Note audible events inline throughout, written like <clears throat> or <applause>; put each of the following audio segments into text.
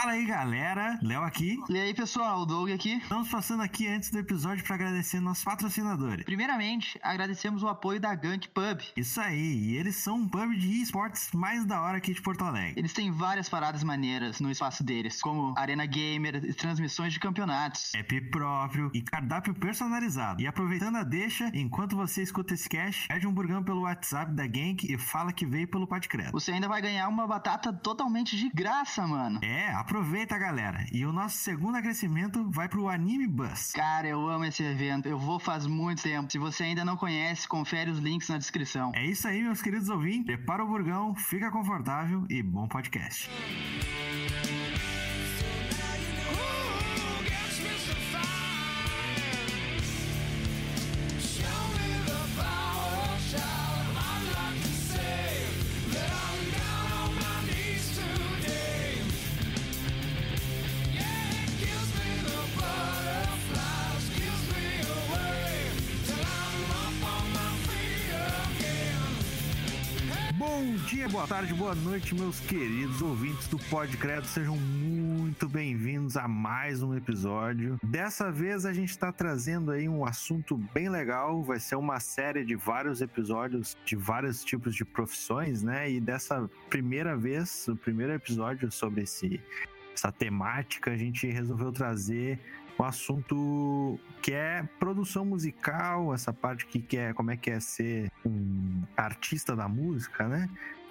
Fala aí, galera. Léo aqui. E aí, pessoal, o Doug aqui. Estamos passando aqui antes do episódio para agradecer nossos patrocinadores. Primeiramente, agradecemos o apoio da Gank Pub. Isso aí, e eles são um pub de esportes mais da hora aqui de Porto Alegre. Eles têm várias paradas maneiras no espaço deles, como Arena Gamer e transmissões de campeonatos. App próprio e cardápio personalizado. E aproveitando a deixa, enquanto você escuta esse cast, pede um burgão pelo WhatsApp da Gank e fala que veio pelo Podcredo. Você ainda vai ganhar uma batata totalmente de graça, mano. É, aproveita, galera. E o nosso segundo agradecimento vai pro Anime Bus. Cara, eu amo esse evento. Eu vou faz muito tempo. Se você ainda não conhece, confere os links na descrição. É isso aí, meus queridos ouvintes. Prepara o burgão, fica confortável e bom podcast. Tarde, boa noite, meus queridos ouvintes do Podcredo. Sejam muito bem-vindos a mais um episódio. Dessa vez a gente está trazendo aí um assunto bem legal. Vai ser uma série de vários episódios de vários tipos de profissões, né? E dessa primeira vez, o primeiro episódio sobre esse, essa temática, a gente resolveu trazer um assunto que é produção musical, essa parte que é como é que é ser um artista da música, né?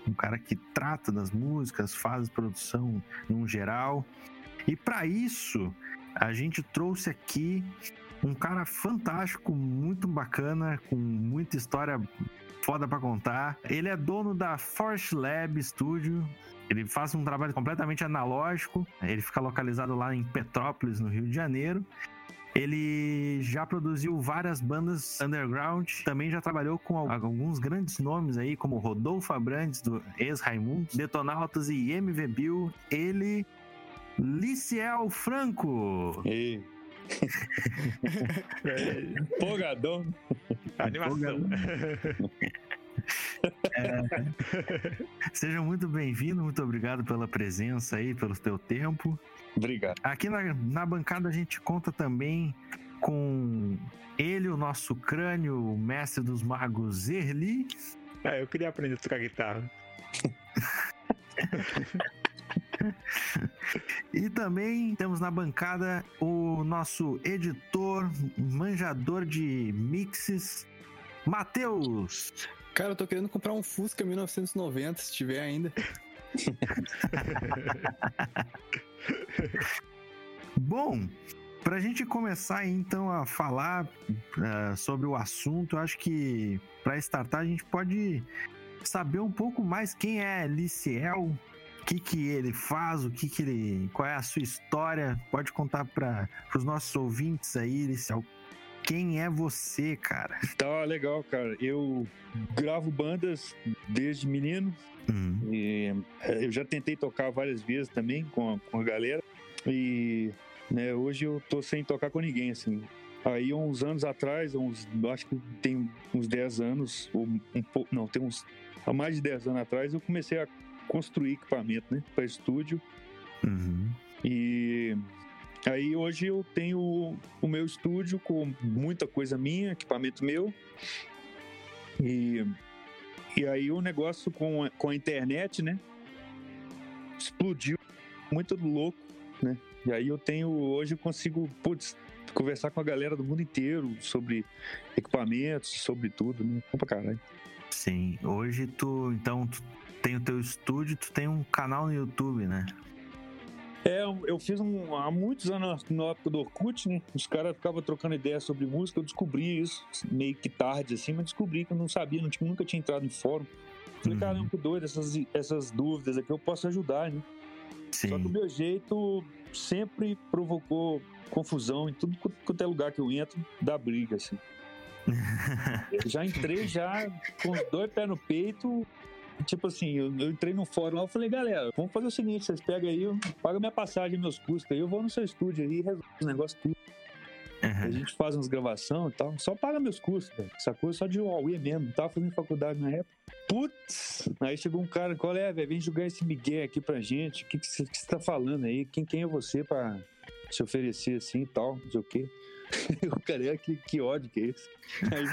Um cara que trata das músicas, faz produção num geral. E para isso, a gente trouxe aqui um cara fantástico, muito bacana, com muita história foda para contar. Ele é dono da Force Lab Studio. Ele faz um trabalho completamente analógico. Ele fica localizado lá em Petrópolis, no Rio de Janeiro. Ele já produziu várias bandas underground, também já trabalhou com alguns grandes nomes aí, como Rodolfo Abrantes, do ex-Raimundos, Detonautas e MV Bill. Ele, Liciel Franco. Ei. <laughs> Empolgadão. Animação. É, seja muito bem-vindo, muito obrigado pela presença aí, pelo teu tempo. Obrigado. Aqui na, na bancada a gente conta também com ele, o nosso crânio, o mestre dos magos Erli. Ah, eu queria aprender a tocar guitarra. <laughs> e também temos na bancada o nosso editor, manjador de mixes, Matheus. Cara, eu tô querendo comprar um Fusca 1990, se tiver ainda. <laughs> Bom, para a gente começar então a falar uh, sobre o assunto, acho que para startar a gente pode saber um pouco mais quem é Liciel, o que, que ele faz, o que, que ele, qual é a sua história. Pode contar para os nossos ouvintes aí, Liciel, quem é você, cara? Tá legal, cara. Eu gravo bandas desde menino. Hum. E eu já tentei tocar várias vezes também com a, com a galera. E né, hoje eu tô sem tocar com ninguém, assim. Aí, uns anos atrás, uns, acho que tem uns 10 anos, ou um pouco, não, tem uns, há mais de 10 anos atrás, eu comecei a construir equipamento, né, para estúdio. Uhum. E aí, hoje eu tenho o meu estúdio com muita coisa minha, equipamento meu. E, e aí, o negócio com a, com a internet, né, explodiu muito louco, né? E aí eu tenho, hoje eu consigo, putz, conversar com a galera do mundo inteiro sobre equipamentos, sobre tudo, né? Bom pra caralho. Sim, hoje tu, então, tu tem o teu estúdio, tu tem um canal no YouTube, né? É, eu fiz um, há muitos anos na época do Orkut, né? Os caras ficavam trocando ideias sobre música, eu descobri isso, meio que tarde assim, mas descobri que eu não sabia, não tinha, nunca tinha entrado em fórum. Falei, Uhum. caramba, que doido, essas, essas dúvidas aqui eu posso ajudar, né? Só que o Sim. meu jeito sempre provocou confusão em tudo quanto é lugar que eu entro, dá briga, assim. <laughs> Já entrei já com dois pés no peito. Tipo assim, eu, eu entrei no fórum lá, eu falei, galera, vamos fazer o seguinte, vocês pegam aí, pagam minha passagem, meus custos aí, eu vou no seu estúdio aí e resolvo os negócios tudo. A gente faz umas gravações e tal. Só paga meus cursos, velho. Sacou? Só de Huawei mesmo. Tava fazendo faculdade na época. Putz! Aí chegou um cara, qual é, velho? Vem jogar esse Miguel aqui pra gente. O que você que que você tá falando aí? Quem, quem é você pra se oferecer assim e tal? Não sei o quê. <laughs> o cara, é, que, que ódio que é esse? Aí,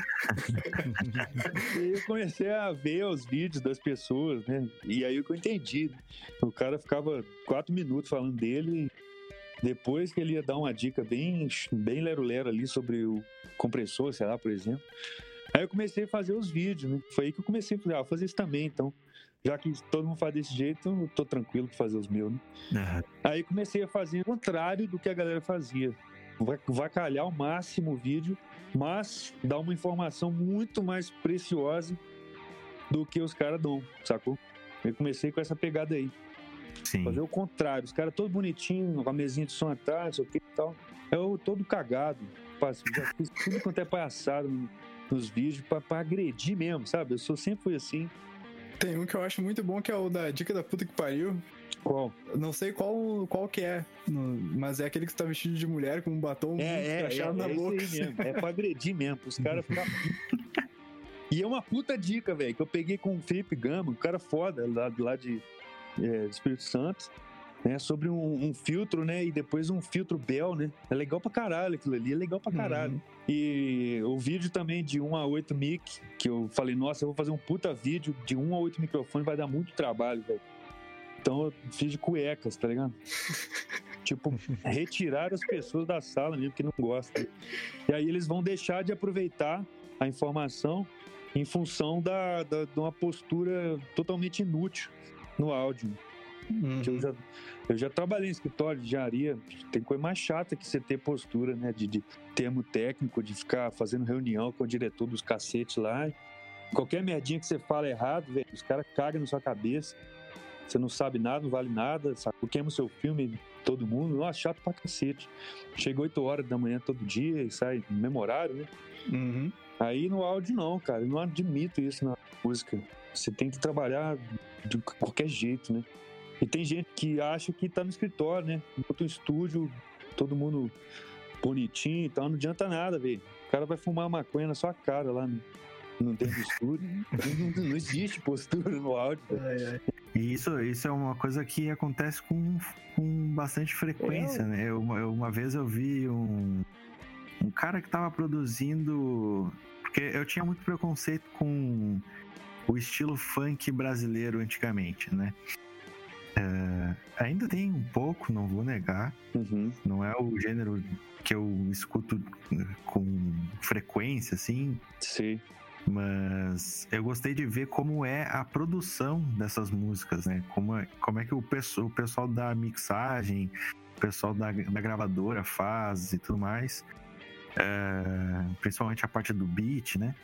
aí <laughs> eu comecei a ver os vídeos das pessoas, né? E aí que eu entendi. né? O cara ficava quatro minutos falando dele depois que ele ia dar uma dica bem, bem lero-lero ali sobre o compressor, sei lá, por exemplo. Aí eu comecei a fazer os vídeos, né? Foi aí que eu comecei a fazer, ah, vou fazer isso também, então. Já que todo mundo faz desse jeito, eu tô tranquilo pra fazer os meus, né? Aham. Aí comecei a fazer o contrário do que a galera fazia. Va- Vacalhar o máximo o vídeo, mas dar uma informação muito mais preciosa do que os caras dão, sacou? Eu comecei com essa pegada aí. Sim. Fazer o contrário. Os caras todo bonitinho, com a mesinha de som atrás, o que e tal. Eu todo cagado. Já fiz tudo quanto é palhaçada no- nos vídeos pra, pra agredir mesmo, sabe? Eu sou, sempre fui assim. Tem um que eu acho muito bom, que é o da Dica da Puta que Pariu. Qual? Não sei qual, qual que é, mas é aquele que você tá vestido de mulher com um batom É, é, é, na é boca. assim. mesmo. É pra agredir mesmo, os caras ficam. <laughs> E é uma puta dica, velho, que eu peguei com o Felipe Gama, um cara foda lá, lá de é, Espírito Santo, né? Sobre um, um filtro, né? E depois um filtro Bell, né? É legal pra caralho aquilo ali, é legal pra caralho. Uhum. E o vídeo também de 1 a 8 mic, que eu falei, nossa, eu vou fazer um puta vídeo de 1 a 8 microfone, vai dar muito trabalho, velho. Então eu fiz de cuecas, tá ligado? <laughs> tipo, retirar as pessoas da sala mesmo que não gostam. E aí eles vão deixar de aproveitar a informação em função da, da, de uma postura totalmente inútil no áudio. Uhum. Eu, já, eu já trabalhei em escritório de engenharia, tem coisa mais chata que você ter postura, né? De, de termo técnico, de ficar fazendo reunião com o diretor dos cacetes lá. Qualquer merdinha que você fala errado, velho, os caras cagam na sua cabeça. Você não sabe nada, não vale nada, sabe? Queima o seu filme, todo mundo. Nossa, chato pra cacete. Chega 8 horas da manhã todo dia e sai no mesmo horário, né? Uhum. Aí no áudio não, cara. Eu não admito isso na música. Você tem que trabalhar de qualquer jeito, né? E tem gente que acha que tá no escritório, né? Enquanto um estúdio, todo mundo bonitinho e tal, não adianta nada, velho. O cara vai fumar maconha na sua cara lá no, no dentro do estúdio. não, não existe postura no áudio. E isso, isso é uma coisa que acontece com, com bastante frequência, né? Eu, eu- uma vez eu vi um, um cara que tava produzindo. Porque eu tinha muito preconceito com o estilo funk brasileiro antigamente, né? É, ainda tem um pouco, não vou negar. Uhum. Não é o gênero que eu escuto eh, com frequência, assim, Sei. mas eu gostei de ver como é a produção dessas músicas, né? Como é, como é que o, o pessoal da mixagem, o pessoal da, da gravadora faz e tudo mais. É, principalmente a parte do beat, né?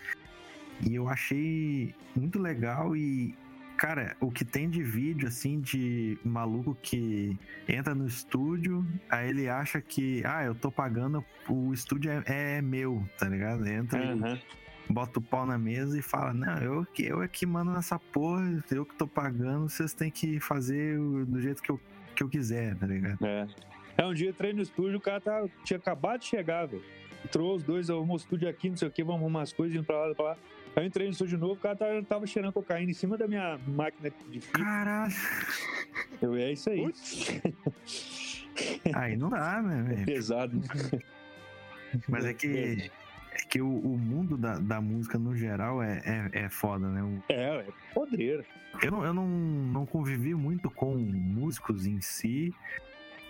E eu achei muito legal e, cara, o que tem de vídeo, assim, de maluco que entra no estúdio, aí ele acha que, ah, eu tô pagando, o estúdio é, é meu, tá ligado? Entra e Aham. bota o pau na mesa e fala: Não, eu eu é que mando nessa porra, eu que tô pagando, vocês têm que fazer do jeito que eu, que eu quiser, tá ligado? É. É, um dia eu entrei no estúdio, o cara tá, tinha acabado de chegar, velho. Entrou os dois, arrumou o estúdio aqui, não sei o que, vamos arrumar as coisas, indo pra lá, pra lá. Aí eu entrei no estúdio novo, o cara tava, tava cheirando cocaína em cima da minha máquina de fita. Caralho! Eu, é isso aí. Aí não dá, né, velho? Pesado. Mas é que, é que o, o mundo da, da música no geral é, é, é foda, né? O- É, é podreira. Eu, não, eu não, não convivi muito com músicos em si,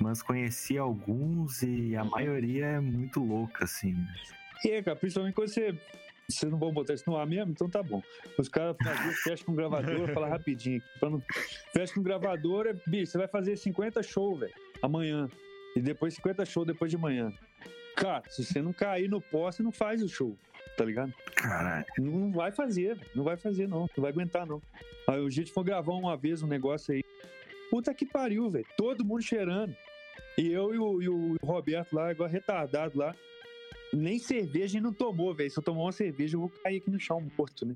mas conheci alguns e a maioria é muito louca, assim. E aí, cara, principalmente quando você. Vocês não vão botar isso no ar mesmo? Então tá bom. Os caras faziam fecha com gravador, fala rapidinho aqui. Não... Fecha com gravador, é, bicho, você vai fazer 50 shows, velho, amanhã. E depois 50 shows depois de manhã. Cara, se você não cair no pó, você não faz o show, tá ligado? Caralho. Não, não vai fazer, não vai fazer não, não vai aguentar não. Aí o gente foi gravar uma vez um negócio aí. Puta que pariu, velho. Todo mundo cheirando. E eu e o, e o Roberto lá, igual retardado lá. Nem cerveja a gente não tomou, velho. Se eu tomar uma cerveja, eu vou cair aqui no chão morto, né?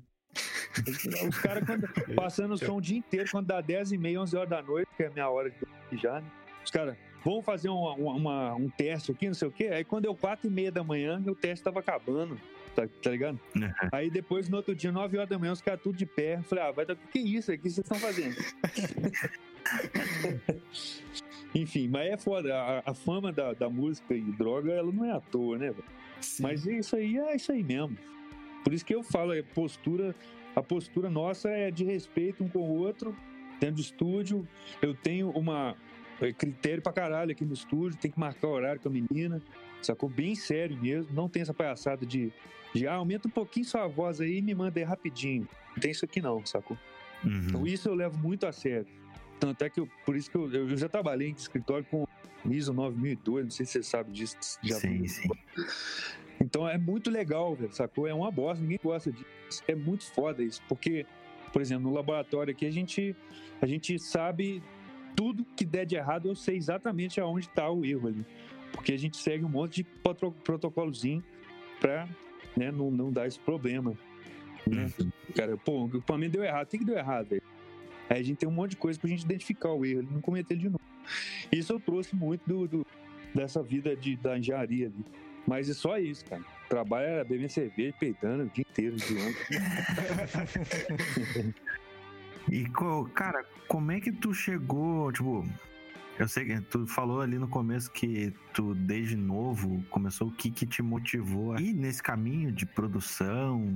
Os caras <laughs> passando o som o dia inteiro, quando dá 10 e meia, 11 horas da noite, que é a minha hora de já, né? Os caras, vamos fazer uma- uma- um teste aqui, não sei o quê. Aí quando deu quatro e meia da manhã, o teste tava acabando. Tá, tá ligado? Uhum. Aí depois, no outro dia, 9 horas da manhã, os caras tudo de pé. Eu Falei, ah, vai dar. O que é isso? O que vocês estão fazendo? <laughs> Enfim, mas é foda. A, a fama da, da música e droga, ela não é à toa, né. Mas isso aí é isso aí mesmo. Por isso que eu falo, é postura, a postura nossa é de respeito um com o outro, dentro do estúdio. Eu tenho uma é, critério pra caralho aqui no estúdio, tem que marcar horário com a menina, sacou? Bem sério mesmo. Não tem essa palhaçada de, de ah, aumenta um pouquinho sua voz aí e me manda aí rapidinho. Não tem isso aqui não, sacou? Uhum. Então isso eu levo muito a sério. Tanto é que eu, por isso que eu, eu já trabalhei em escritório com ISO 9002, não sei se você sabe disso. Já Sim, viu. sim. Então é muito legal, velho, sacou? É uma bosta, ninguém gosta disso. É muito foda isso, porque, por exemplo, no laboratório aqui a gente, a gente sabe tudo que der de errado, eu sei exatamente aonde tá o erro ali. Porque a gente segue um monte de protocolozinho pra né, não, não dar esse problema. Né? Uhum. Cara, pô, o equipamento deu errado, o que, que deu errado, velho? Aí a gente tem um monte de coisa pra gente identificar o erro, ele não cometer de novo. Isso eu trouxe muito do, do- dessa vida de, da engenharia ali. Mas é só isso, cara. Trabalho era bebendo cerveja, peidando o dia inteiro ontem. <laughs> E, cara, como é que tu chegou, tipo... Eu sei que tu falou ali no começo que tu, desde novo, começou o que que te motivou a ir nesse caminho de produção?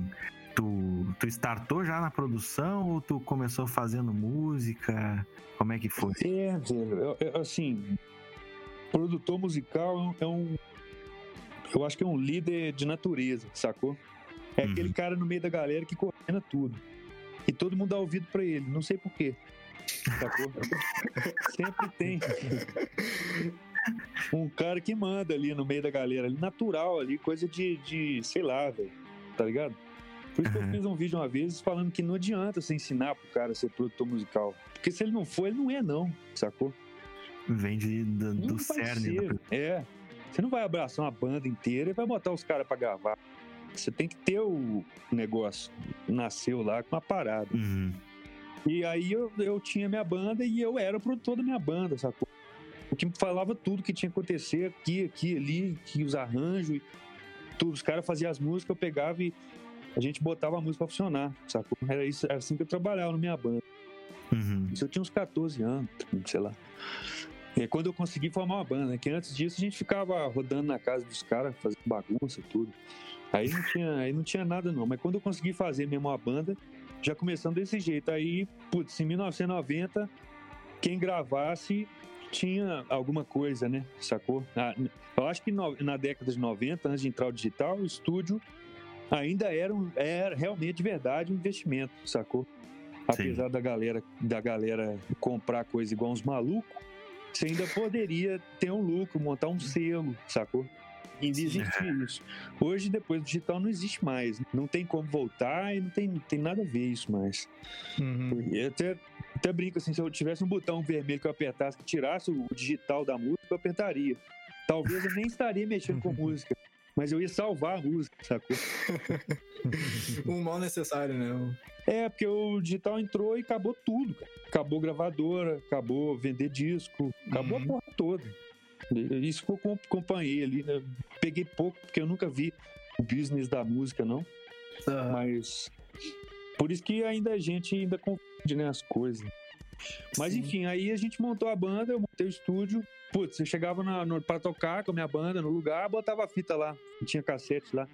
Tu, tu startou já na produção ou tu começou fazendo música? Como é que foi? É, velho. assim, produtor musical é um. Eu acho que é um líder de natureza, sacou? É Uhum. aquele cara no meio da galera que coordena tudo. E todo mundo dá ouvido pra ele, não sei porquê. Sacou? <laughs> Sempre tem um cara que manda ali no meio da galera, ali, natural ali, coisa de, de sei lá, velho. Tá ligado? Por isso que eu fiz um vídeo uma vez falando que não adianta você ensinar pro cara ser produtor musical. Porque se ele não for, ele não é, não, sacou? Vem de, do, do cerne. da- É. Você não vai abraçar uma banda inteira e vai botar os caras pra gravar. Você tem que ter o negócio. Nasceu lá com uma parada. Uhum. E aí eu, eu tinha minha banda e eu era o produtor da minha banda, sacou? O que falava tudo que tinha que acontecer aqui, aqui, ali, que os arranjos, tudo. Os caras faziam as músicas, eu pegava e a gente botava a música pra funcionar, sacou? Era, isso, era assim que eu trabalhava na minha banda. Uhum. Isso eu tinha uns 14 anos, sei lá. E aí, quando eu consegui formar uma banda, né? Que antes disso a gente ficava rodando na casa dos caras, fazendo bagunça e tudo. Aí não, tinha, aí não tinha nada não. Mas quando eu consegui fazer mesmo uma banda, já começando desse jeito. Aí, putz, em 1990, quem gravasse tinha alguma coisa, né? Sacou? Ah, Eu acho que na década de 90, antes de entrar o digital, o estúdio ainda era, um, era realmente de verdade um investimento, sacou? Apesar da galera, da galera comprar coisa igual uns malucos, você ainda poderia ter um lucro, montar um selo, sacou? Ainda existia isso. Hoje, depois do digital, não existe mais. Não tem como voltar e não tem, tem nada a ver isso mais. Uhum. Eu até, até brinco assim, se eu tivesse um botão vermelho que eu apertasse, que tirasse o digital da música, eu apertaria. Talvez eu nem estaria mexendo com <laughs> música, mas eu ia salvar a música, sacou? <laughs> Um mal necessário, né? É, porque o digital entrou e acabou tudo, cara. Acabou gravadora, acabou vender disco, acabou Uhum. a porra toda. Isso que eu com- acompanhei ali, né? Peguei pouco, porque eu nunca vi o business da música, não. Aham. Mas. Por isso que ainda a gente ainda confunde né, as coisas. Mas Sim. enfim, aí a gente montou a banda, eu montei o estúdio. Putz, eu chegava na, no, pra tocar com a minha banda no lugar, botava a fita lá, tinha cassete lá.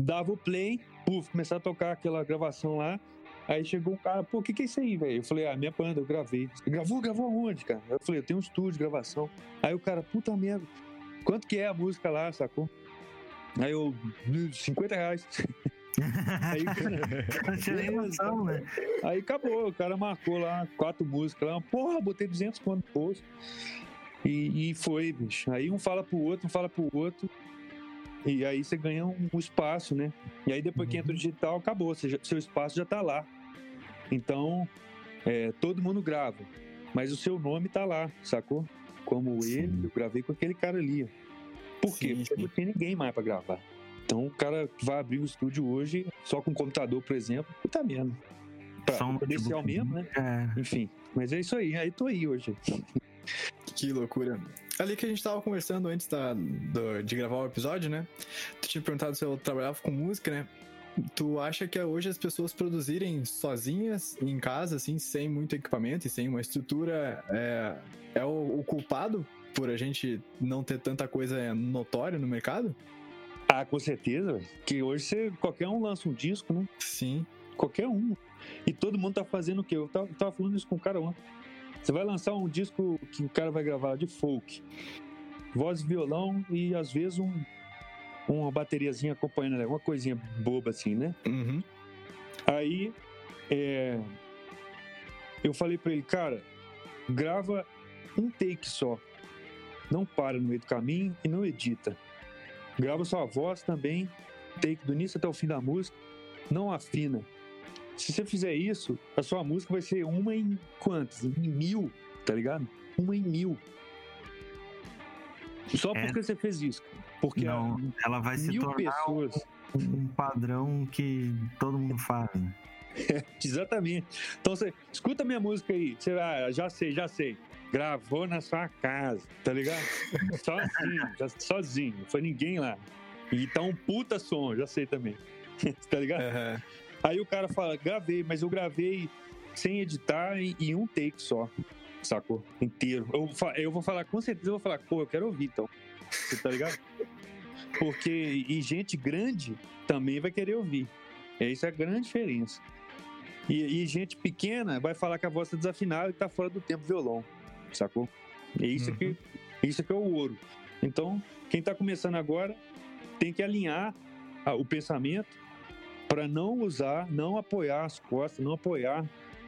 Dava o play, puf, começava a tocar aquela gravação lá. Aí chegou um cara, pô, o que, que é isso aí, velho? Eu falei, ah, minha banda, eu gravei. Gravou? Gravou aonde, cara? Eu falei, eu tenho um estúdio de gravação. Aí o cara, puta merda, quanto que é a música lá, sacou? Aí eu, 50 reais. <laughs> Aí, noção, né? Aí acabou, o cara marcou lá quatro músicas lá, porra, botei 200 conto no posto. E, e foi, bicho. Aí um fala pro outro, um fala pro outro. E aí você ganha um, um espaço, né? E aí depois que entra o digital, acabou. Já- seu espaço já tá lá. Então, é, todo mundo grava. Mas o seu nome tá lá, sacou? Como Sim. ele, eu gravei com aquele cara ali. Por quê? Sim, Porque sim. não tem ninguém mais pra gravar. Então o cara vai abrir o estúdio hoje, só com computador, por exemplo, puta merda. Pra Só um potencial notebook. mesmo, né? É. Enfim, mas é isso aí. Aí tô aí hoje. Que loucura. Ali que a gente tava conversando antes da, do- de gravar o episódio, né? Tu tinha perguntado se eu trabalhava com música, né? Tu acha que hoje as pessoas produzirem sozinhas em casa, assim, sem muito equipamento e sem uma estrutura, é, é o, o culpado por a gente não ter tanta coisa notória no mercado? Ah, com certeza, que hoje você, qualquer um lança um disco, né? Sim. Qualquer um. E todo mundo tá fazendo o quê? Eu tava, tava falando isso com o cara ontem. Você vai lançar um disco que o cara vai gravar de folk, voz e violão e às vezes um, uma bateriazinha acompanhando, né? uma coisinha boba assim, né? Uhum. Aí é, eu falei pra ele, cara, grava um take só. Não para no meio do caminho e não edita. Grava sua voz também, take do início até o fim da música, não afina. Se você fizer isso, a sua música vai ser uma em quantos? Em mil, tá ligado? Uma em mil. Só É. porque você fez isso. Porque Não, ela vai se mil tornar pessoas. um padrão que todo mundo faz. né? <laughs> Exatamente. Então você escuta minha música aí. Você vai, já sei, já sei. Gravou na sua casa, tá ligado? <laughs> Sozinho, sozinho. Não foi ninguém lá. E tá um puta som, já sei também. <laughs> tá ligado? Aham. Aí o cara fala, gravei, mas eu gravei sem editar em, em um take só. Sacou? Inteiro. Eu, eu vou falar, com certeza, eu vou falar, pô, eu quero ouvir então. Você tá ligado? <laughs> Porque, e gente grande também vai querer ouvir. É isso é a grande diferença. E, e gente pequena vai falar que a voz tá desafinada e tá fora do tempo violão. Sacou? É isso Uhum. que, isso que é o ouro. Então, quem tá começando agora tem que alinhar o pensamento para não usar, não apoiar as costas, não apoiar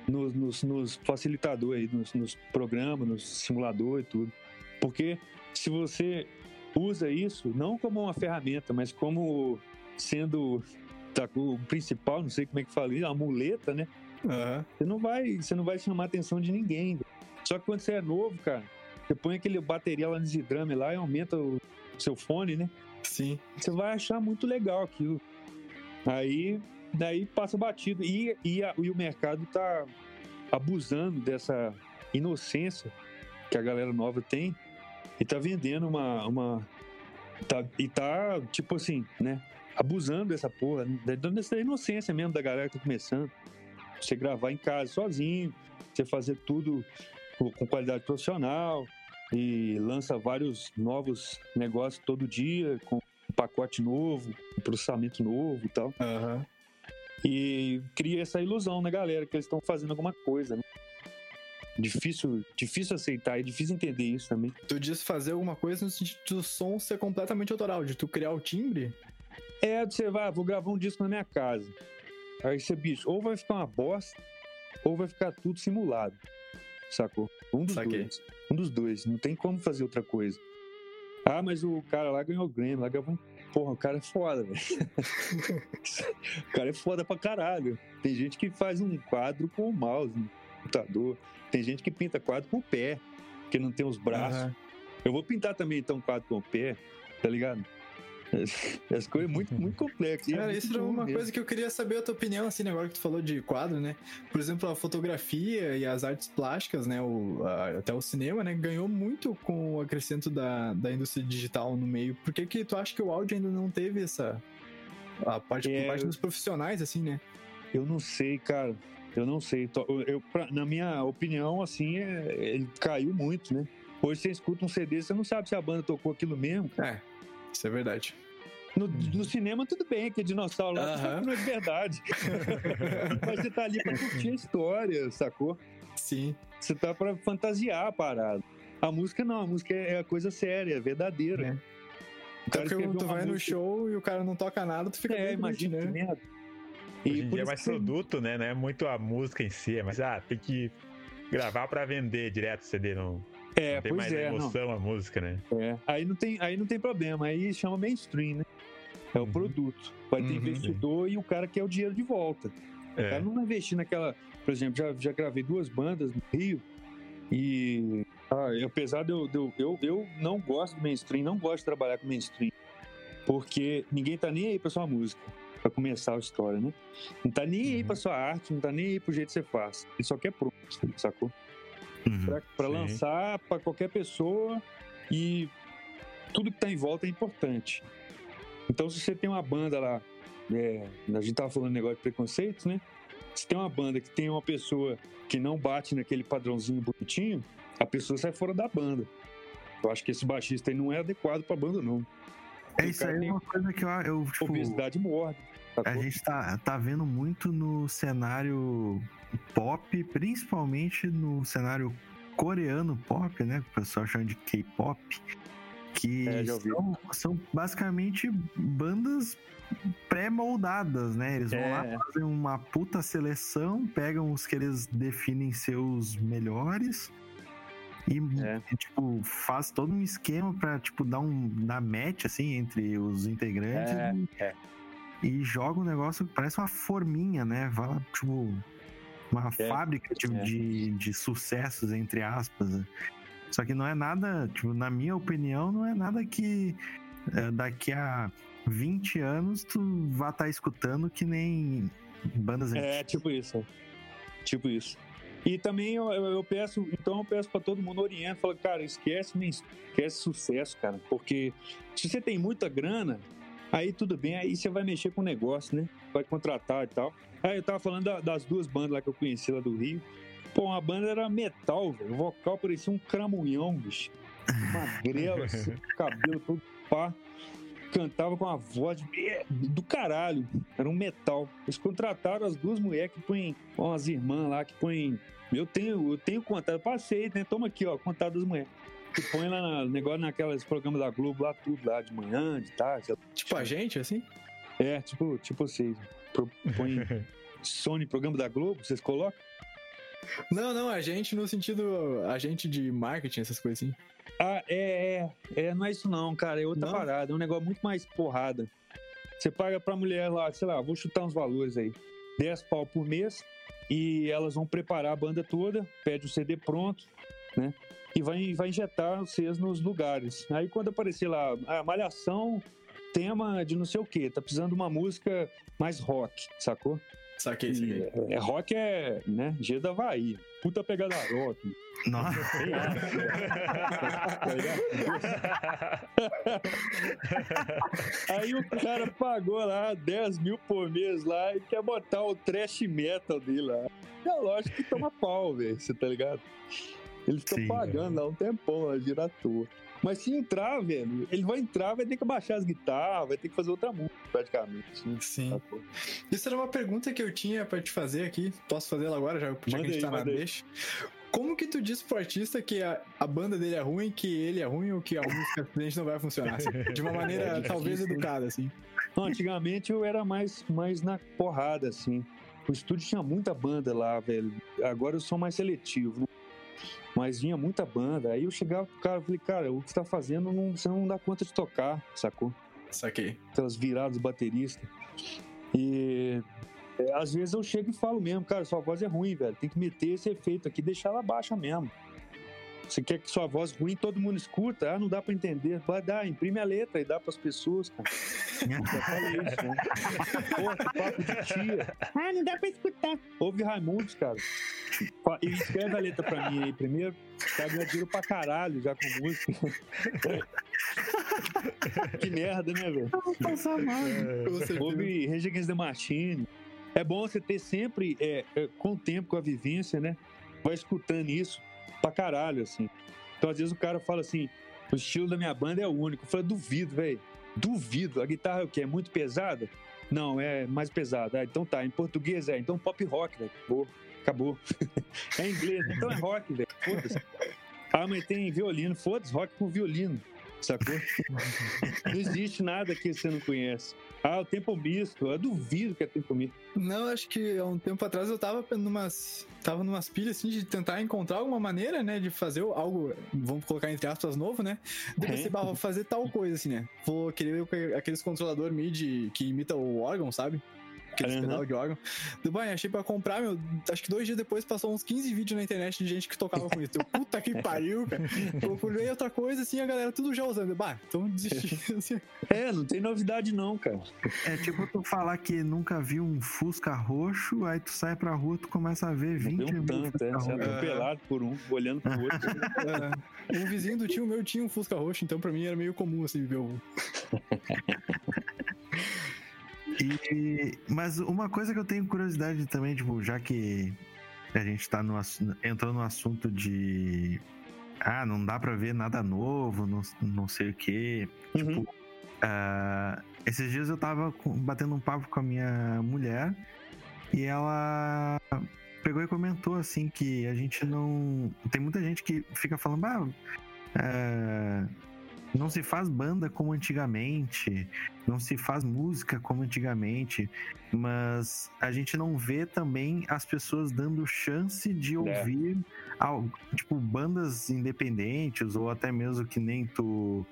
nos, nos, nos facilitadores, nos, nos programas, nos simuladores e tudo. Porque se você usa isso não como uma ferramenta, mas como sendo tá, o principal, não sei como é que fala isso, uma muleta, né? Aham. Você não vai, você não vai chamar a atenção de ninguém. Só que quando você é novo, cara, você põe aquele bateria lá no Zidrame lá e aumenta o seu fone, né? Sim. você vai achar muito legal aquilo. Aí, daí passa batido. E, e, a- e o mercado tá abusando dessa inocência que a galera nova tem e tá vendendo uma. uma tá, e tá, tipo assim, né? Abusando dessa porra, dando essa inocência mesmo da galera que tá começando. Você gravar em casa sozinho, você fazer tudo com qualidade profissional e lança vários novos negócios todo dia com pacote novo, um processamento novo e tal. Aham. E cria essa ilusão na galera que eles estão fazendo alguma coisa, né? Difícil, difícil aceitar, é difícil entender isso também. Tu diz fazer alguma coisa no sentido do som ser completamente autoral, de tu criar o timbre? É, você vai, ah, vou gravar um disco na minha casa. Aí você, bicho, ou vai ficar uma bosta, ou vai ficar tudo simulado. Sacou? Um dos Saquei. dois. Um dos dois. Não tem como fazer outra coisa. Ah, mas o cara lá ganhou o Grammy, lá um... Porra, o cara é foda, velho. <laughs> o cara é foda pra caralho. Tem gente que faz um quadro com o mouse no computador. Tem gente que pinta quadro com o pé, porque não tem os braços. Aham. Eu vou pintar também, então, um quadro com o pé, tá ligado? <laughs> As coisas muito, muito complexas. Cara, isso era uma coisa que eu queria saber a tua opinião, assim, né, agora que tu falou de quadro, né? Por exemplo, a fotografia e as artes plásticas, né? O, a- até o cinema, né? Ganhou muito com o acrescento da, da indústria digital no meio. Por que que tu acha que o áudio ainda não teve essa... A parte, É, parte dos profissionais, assim, né? Eu não sei, cara. Eu não sei. Eu, pra- na minha opinião, assim, é- ele caiu muito, né? Hoje você escuta um CD, você não sabe se a banda tocou aquilo mesmo. É, isso é verdade. No, no cinema, tudo bem, que é dinossauro lá, que não é de verdade. <laughs> Mas você tá ali pra curtir a história, sacou? Sim. Você tá pra fantasiar a parada. A música não, a música é, é a coisa séria, é verdadeira. É. O Até cara porque escreveu tu vai no música- show e o cara não toca nada, tu fica É, imagina que né? merda. Hoje em dia é mais que produto, né? Não é muito a música em si, é mas ah, tem que gravar pra vender direto o CD. Não, É, não tem pois mais é, a não. emoção a música, né? É, aí não tem, aí não tem problema, aí chama mainstream, né? É o Uhum. produto. Vai ter Uhum. investidor e o cara quer o dinheiro de volta. O É. cara não vai investir naquela. Por exemplo, já, já gravei duas bandas no Rio e. Ah, apesar de eu, de eu, eu. eu não gosto do mainstream, não gosto de trabalhar com mainstream. Porque ninguém tá nem aí pra sua música, pra começar a história, né? Não tá nem aí Uhum. pra sua arte, não tá nem aí pro jeito que você faz. Ele só quer pronto, sacou? Uhum. Sim. lançar pra qualquer pessoa E tudo que tá em volta é importante. Então, se você tem uma banda lá, é, a gente tava falando negócio de preconceitos, né? Se tem uma banda que tem uma pessoa que não bate naquele padrãozinho bonitinho, a pessoa sai fora da banda. Eu acho que esse baixista aí não é adequado pra banda, não. É isso aí, é uma coisa que eu, eu tipo, Obesidade morre. A gente tá, tá vendo muito no cenário pop, principalmente no cenário coreano pop, né? Que o pessoal chama de K-pop. Que É, são, são basicamente bandas pré-moldadas, né? Eles vão É. lá, fazem uma puta seleção, pegam os que eles definem seus melhores e, É. tipo, faz todo um esquema pra, tipo, dar um dar match, assim, entre os integrantes É, e, é. E joga um negócio que parece uma forminha, né? Vai tipo, uma É, fábrica de, é. de, de sucessos, entre aspas. né? Só que não é nada, tipo, na minha opinião, não é nada que é, daqui a 20 anos tu vá estar escutando que nem bandas É, tipo isso. Tipo isso. E também eu, eu- peço, então eu peço pra todo mundo orienta, fala, cara, esquece, nem esquece sucesso, cara, porque se você tem muita grana, aí tudo bem, aí você vai mexer com o negócio, né? Vai contratar e tal. Aí eu tava falando da- das duas bandas lá que eu conheci lá do Rio. Pô, uma banda era metal, velho. O vocal parecia um cramunhão, bicho. Magrela, assim, <laughs> cabelo todo pá. Cantava com uma voz de- do caralho. Era um metal. Eles contrataram as duas mulheres que põem, umas irmãs lá que põem. Eu tenho, eu tenho contato, passei, né? Toma aqui, ó, contato das mulheres. Que põe lá negócio naquelas programas da Globo, lá tudo, lá de manhã, de tarde. Tipo a gente, assim? É, tipo, tipo vocês. Pro- Põe <laughs> Sony, programa da Globo, vocês colocam? Não, não, a gente no sentido. A gente de marketing, essas coisas assim. Ah, é, é, é, não é isso não, cara, é outra Não? parada, é um negócio muito mais porrada. Você paga pra mulher lá, sei lá, vou chutar uns valores aí, 10 pau por mês, e elas vão preparar a banda toda, pede o CD pronto, né, e vai, vai injetar vocês nos lugares. Aí quando aparecer lá, a malhação, tema de não sei o que, tá precisando de uma música mais rock, sacou? Saquei, saquei. E, é, rock é, né, G da Havaí, puta pegada rock, Nossa, ligado? <laughs> Aí o cara pagou lá 10 mil por mês lá e quer botar o trash metal dele lá. É lógico que toma pau, velho, você tá ligado? Ele fica Sim. pagando lá um tempão, lá, gira à toa. Mas se entrar, velho, ele vai entrar, vai ter que baixar as guitarras, vai ter que fazer outra música, praticamente. né? Sim. Sacou? Isso era uma pergunta que eu tinha pra te fazer aqui. Posso fazê-la agora, já, já que a gente tá na deixa. Como que tu diz pro artista que a, a banda dele é ruim, que ele é ruim ou que a música simplesmente não vai funcionar? assim? De uma maneira <laughs> talvez educada, assim. Não, antigamente eu era mais, mais na porrada, assim. O estúdio tinha muita banda lá, velho. Agora eu sou mais seletivo, né? Mas vinha muita banda. Aí eu chegava pro cara e falei, cara, o que você tá fazendo, não, você não dá conta de tocar, sacou? Saquei. Aquelas viradas bateristas. E é, às vezes eu chego e falo mesmo, cara, sua voz é ruim, velho. Tem que meter esse efeito aqui, deixar ela baixa mesmo. Você quer que sua voz ruim todo mundo escuta? Ah, não dá pra entender. Vai dar, imprime a letra e dá pras pessoas, cara. Já falei isso, né? <laughs> Porra, que papo de tia. Ah, não dá pra escutar. Ouve Raimundos, cara. E escreve a letra pra mim aí primeiro. Tá ganhando dinheiro pra caralho já com música. <laughs> que merda, né, velho? passar mal. Com certeza. Ouve Rage Against the Machine. É bom você ter sempre, é, é, com o tempo, com a vivência, né? Vai escutando isso pra caralho, assim. Então, às vezes, o cara fala assim: o estilo da minha banda é o único. Eu falo, duvido, velho. Duvido. A guitarra é o quê? É muito pesada? Não, é mais pesada. Ah, então tá. Em português é. Então pop rock, velho. Acabou. <laughs> É inglês, então é rock, velho. Foda-se. Ah, mas tem violino. Foda-se, rock com violino. Sacou? não existe nada que você não conhece. Ah, o tempo misto. Eu duvido que é tempo misto. Não, acho que há um tempo atrás eu tava numas. Tava numas pilhas assim de tentar encontrar alguma maneira, né? De fazer algo, vamos colocar entre aspas, novo, né? De Uhum. você bah, vou fazer tal coisa, assim, né? Vou querer aqueles controlador MIDI que imita o órgão, sabe? Aqueles Uhum. pedal de órgão. Do banho, achei pra comprar, meu. Acho que dois dias depois passou uns 15 vídeos na internet de gente que tocava com isso. Eu, puta que <laughs> pariu, cara. Procurei outra coisa, assim, a galera tudo já usando. Bah, então desisti. <laughs> assim. É, não tem novidade não, cara. É tipo tu falar que nunca viu um Fusca roxo, aí tu sai pra rua, tu começa a ver 20 Não um mil tanto, é. Você é atropelado por um, olhando pro outro. É, um vizinho do tio meu tinha um Fusca roxo, então pra mim era meio comum, assim, ver o. <laughs> E, mas uma coisa que eu tenho curiosidade também, tipo, já que a gente tá no, entrou no assunto de. Ah, não dá pra ver nada novo, não, não sei o quê. Uhum. Ah, esses dias eu tava batendo um papo com a minha mulher e ela pegou e comentou assim que a gente não. Tem muita gente que fica falando, ah, é, não se faz banda como antigamente, não se faz música como antigamente, mas a gente não vê também as pessoas dando chance de É. ouvir al- tipo bandas independentes ou até mesmo que nem tu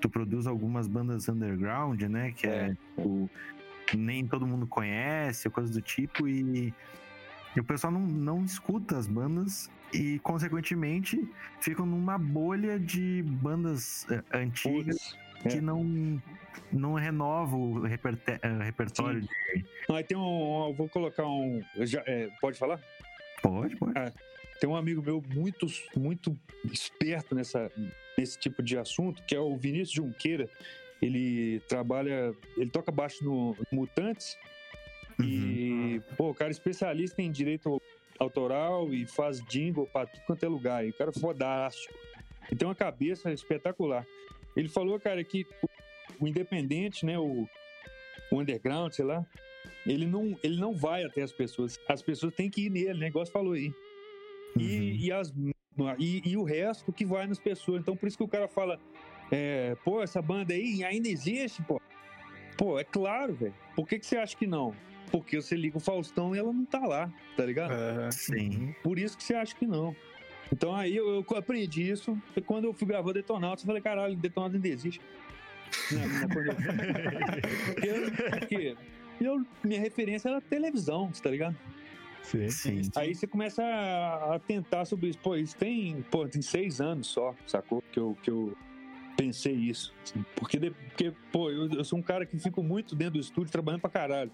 tu produz algumas bandas underground, né? Que é, É. tipo, nem todo mundo conhece, coisa do tipo, e, e o pessoal não, não escuta as bandas e, consequentemente, ficam numa bolha de bandas eh, antigas Putz. que é. não, não renova o eh, repertório. Sim. de- Aí tem um. Vou colocar um. já- é, pode falar? Pode, pode. Tem um amigo meu muito, muito esperto nessa, nesse tipo de assunto, que é o Vinícius Junqueira. Ele trabalha, ele toca baixo no Mutantes e, pô, o cara é especialista em direito autoral e faz jingle pra tudo quanto é lugar. E o cara é fodástico. E tem uma cabeça espetacular. Ele falou, cara, que o, independente, né, o, o underground, sei lá, ele não, ele não vai até as pessoas. As pessoas têm que ir nele, né? Igual falou aí. Uhum. E, e, as, e, e o resto que vai nas pessoas. Então, por isso que o cara fala: é, pô, essa banda aí ainda existe, pô. Pô, é claro, velho. Por que, que você acha que não? Porque você liga o Faustão e ela não tá lá, tá ligado? Aham. Sim. Por isso que você acha que não. Então aí eu, eu aprendi isso. E quando eu fui gravar Detonautas, eu falei: caralho, Detonautas ainda existe. Na- na- <laughs> porque, eu- porque eu, minha referência era televisão, tá ligado? Sim. Sim. Aí você começa a, a tentar sobre isso. Pô, isso tem, pô, tem seis anos só, sacou? Que eu, que eu pensei isso. assim. Porque, de- porque pô, eu, eu sou um cara que fico muito dentro do estúdio trabalhando pra caralho.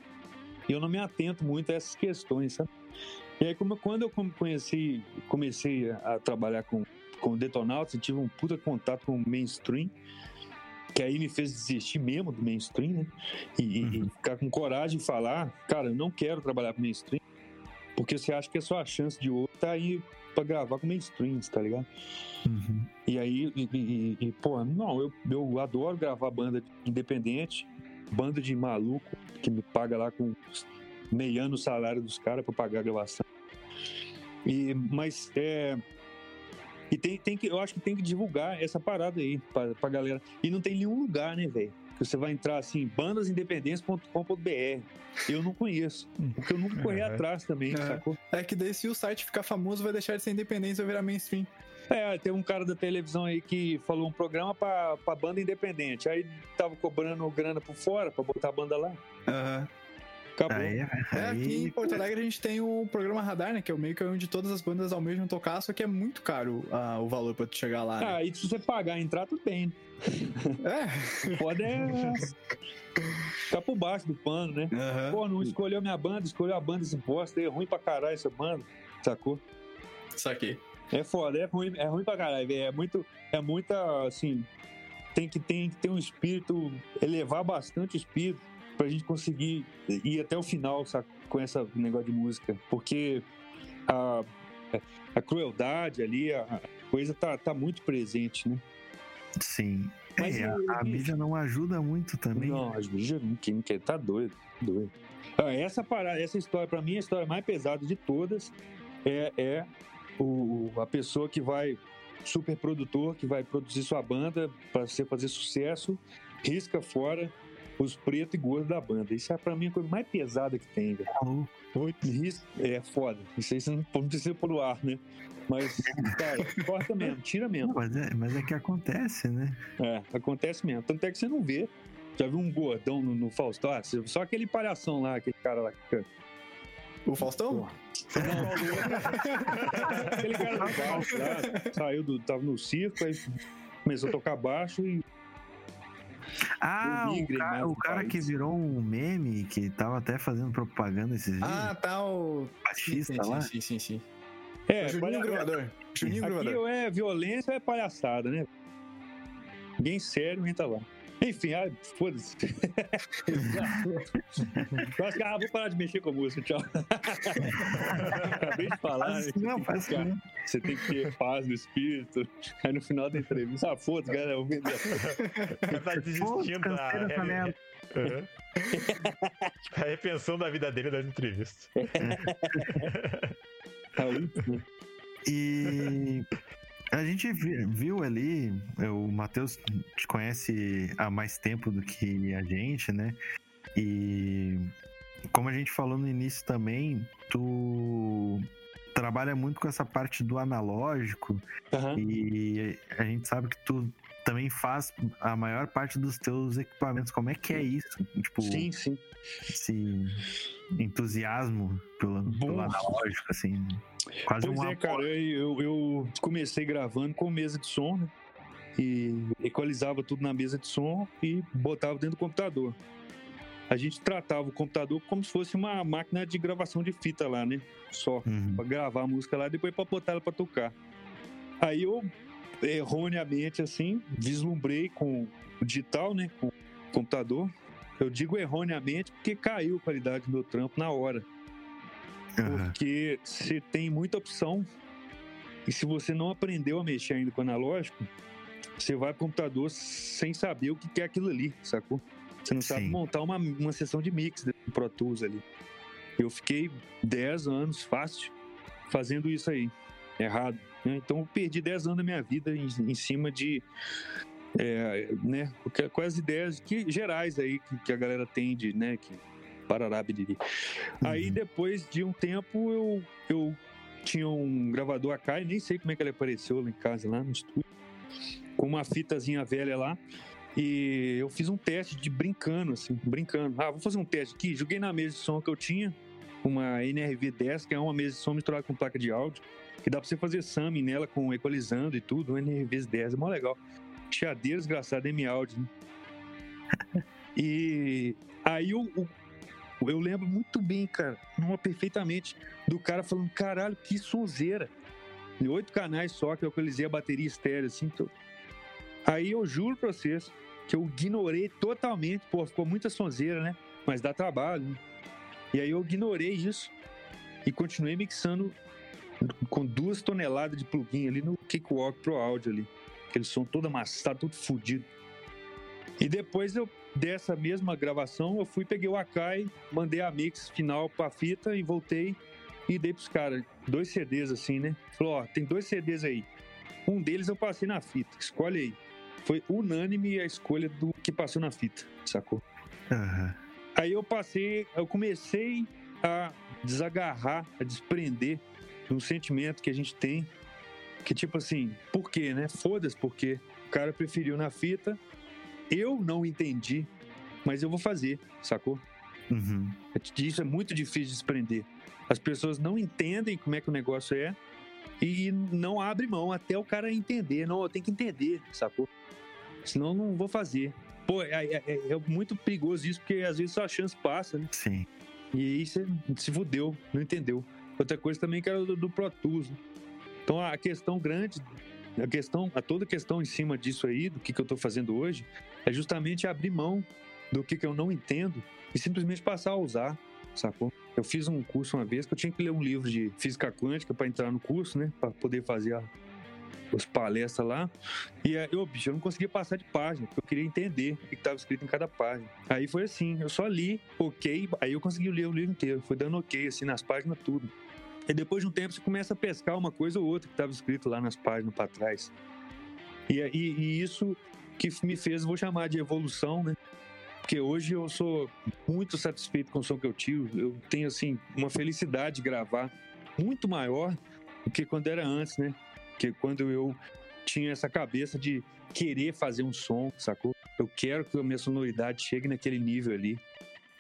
E eu não me atento muito a essas questões, sabe? E aí, como, quando eu conheci, comecei a trabalhar com, com Detonautas, eu tive um puta contato com o mainstream, que aí me fez desistir mesmo do mainstream, né? E, e- e Uhum. ficar com coragem de falar, cara, eu não quero trabalhar com mainstream, porque você acha que é só a chance de outro tá aí pra gravar com mainstream, tá ligado? Uhum. E aí, e, e- e, pô, não, eu, eu adoro gravar banda independente, banda de maluco que me paga lá com meiando o salário dos caras pra pagar a gravação. E, mas é. E tem, tem que, eu acho que tem que divulgar essa parada aí pra, pra galera. E não tem nenhum lugar, né, velho? Que você vai entrar assim, bandasindependentes.com.br. Eu não conheço, porque eu nunca corri atrás também, É. sacou? É que daí se o site ficar famoso, vai deixar de ser independente e vai virar mainstream. É, tem um cara da televisão aí que falou um programa pra, pra banda independente. Aí tava cobrando grana por fora pra botar a banda lá. Aham. Acabou. Aí, É, aí- aqui em Porto Alegre a gente tem o programa Radar, né? Que é o meio que onde todas as bandas almejam tocar, só que é muito caro ah, o valor pra tu chegar lá. Né? Ah, e se você pagar e entrar, tudo bem. É. Pode é. ficar por baixo do pano, né? Aham. Pô, não escolheu minha banda, escolheu a banda desse bosta, é ruim pra caralho essa banda, sacou? Saquei. É foda, é ruim, é ruim pra caralho. É muito, é muita, assim, tem que, tem que ter um espírito, elevar bastante o espírito pra gente conseguir ir até o final, sabe, com esse negócio de música. Porque a, a crueldade ali, a a coisa tá, tá muito presente, né? Sim. Mas É, a, eu- a mídia não ajuda muito também. Não, as mídias não quem quer, tá doido, doido. Ah, Essa parada, essa história, pra mim, a história mais pesada de todas é, é o, a pessoa que vai, super produtor, que vai produzir sua banda pra você fazer sucesso, risca fora os pretos e gordos da banda. Isso é pra mim a coisa mais pesada que tem, velho. Maluco. Risco, é foda. Isso aí você não não precisa pôr no ar, né? Mas, cara, <laughs> corta mesmo, tira mesmo. Não, mas, é, mas é que acontece, né? É, acontece mesmo. Tanto é que você não vê Já viu um gordão no, no Faustão? Ah, só aquele palhação lá, aquele cara lá que O Faustão? Aquele cara do baixo lá, saiu do. tava no circo, aí começou a tocar baixo e. Ah, o, né, o do cara que virou um meme, que tava até fazendo propaganda esses dias. Ah, tá o. baixista sim, lá. sim, sim, sim. É, o Juninho palha-. Juninho Aqui é violência é palhaçada, né? Ninguém sério entra lá. <laughs> Enfim, ah, foda-se. <laughs> Eu acho que, ah, vou parar de mexer com a música, tchau. <laughs> Acabei de falar. Faz né, isso não, faz isso ficar-. Você tem que ter paz no espírito. Aí no final da entrevista, ah, foda-se, galera, eu vou vender. Tá desistindo da merda. Aham. a repensão da vida dele das entrevistas. Ah, último. E a gente vi- viu ali, o Matheus te conhece há mais tempo do que a gente, né? E como a gente falou no início também, tu trabalha muito com essa parte do analógico Aham. e a gente sabe que tu também faz a maior parte dos teus equipamentos. Como é que é isso? Tipo, Sim, sim. esse entusiasmo pelo, pelo analógico, assim. Quase Pois um é, cara, eu, eu comecei gravando com mesa de som, né? E equalizava tudo na mesa de som e botava dentro do computador. A gente tratava o computador como se fosse uma máquina de gravação de fita lá, né? Só Uhum. pra gravar a música lá e depois pra botar ela pra tocar. Aí eu, erroneamente, assim, vislumbrei com o digital, né? Com o computador. Eu digo erroneamente porque caiu a qualidade do meu trampo na hora. Porque você tem muita opção. E se você não aprendeu a mexer ainda com analógico, você vai pro computador sem saber o que é aquilo ali, sacou? Você não sabe Sim. montar uma, uma sessão de mix do Pro Tools ali. Eu fiquei 10 anos, fácil, fazendo isso aí. Errado. Né? Então eu perdi 10 anos da minha vida em, em cima de. é, né, as ideias que, gerais aí que, que a galera tem de, né, que parará, biriri. Aí Uhum. depois de um tempo eu, eu tinha um gravador Akai, nem sei como é que ele apareceu lá em casa, lá no estúdio, com uma fitazinha velha lá. E eu fiz um teste de brincando, assim, brincando. Ah, vou fazer um teste aqui. Joguei na mesa de som que eu tinha, uma NRV10, que é uma mesa de som misturada com placa de áudio, que dá pra você fazer summing nela com equalizando e tudo, um NRV10, é mó legal. Chiadeira desgraçada, M-Audio, né? E aí eu lembro muito bem, cara, numa perfeitamente, do cara falando, caralho, que sonzeira. E oito canais só que eu equalizei a bateria estéreo, assim. tô- Aí eu juro pra vocês que eu ignorei totalmente, pô, ficou muita sonzeira, né? Mas dá trabalho, né? E aí eu ignorei isso e continuei mixando com duas toneladas de plugin ali no Cakewalk Pro Audio ali. Aquele som todo amassado, todo fudido. E depois eu, dessa mesma gravação, eu fui, peguei o Akai, mandei a mix final pra fita e voltei e dei pros caras dois CDs assim, né? Falou, ó, tem dois CDs aí. Um deles eu passei na fita, escolhe aí. Foi unânime a escolha do que passou na fita, sacou? Aham. Aí eu passei, eu comecei a desagarrar, a desprender de um sentimento que a gente tem, que tipo assim, por quê, né? Foda-se, porque o cara preferiu na fita, eu não entendi, mas eu vou fazer, sacou? Uhum. Isso é muito difícil de desprender. As pessoas não entendem como é que o negócio é e não abre mão até o cara entender. Não, eu tenho que entender, sacou? Senão eu não vou fazer. Pô, é, é- é- é muito perigoso isso, porque às vezes só a chance passa, né? Sim. E aí você se fudeu, não entendeu. Outra coisa também que era do, do Pro Tools. né? Então a questão grande, a questão, a toda questão em cima disso aí, do que, que eu tô fazendo hoje, é justamente abrir mão do que, que eu não entendo e simplesmente passar a usar, sacou? Eu fiz um curso uma vez que eu tinha que ler um livro de física quântica para entrar no curso, né? Para poder fazer a, as palestras lá. E eu, bicho, eu não conseguia passar de página, porque eu queria entender o que estava escrito em cada página. Aí foi assim, eu só li, ok, aí eu consegui ler o livro inteiro. Foi dando ok, assim, nas páginas, tudo. E depois de um tempo você começa a pescar uma coisa ou outra que estava escrito lá nas páginas para trás. E, e, e isso que me fez, vou chamar de evolução, né? Porque hoje eu sou muito satisfeito com o som que eu tiro. Eu tenho, assim, uma felicidade de gravar muito maior do que quando era antes, né? Porque quando eu tinha essa cabeça de querer fazer um som, sacou? Eu quero que a minha sonoridade chegue naquele nível ali.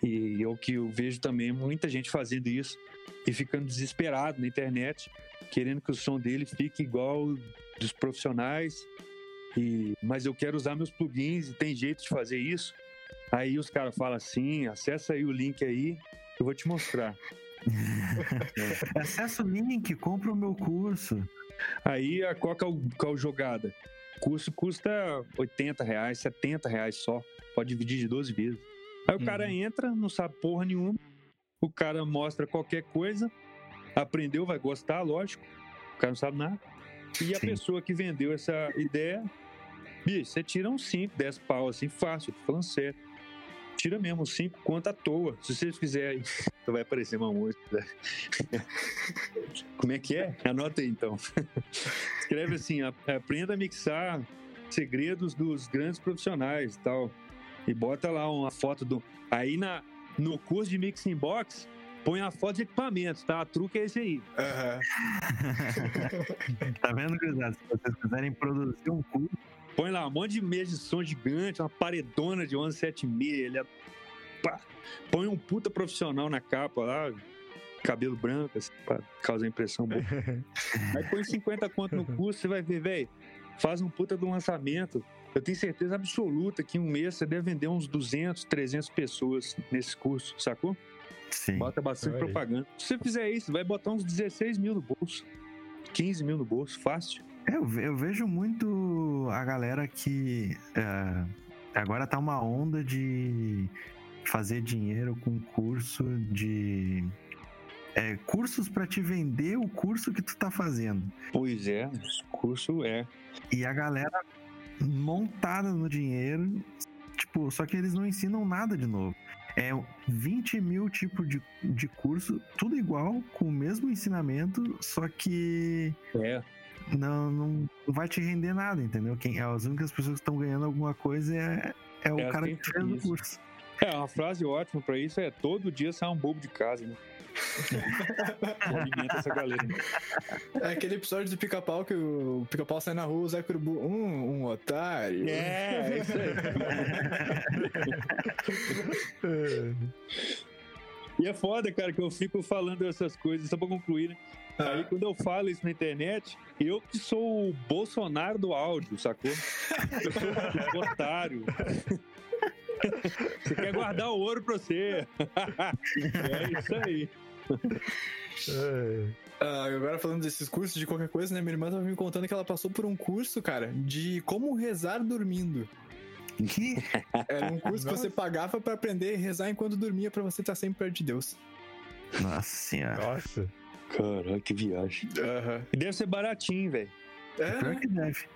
E é o que eu vejo também muita gente fazendo isso e ficando desesperado na internet, querendo que o som dele fique igual dos profissionais. E, mas eu quero usar meus plugins e tem jeito de fazer isso. Aí os caras falam assim: acessa aí o link aí, eu vou te mostrar. <laughs> Acessa o link, compra o meu curso. Aí a qual que é o, qual é jogada? O curso custa 80 reais, 70 reais só. Pode dividir de 12 vezes. Aí o cara entra, não sabe porra nenhuma. O cara mostra qualquer coisa. Aprendeu, vai gostar, lógico. O cara não sabe nada. E a Sim. pessoa que vendeu essa ideia, bicho, você tira uns 5, 10 pau assim, fácil, tô falando sério. Tira mesmo uns 5 conto à toa. Se vocês fizerem. <laughs> Então vai aparecer uma música. Como é que é? Anota aí então. <laughs> Escreve assim: "A- aprenda a mixar segredos dos grandes profissionais e tal. E bota lá uma foto do. Aí na, no curso de Mixing Box, põe a foto de equipamentos, tá? O truque é esse aí. Aham. <laughs> Tá vendo, gurizada? Se vocês quiserem produzir um curso, Põe lá um monte de mesa de som gigante, uma paredona de 1176. Ele é... pá. Põe um puta profissional na capa lá, cabelo branco, assim, pra causar impressão boa. <laughs> Aí põe 50 conto no curso, você vai ver, velho. Faz um puta do lançamento. Eu tenho certeza absoluta que em um mês você deve vender uns 200, 300 pessoas nesse curso, sacou? sim. Bota bastante Olha aí. propaganda. Se você fizer isso, vai botar uns 16 mil no bolso. 15 mil no bolso, fácil. Eu, eu vejo muito a galera que é, agora tá uma onda de fazer dinheiro com curso de é, cursos para te vender o curso que tu tá fazendo. Pois é, curso é. E a galera montada no dinheiro, tipo, só que eles não ensinam nada de novo. É 20 mil tipos de, de curso, tudo igual, com o mesmo ensinamento, só que É. não, não vai te render nada, entendeu? Quem, as únicas pessoas que estão ganhando alguma coisa é, é o É cara que fez o curso. É, uma frase ótima pra isso é todo dia sai um bobo de casa, né? Alimenta essa galera. É aquele episódio do pica-pau que o pica-pau sai na rua, o Zé Curubu, um, um otário. É, é isso aí. E é foda, cara, que eu fico falando essas coisas, só pra concluir, né? Aí quando eu falo isso na internet, eu que sou o Bolsonaro do áudio, sacou? Eu sou o otário. Você quer guardar o ouro pra você. É isso aí. Ah, agora falando desses cursos de qualquer coisa, né? Minha irmã tava me contando que ela passou por um curso, cara, de como rezar dormindo. Que? Era um curso que Nossa. você pagava pra aprender a rezar enquanto dormia pra você estar sempre perto de Deus. Nossa senhora. Nossa. Caraca, que viagem. E deve ser baratinho, velho. É, Pior né? que deve.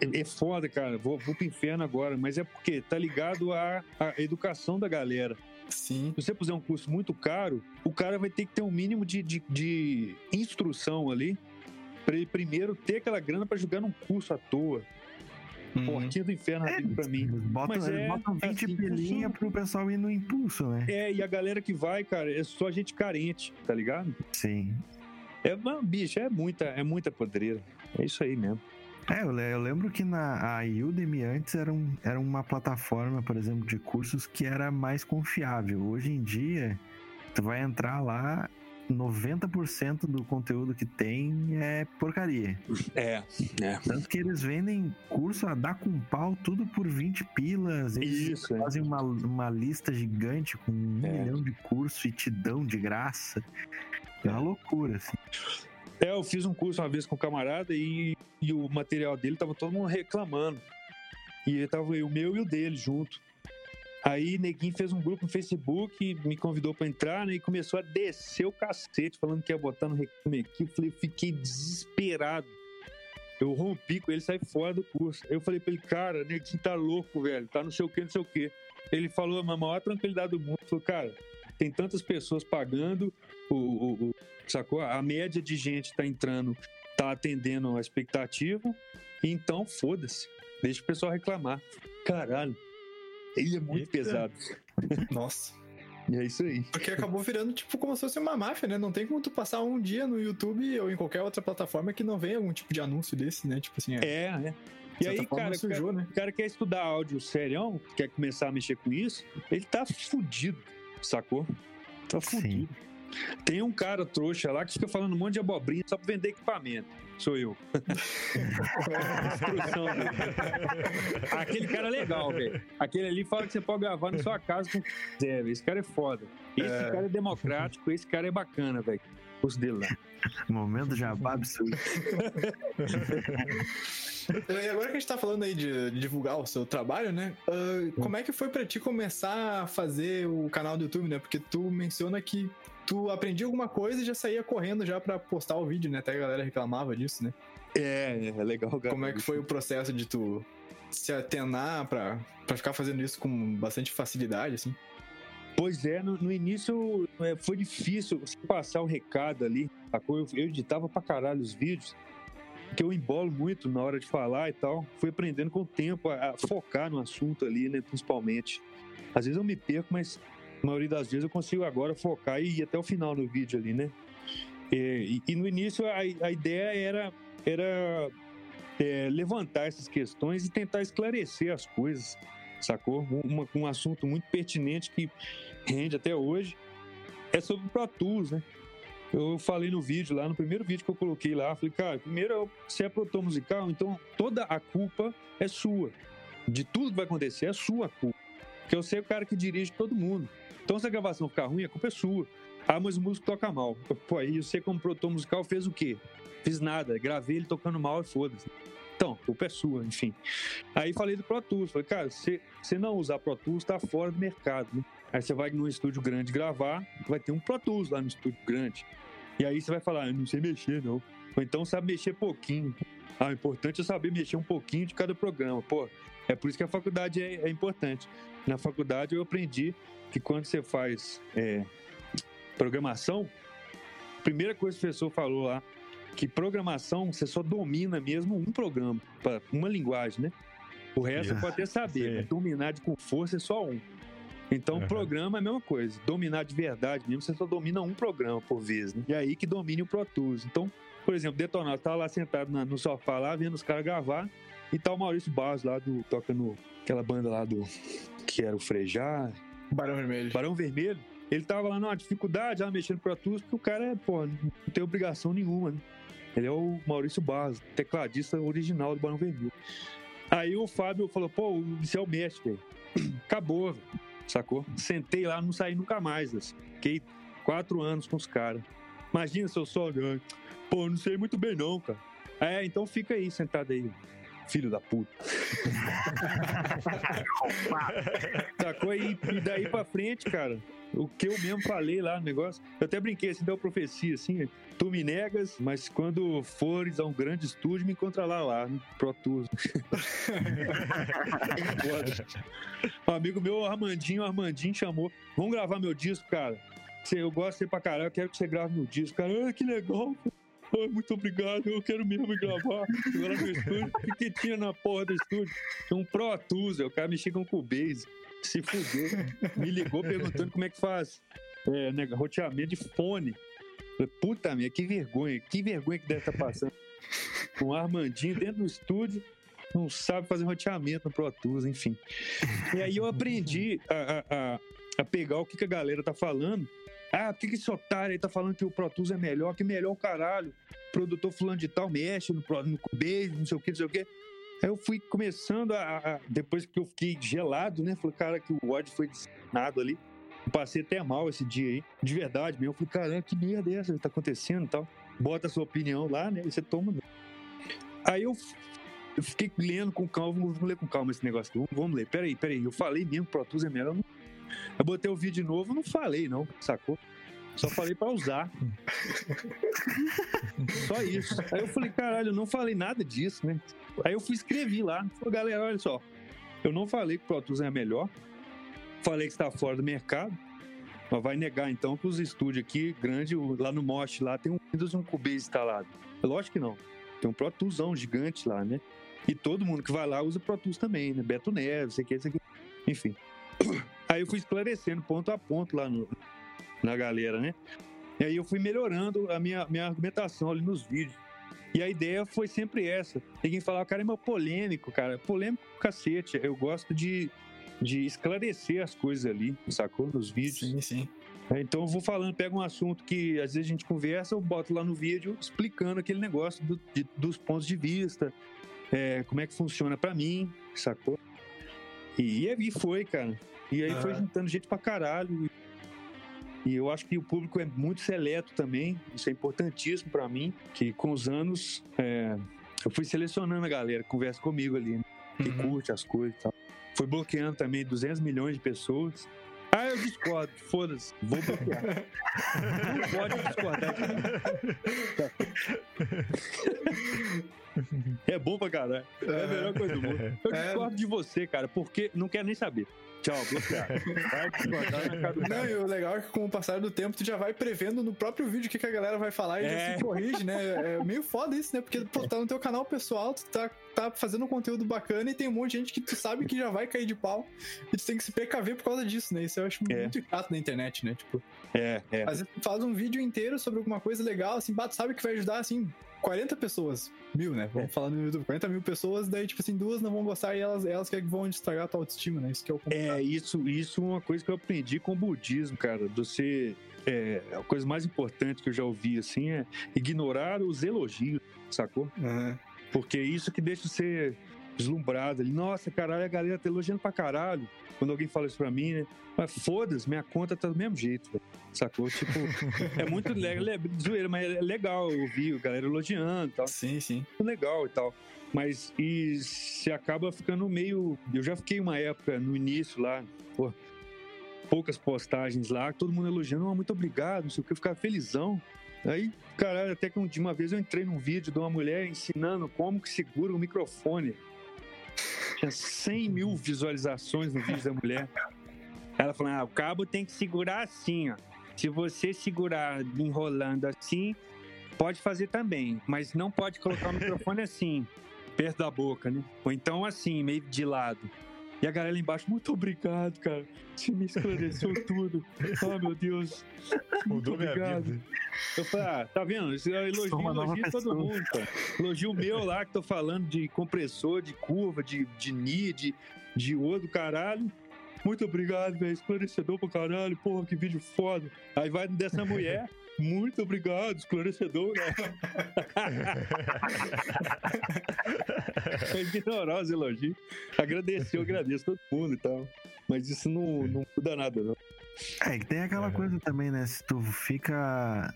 É é foda, cara. Vou, vou pro inferno agora, mas é porque tá ligado à, à educação da galera. Sim. Se você puser um curso muito caro, o cara vai ter que ter um mínimo de, de, de instrução ali pra ele primeiro ter aquela grana pra jogar num curso à toa. Uhum. Portinha do inferno É, pra mim. Botam, Mas é botam 20 assim pro pessoal ir no impulso, né? É, e a galera que vai, cara, é só gente carente, tá ligado? Sim. É, mano, bicho, é muita, é muita podreira. É isso aí mesmo. É, eu, le- eu lembro que na a Udemy antes era, um, era uma plataforma, por exemplo, de cursos que era mais confiável. Hoje em dia, tu vai entrar lá, 90% do conteúdo que tem é porcaria. É, é. Tanto que eles vendem curso a dar com pau, tudo por 20 pilas. Eles Isso, é. fazem uma, uma lista gigante com um É. milhão de cursos e te dão de graça. É uma loucura, assim. É, eu fiz um curso uma vez com um camarada e, e o material dele tava todo mundo reclamando. E tava eu, o meu e o dele junto. Aí Neguinho fez um grupo no Facebook, me convidou pra entrar, né? E começou a descer o cacete, falando que ia botar no reclame aqui. Eu falei, fiquei desesperado. Eu rompi com ele, saí fora do curso. Eu falei pra ele, cara, Neguinho tá louco, velho. Tá não sei o que, não sei o que. Ele falou, a maior tranquilidade do mundo. Falou, cara, tem tantas pessoas pagando, o, o- o- sacou? A média de gente tá entrando, tá atendendo a expectativa, então foda-se. Deixa o pessoal reclamar. Caralho. Ele é muito Eita. pesado. <laughs> Nossa. E é isso aí. Porque acabou virando, tipo, como se fosse uma máfia, né? Não tem como tu passar um dia no YouTube ou em qualquer outra plataforma que não venha algum tipo de anúncio desse, né? Tipo assim, é. É, é. de E aí, cara, sujou, né? o cara quer estudar áudio serião, quer começar a mexer com isso, ele tá fudido, sacou? Tá fudido. Tem um cara trouxa lá que fica falando um monte de abobrinha só pra vender equipamento. Sou eu. <laughs> Aquele cara é legal, velho. Aquele ali fala que você pode gravar na sua casa com quiser, velho. Esse cara é foda. Esse É. cara é democrático, esse cara é bacana, velho. Os dele lá. Momento jabá absurdo. <laughs> <laughs> E agora que a gente tá falando aí de divulgar o seu trabalho, né? ah, como é que foi pra ti começar a fazer o canal do YouTube, né? Porque tu menciona que tu aprendia alguma coisa e já saía correndo já pra postar o vídeo, né? Até a galera reclamava disso, né? É, é legal, cara. Como é que foi o processo de tu se atenar pra, pra ficar fazendo isso com bastante facilidade, assim? Pois é, no, no início é, foi difícil passar o recado ali. Eu, eu editava pra caralho os vídeos, porque eu embolo muito na hora de falar e tal. Fui aprendendo com o tempo a, a focar no assunto ali, né, principalmente. Às vezes eu me perco, mas a maioria das vezes eu consigo agora focar e ir até o final do vídeo ali, né? É, E, e no início a, a ideia era, era é, levantar essas questões e tentar esclarecer as coisas, sacou? Uma- um assunto muito pertinente que rende até hoje é sobre o Pro Tools, né? Eu falei no vídeo lá, no primeiro vídeo que eu coloquei lá, falei, cara, primeiro, você é produtor musical, então toda a culpa é sua. De tudo que vai acontecer é sua culpa. Porque eu sei o cara que dirige todo mundo. Então se a gravação ficar ruim, a culpa é sua. Ah, mas o músico toca mal. Pô, aí você como produtor musical fez o quê? Fiz nada, gravei ele tocando mal e foda-se. Então, a culpa é sua, enfim. Aí falei do Pro Tools, falei, cara, se você não usar Pro Tools, tá fora do mercado, né? Aí você vai num estúdio grande gravar, vai ter um Pro Tools lá no estúdio grande. E aí você vai falar, eu não sei mexer, não. Ou então sabe mexer pouquinho. Ah, o importante é saber mexer um pouquinho de cada programa. Pô, é por isso que a faculdade é, é importante. Na faculdade eu aprendi que quando você faz é, programação, a primeira coisa que o professor falou lá, que programação você só domina mesmo um programa, uma linguagem, né? O resto você <laughs> pode até saber, mas dominar de com força é só um. Então, Aham. programa é a mesma coisa. Dominar de verdade mesmo, você só domina um programa por vez, né? E aí que domine o Pro Tools. Então, por exemplo, Detonado tá lá sentado na- no sofá lá, vendo os caras gravar, e tá o Maurício Barros lá, do, toca no, aquela banda lá do, que era o Frejar, Barão Vermelho. Barão Vermelho, ele tava lá numa dificuldade, lá mexendo pro Tools, porque o cara é, pô, não tem obrigação nenhuma, né? Ele é o Maurício Barros, tecladista original do Barão Vermelho. Aí o Fábio falou, pô, é o mestre, velho. <clears throat> Acabou, velho. Sacou? Sentei lá, não saí nunca mais. Assim. Fiquei quatro anos com os caras. Imagina se eu só olhando. Pô, não sei muito bem não, cara. É, então fica aí, sentado aí, filho da puta. <laughs> Sacou? E, e daí pra frente, cara, o que eu mesmo falei lá no negócio, eu até brinquei assim, deu profecia assim, tu me negas, mas quando fores a um grande estúdio, me encontra lá, lá, no Pro <laughs> um amigo meu, o Armandinho, o Armandinho chamou, vamos gravar meu disco, cara. Eu gosto de você pra caralho, eu quero que você grave meu disco. Cara, ah, que legal. Muito obrigado, eu quero mesmo gravar. Lá no estúdio, o que tinha na porra do estúdio? Tinha um Pro Tools, o cara mexia com Cubase. Se fudeu. Me ligou perguntando como é que faz é, né, roteamento de fone. Falei, Puta minha, que vergonha, que vergonha que deve estar passando. Um Armandinho dentro do estúdio, não sabe fazer roteamento no Pro Tools, enfim. E aí eu aprendi a, a- a- a pegar o que, que a galera tá falando. Ah, por que, que esse otário aí tá falando que o Pro Tools é melhor? Que melhor o caralho. produtor fulano de tal mexe no, no Cubase, não sei o que, não sei o que. Aí eu fui começando a, a- Depois que eu fiquei gelado, né? Falei, cara, que o ódio foi desnado ali. Passei até mal esse dia aí. De verdade mesmo. Eu falei, caramba, que merda é essa que tá acontecendo e tal. Bota a sua opinião lá, né? E você toma. Aí eu, eu fiquei lendo com calma. Vamos, ler com calma esse negócio aqui. Vamos, ler. Peraí, peraí. Eu falei mesmo, Pro é melhor. Eu, não- eu botei o vídeo de novo, não falei, não, sacou? Só falei pra usar. Só isso. Aí eu falei, caralho, eu não falei nada disso, né? Aí eu fui escrevi lá. Falei, galera, olha só. Eu não falei que o Pro Tools é melhor. Falei que está fora do mercado. Mas vai negar então que os estúdios aqui, grande, lá no Mosh, lá tem um Windows e um Cubase instalado. Lógico que não. Tem um Pro Toolsão gigante lá, né? E todo mundo que vai lá usa Pro Tools também, né? Beto Neves, sei que, sei que. Enfim. Aí eu fui esclarecendo ponto a ponto lá no, na galera, né? E aí eu fui melhorando a minha, minha argumentação ali nos vídeos. E a ideia foi sempre essa. Ninguém falava, cara, é uma polêmico, cara. Polêmico cacete. Eu gosto de, de esclarecer as coisas ali, sacou? Nos vídeos. Sim, sim. É, Então eu vou falando, pego um assunto que às vezes a gente conversa, eu boto lá no vídeo explicando aquele negócio do- de- dos pontos de vista, é, como é que funciona pra mim, sacou? E, e foi, cara. E aí foi Ah. juntando gente pra caralho. E eu acho que o público é muito seleto também. Isso é importantíssimo pra mim. Que com os anos é, eu fui selecionando a galera que conversa comigo ali, né? que Uhum. curte as coisas e tal. Foi bloqueando também 200 milhões de pessoas. Ah, eu discordo, foda-se, vou bloquear. <laughs> Não pode discordar. É bom pra caralho. É a melhor coisa do mundo. Eu É. discordo de você, cara, porque não quero nem saber. Tchau, bloquear. Vai discordar <laughs> na cara do Não, e o legal é que com o passar do tempo tu já vai prevendo no próprio vídeo o que, que a galera vai falar e já É. se corrige, né? É meio foda isso, né? Porque pô, tá no teu canal pessoal, tu tá, tá fazendo um conteúdo bacana e tem um monte de gente que tu sabe que já vai cair de pau e tu tem que se precaver por causa disso, né? Isso eu acho É. muito chato na internet, né? Tipo, É, é. às vezes tu faz um vídeo inteiro sobre alguma coisa legal, assim, bah, tu sabe que vai ajudar, assim, 40 pessoas, mil, né? Vamos É. falar no YouTube, 40 mil pessoas, daí, tipo assim, duas não vão gostar e elas, elas que vão estragar a tua autoestima, né? Isso que é o É, isso, isso é uma coisa que eu aprendi com o budismo, cara. Você. É, a coisa mais importante que eu já ouvi, assim, é ignorar os elogios, sacou? Aham. Porque é isso que deixa você deslumbrado ali. Nossa, caralho, a galera tá elogiando pra caralho. Quando alguém fala isso pra mim, né? Mas foda-se, minha conta tá do mesmo jeito, velho. Sacou? Tipo, <laughs> é muito legal, é zoeira, mas é legal ouvir a galera elogiando e tal. Sim, sim. muito legal e tal. Mas e se acaba ficando meio. Eu já fiquei uma época no início lá, pô, poucas postagens lá, todo mundo elogiando, oh, muito obrigado, não sei o que, eu ficava felizão. Aí, caralho, até que um- de uma vez eu entrei num vídeo de uma mulher ensinando como que segura o microfone. Tinha 100 mil visualizações no vídeo da mulher. Ela falou: ah, o cabo tem que segurar assim, ó. Se você segurar enrolando assim, pode fazer também, mas não pode colocar o microfone assim, perto da boca, né? Ou então assim, meio de lado. E a galera embaixo, muito obrigado, cara. Você me esclareceu <laughs> tudo. Oh, meu Deus. Muito Mudou obrigado. Eu falei, ah, tá vendo? Isso é elogio, elogio todo mundo, cara. Elogio meu lá, que tô falando de compressor, de curva, de, de ni, de, de O do caralho. Muito obrigado, velho. Esclarecedor pra caralho. Porra, que vídeo foda. Aí vai dessa mulher. <laughs> Muito obrigado, esclarecedor, né? <laughs> É ignorar os elogios. Agradecer, eu agradeço todo mundo e tal. Mas isso não, não muda nada, não. É, que tem aquela Aham. coisa também, né? Se tu fica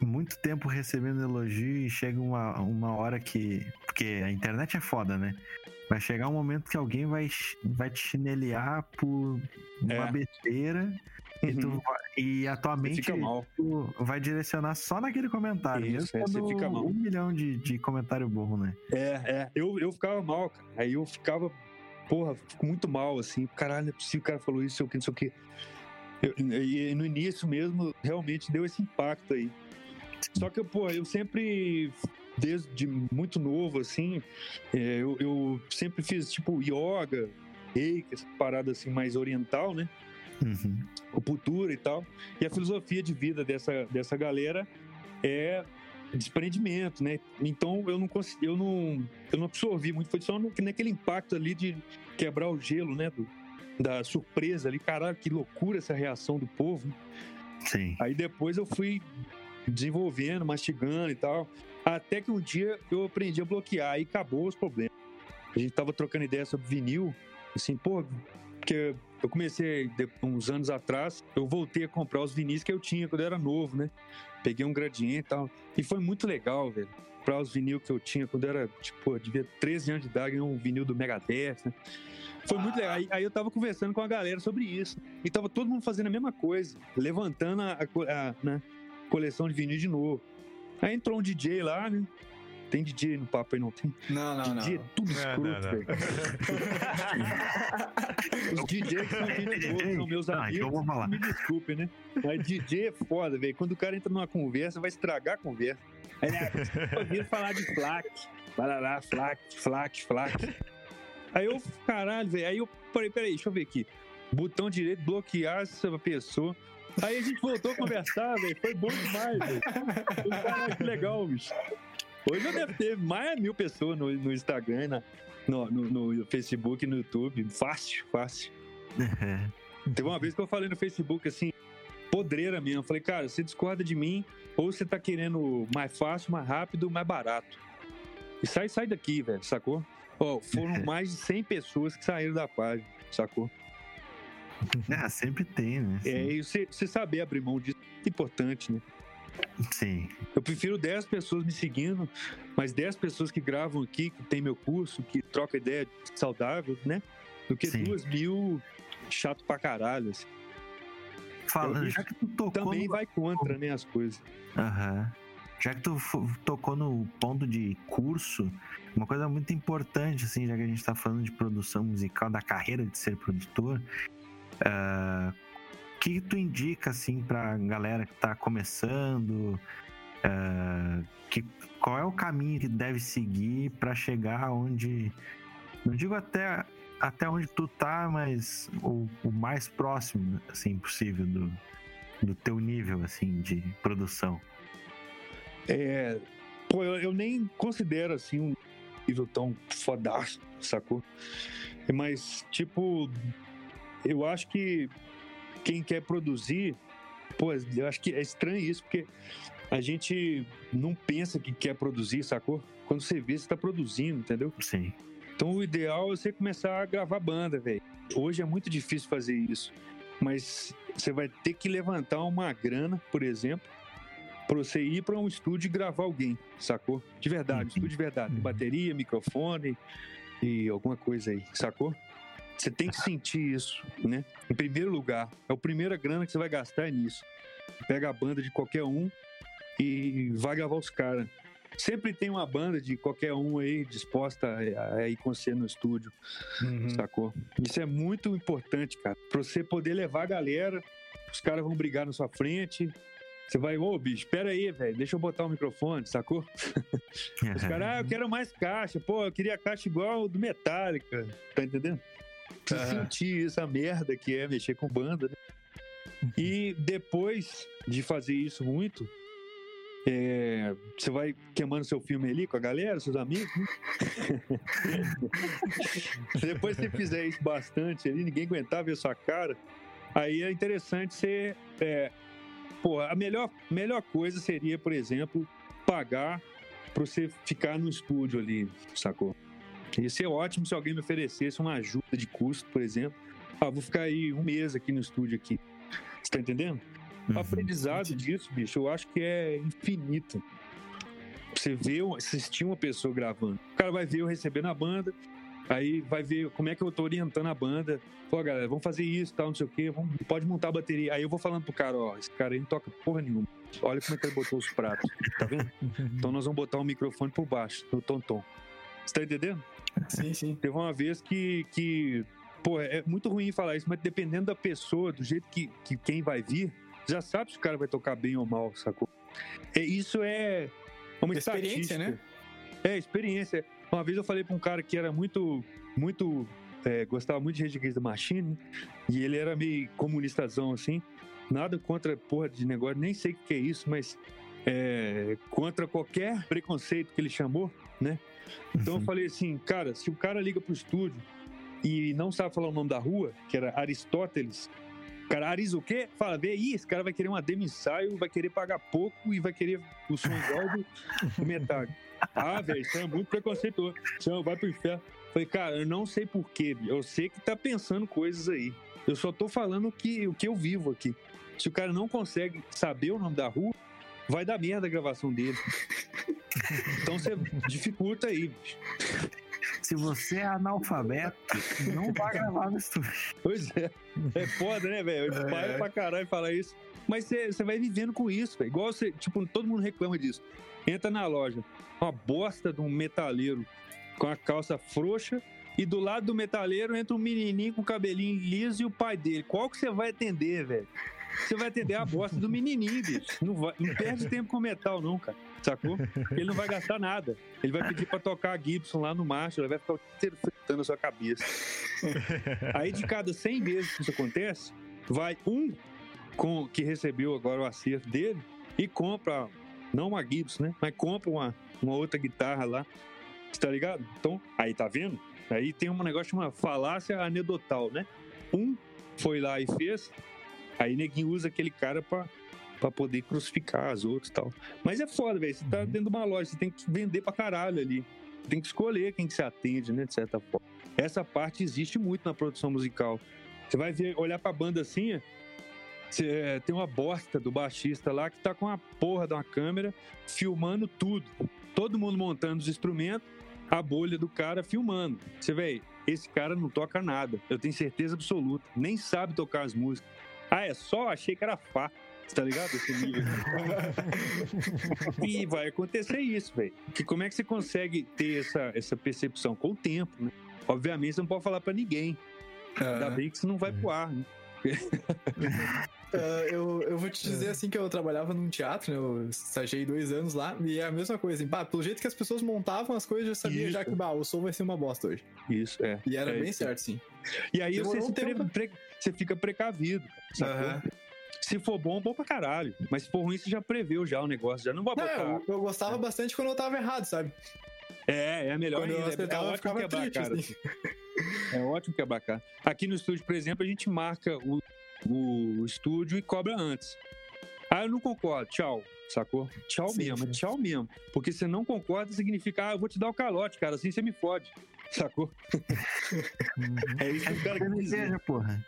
muito tempo recebendo elogio e chega uma, uma hora que. Porque a internet é foda, né? Vai chegar um momento que alguém vai, vai te chinelear por uma É. besteira e, tu Uhum. e a tua mente tu vai direcionar só naquele comentário. Isso, mesmo é, fica mal. um milhão de, de comentário burro, né? É, é. Eu, eu ficava mal, cara. Aí eu ficava, porra, fico muito mal, assim. Caralho, não é possível, o cara falou isso, sei o que, não sei o que. Eu- e no início mesmo, realmente deu esse impacto aí. Só que, pô, eu sempre, desde muito novo, assim, é, eu, eu sempre fiz, tipo, yoga, reiki, essa parada, assim, mais oriental, né? Uhum. cultura e tal. E a filosofia de vida dessa, dessa galera é desprendimento, né? Então eu não consegui, eu não, eu não absorvi muito, foi só no, naquele impacto ali de quebrar o gelo, né? do- da surpresa ali, caralho, que loucura essa reação do povo. Sim. Aí depois eu fui desenvolvendo, mastigando e tal. Até que um dia eu aprendi a bloquear e acabou os problemas. A gente tava trocando ideia sobre vinil, assim, pô, porque eu comecei uns anos atrás, eu voltei a comprar os vinis que eu tinha quando eu era novo, né? Peguei um gradiente e tal. E foi muito legal, velho. Comprar os vinil que eu tinha quando eu era, tipo, eu devia 13 anos de idade, um vinil do Megadeth, né? Foi muito legal. Aí, aí eu tava conversando com a galera sobre isso. E tava todo mundo fazendo a mesma coisa, levantando a, a a, né, coleção de vinil de novo. Aí entrou um DJ lá, né? Tem DJ no papo aí, não tem? Não, não, não. DJ é tudo Não, escroto, não, não. velho. Os DJs que são gente <laughs> boa, são meus Ah, então eu amigos. vou falar. Me desculpe, né? Mas DJ é foda, velho. Quando o cara entra numa conversa, vai estragar a conversa. Aí, né? Ouviram <laughs> falar de flac. Barará, flac, flac, flac. Aí eu, caralho, velho. Aí eu parei, peraí, deixa eu ver aqui. botão direito, bloquear essa pessoa. Aí a gente voltou a conversar, velho. Foi bom demais, velho. Caralho, que legal, bicho. Hoje eu deve ter mais de mil pessoas no, no Instagram, na, no, no, no Facebook, no YouTube. Fácil, fácil. <laughs> Teve uma vez que eu falei no Facebook assim, podreira mesmo. Eu falei, cara, você discorda de mim, ou você tá querendo mais fácil, mais rápido, mais barato. E sai, sai daqui, velho, sacou? Ó, foram <laughs> mais de 100 pessoas que saíram da página, sacou? Ah, sempre tem, né? É, e você, você saber abrir mão disso é importante, né? Sim. Eu prefiro 10 pessoas me seguindo, mas 10 pessoas que gravam aqui, que tem meu curso, que troca ideia saudável, né? Do que Sim. duas mil chato pra caralho. assim. Fala, já que tu tocou Também no... vai contra, né, as coisas. Aham. Já que tu tocou no ponto de curso, uma coisa muito importante, assim, já que a gente tá falando de produção musical, da carreira de ser produtor, o que tu indica, assim, pra galera que tá começando? ah, que, qual é o caminho que deve seguir pra chegar onde. Não digo até, até onde tu tá, mas o, o mais próximo, assim, possível do, do teu nível, assim, de produção. É, pô, eu, eu nem considero assim um nível tão fodaço, sacou? Mas, tipo, eu acho que quem quer produzir, pô, eu acho que é estranho isso, porque a gente não pensa que quer produzir, sacou? Quando você vê, você tá produzindo, entendeu? Sim. Então o ideal é você começar a gravar banda, velho. Hoje é muito difícil fazer isso. Mas você vai ter que levantar uma grana, por exemplo, pra você ir pra um estúdio e gravar alguém, sacou? De verdade, um Uhum. estúdio de verdade. Uhum. Bateria, microfone e alguma coisa aí, sacou? Você tem que sentir isso, né? Em primeiro lugar, é a primeira grana que você vai gastar é nisso. Pega a banda de qualquer um e vai gravar os caras. Sempre tem uma banda de qualquer um aí disposta a, a ir com você no estúdio, Uhum. sacou? Isso é muito importante, cara. Pra você poder levar a galera, os caras vão brigar na sua frente. Você vai, ô bicho, espera aí, velho, deixa eu botar o microfone, sacou? <laughs> Os caras, ah, eu quero mais caixa, pô, eu queria caixa igual do Metallica, tá entendendo? Aham. sentir essa merda que é mexer com banda, né? E depois de fazer isso muito, é, você vai queimando seu filme ali com a galera, seus amigos, né? <laughs> Depois que você fizer isso bastante ali, ninguém aguentar ver sua cara, aí é interessante você. É, pô, a melhor, melhor coisa seria, por exemplo, pagar pra você ficar no estúdio ali, sacou? Ia ser ótimo se alguém me oferecesse uma ajuda de custo, por exemplo. Ah, vou ficar aí um mês aqui no estúdio aqui. Você tá entendendo? O Uhum. aprendizado disso, bicho, eu acho que é infinito. Você vê, assistir uma pessoa gravando. O cara vai ver eu recebendo a banda, aí vai ver como é que eu tô orientando a banda. Pô, galera, vamos fazer isso, tal, não sei o quê, vamos, pode montar a bateria. Aí eu vou falando pro cara, ó, esse cara aí não toca porra nenhuma. Olha como é que ele botou os pratos, tá vendo? <laughs> Então nós vamos botar um microfone por baixo, no tom-tom. Você tá entendendo? Sim, sim. Teve uma vez que, que pô, é muito ruim falar isso, mas dependendo da pessoa, do jeito que, que quem vai vir, já sabe se o cara vai tocar bem ou mal, sacou? É, isso é uma Experiência, estatística. né? É, experiência. Uma vez eu falei pra um cara que era muito, muito, é, gostava muito de Rage Against the Machine, e ele era meio comunistazão, assim, nada contra porra de negócio, nem sei o que é isso, mas é, contra qualquer preconceito que ele chamou, né? Então eu Uhum. falei assim, cara, se o cara liga pro estúdio e não sabe falar o nome da rua, que era Aristóteles, cara, Aris o quê? Fala, vê aí, esse cara vai querer uma demo ensaio, vai querer pagar pouco e vai querer o som do, Metallica. Ah, velho, isso é muito preconceituoso. Não, vai pro inferno. Falei, cara, eu não sei porquê, eu sei que tá pensando coisas aí. Eu só tô falando que, o que eu vivo aqui. Se o cara não consegue saber o nome da rua, vai dar merda a gravação dele. Então você dificulta aí. Se você é analfabeto, não vai <laughs> gravar no estúdio. Pois é. É foda, né, velho? É. Para pra caralho falar isso. Mas você você vai vivendo com isso, velho. Igual você, tipo, todo mundo reclama disso. Entra na loja, uma bosta de um metaleiro com a calça frouxa e do lado do metaleiro entra um menininho com o cabelinho liso e o pai dele. Qual que você vai atender, velho? Você vai atender a bosta do menininho, bicho. Não, vai, não perde tempo com metal, não, cara. Sacou? Ele não vai gastar nada. Ele vai pedir pra tocar a Gibson lá no macho, ele vai ficar o fritando a sua cabeça. Aí de cada 100 vezes que isso acontece, vai um com que recebeu agora o acerto dele e compra, não uma Gibson, né? Mas compra uma, uma outra guitarra lá. Tá ligado? Então, aí tá vendo? Aí tem um negócio chamado falácia anedotal, né? Um foi lá e fez, aí neguinho usa aquele cara pra, pra poder crucificar as outras e tal. Mas é foda, velho. Você tá dentro de uma loja, você tem que vender pra caralho ali. Tem que escolher quem que você atende, né? De certa forma. Essa parte existe muito na produção musical. Você vai ver, olhar pra banda assim, você, é, tem uma bosta do baixista lá que tá com a porra de uma câmera filmando tudo. Todo mundo montando os instrumentos, a bolha do cara filmando. Você vê, esse cara não toca nada. Eu tenho certeza absoluta. Nem sabe tocar as músicas. Ah, é só? Achei que era Fá. Tá ligado? Esse nível. <laughs> e vai acontecer isso, velho. Que como é que você consegue ter essa, essa percepção? Com o tempo, né? Obviamente você não pode falar pra ninguém. Ainda bem que você não vai pro ar, né? <laughs> Ah, eu, eu vou te dizer assim que eu trabalhava num teatro, né? Eu estagiei dois anos lá, e é a mesma coisa, assim, pá, pelo jeito que as pessoas montavam as coisas, eu já sabia Isso. já que bah, o som vai ser uma bosta hoje. Isso, é. E era É bem isso. certo, sim. E aí você, Demorou um pre- pre- você fica precavido. Se for bom, bom pra caralho. Mas se for ruim, você já preveu já o negócio. Já não vai Não, botar. eu, eu gostava bastante quando eu tava errado, sabe? É, é melhor Quando eu ainda. É eu ótimo ficava quebrar triste, cara. assim. É ótimo quebrar a cara. Aqui no estúdio, por exemplo, a gente marca o, o estúdio e cobra antes. Ah, eu não concordo. Tchau. Sacou? Tchau Sim, mesmo, é sim. tchau mesmo. Porque você não concorda significa, ah, eu vou te dar o calote, cara. Assim você me fode. <laughs> Sacou? É isso que o cara quer dizer. seja, porra.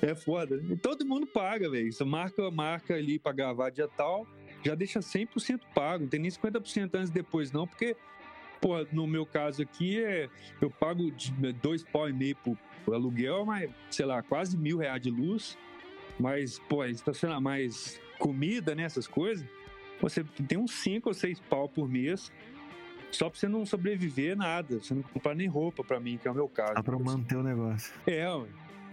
É foda. E todo mundo paga, velho. Você marca, marca ali pra gravar dia tal, já deixa 100% pago. Não tem nem 50% antes e depois, não, porque, pô, no meu caso aqui, é, eu pago de- dois pau e meio pro aluguel, mas, sei lá, quase mil reais de luz. Mas, pô, estacionar mais comida, né, essas coisas, você tem uns cinco ou seis pau por mês. Só pra você não sobreviver nada, você não comprar nem roupa pra mim, que é o meu caso. Dá pra manter o negócio. É, ué.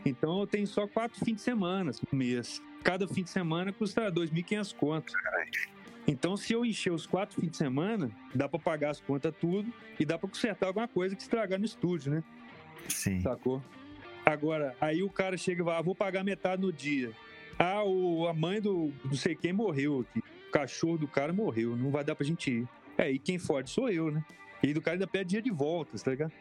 então eu tenho só quatro fins de semana por mês. Cada fim de semana custa 2.500 contos. Então, se eu encher os quatro fins de semana, dá pra pagar as contas tudo e dá pra consertar alguma coisa que estragar no estúdio, né? Sim. Sacou? Agora, aí o cara chega e fala, ah, vou pagar metade no dia. Ah, o, a mãe do não sei quem morreu aqui. O cachorro do cara morreu, não vai dar pra gente ir. É, e quem fode sou eu, né? E do cara ainda pede dia de volta, tá ligado?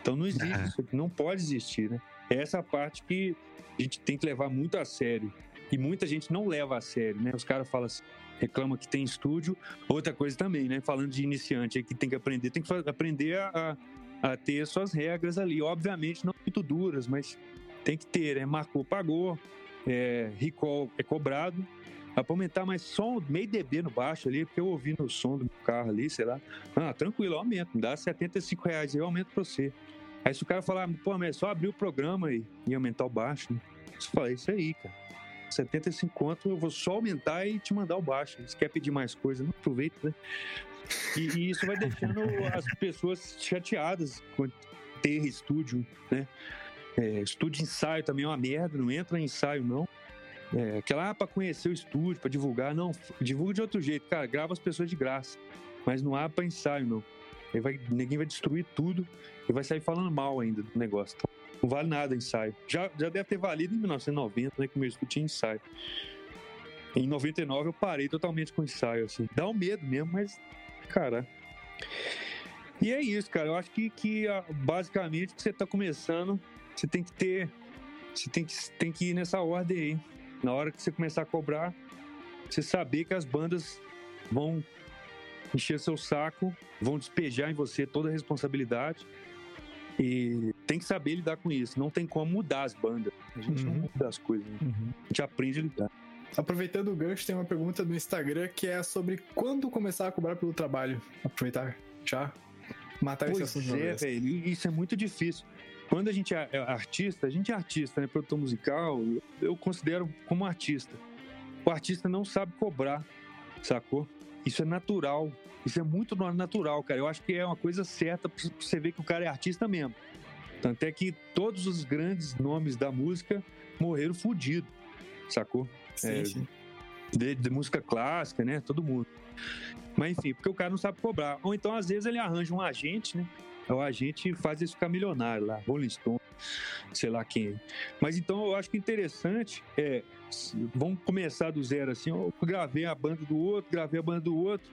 Então não existe isso aqui, não pode existir, né? Essa é a parte que a gente tem que levar muito a sério. E muita gente não leva a sério, né? Os caras falam assim, reclama que tem estúdio. Outra coisa também, né? Falando de iniciante que tem que aprender, tem que aprender a, a, ter suas regras ali. Obviamente não muito duras, mas tem que ter, né? Marcou, pagou, é, recall é cobrado. Dá pra aumentar mais som, meio dB no baixo ali, porque eu ouvi no som do meu carro ali, sei lá. Ah, tranquilo, aumento, me dá 75 reais eu aumento pra você. Aí se o cara falar, pô, mas é só abrir o programa e, e aumentar o baixo, né? Eu falei, isso aí, cara. 75 conto, eu vou só aumentar e te mandar o baixo. Se quer pedir mais coisa, não aproveita, né? E, e isso vai deixando as pessoas chateadas com ter estúdio, né? É, estúdio ensaio também é uma merda, não entra em ensaio, não. É, aquela ah, pra conhecer o estúdio, pra divulgar, não, divulga de outro jeito, cara, grava as pessoas de graça, mas não há pra ensaio, não. Aí vai, ninguém vai destruir tudo e vai sair falando mal ainda do negócio. Não vale nada ensaio. Já, já deve ter valido em 1990, né, que meu estúdio tinha ensaio. Em 99 eu parei totalmente com ensaio, assim. Dá um medo mesmo, mas, cara. E é isso, cara. Eu acho que, que ah, basicamente que você tá começando, você tem que ter. Você tem que, tem que ir nessa ordem aí. Na hora que você começar a cobrar, você saber que as bandas vão encher seu saco, vão despejar em você toda a responsabilidade. E tem que saber lidar com isso. Não tem como mudar as bandas. A gente não Uhum. muda as coisas. né? Uhum. A gente aprende a lidar. Aproveitando o gancho, tem uma pergunta do Instagram que é sobre quando começar a cobrar pelo trabalho. Aproveitar já, matar esse assunto Pois de uma é, velho. Isso é muito difícil. Quando a gente é é artista, a gente é artista, né? Produtor musical, eu considero como artista. O artista não sabe cobrar, sacou? Isso é natural. Isso é muito natural, cara. Eu acho que é uma coisa certa pra você ver que o cara é artista mesmo. Tanto é que todos os grandes nomes da música morreram fudidos. sacou? Sim, É, sim. de, de música clássica, né? Todo mundo. Mas enfim, porque o cara não sabe cobrar. Ou então, às vezes, ele arranja um agente, né? O agente faz ele ficar milionário lá, Rolling Stone, sei lá quem. Mas então eu acho que interessante é. Vamos começar do zero assim. Eu gravei a banda do outro, gravei a banda do outro,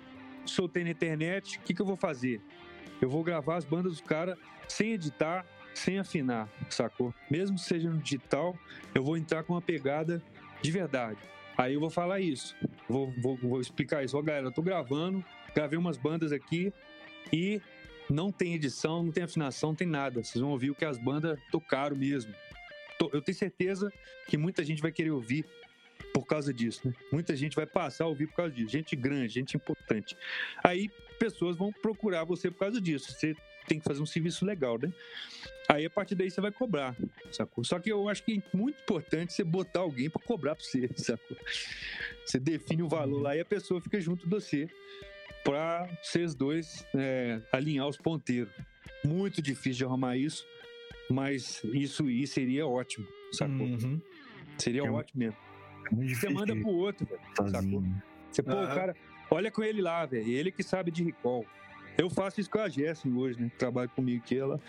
soltei na internet. O que, que eu vou fazer? Eu vou gravar as bandas dos caras sem editar, sem afinar, sacou? Mesmo que seja no digital, eu vou entrar com uma pegada de verdade. Aí eu vou falar isso. Vou, vou, vou explicar isso. Ó, galera, eu tô gravando, gravei umas bandas aqui e não tem edição, não tem afinação, não tem nada. Vocês vão ouvir o que as bandas tocaram mesmo. Eu tenho certeza que muita gente vai querer ouvir por causa disso, né? Muita gente vai passar a ouvir por causa disso. Gente grande, gente importante. Aí pessoas vão procurar você por causa disso. Você tem que fazer um serviço legal, né? Aí a partir daí você vai cobrar, sacou? Só que eu acho que é muito importante você botar alguém pra cobrar pra você, <laughs> sacou? Você define o valor lá e a pessoa fica junto de você pra vocês dois é, alinhar os ponteiros. Muito difícil de arrumar isso, mas isso aí seria ótimo, sacou? Uhum. Seria É ótimo mesmo. É Você manda pro outro, velho. sozinho. Você, pô, Aham. o cara, olha com ele lá, velho. Ele que sabe de recall. Eu faço isso com a Jessie hoje, né? que Trabalha comigo aqui, ela,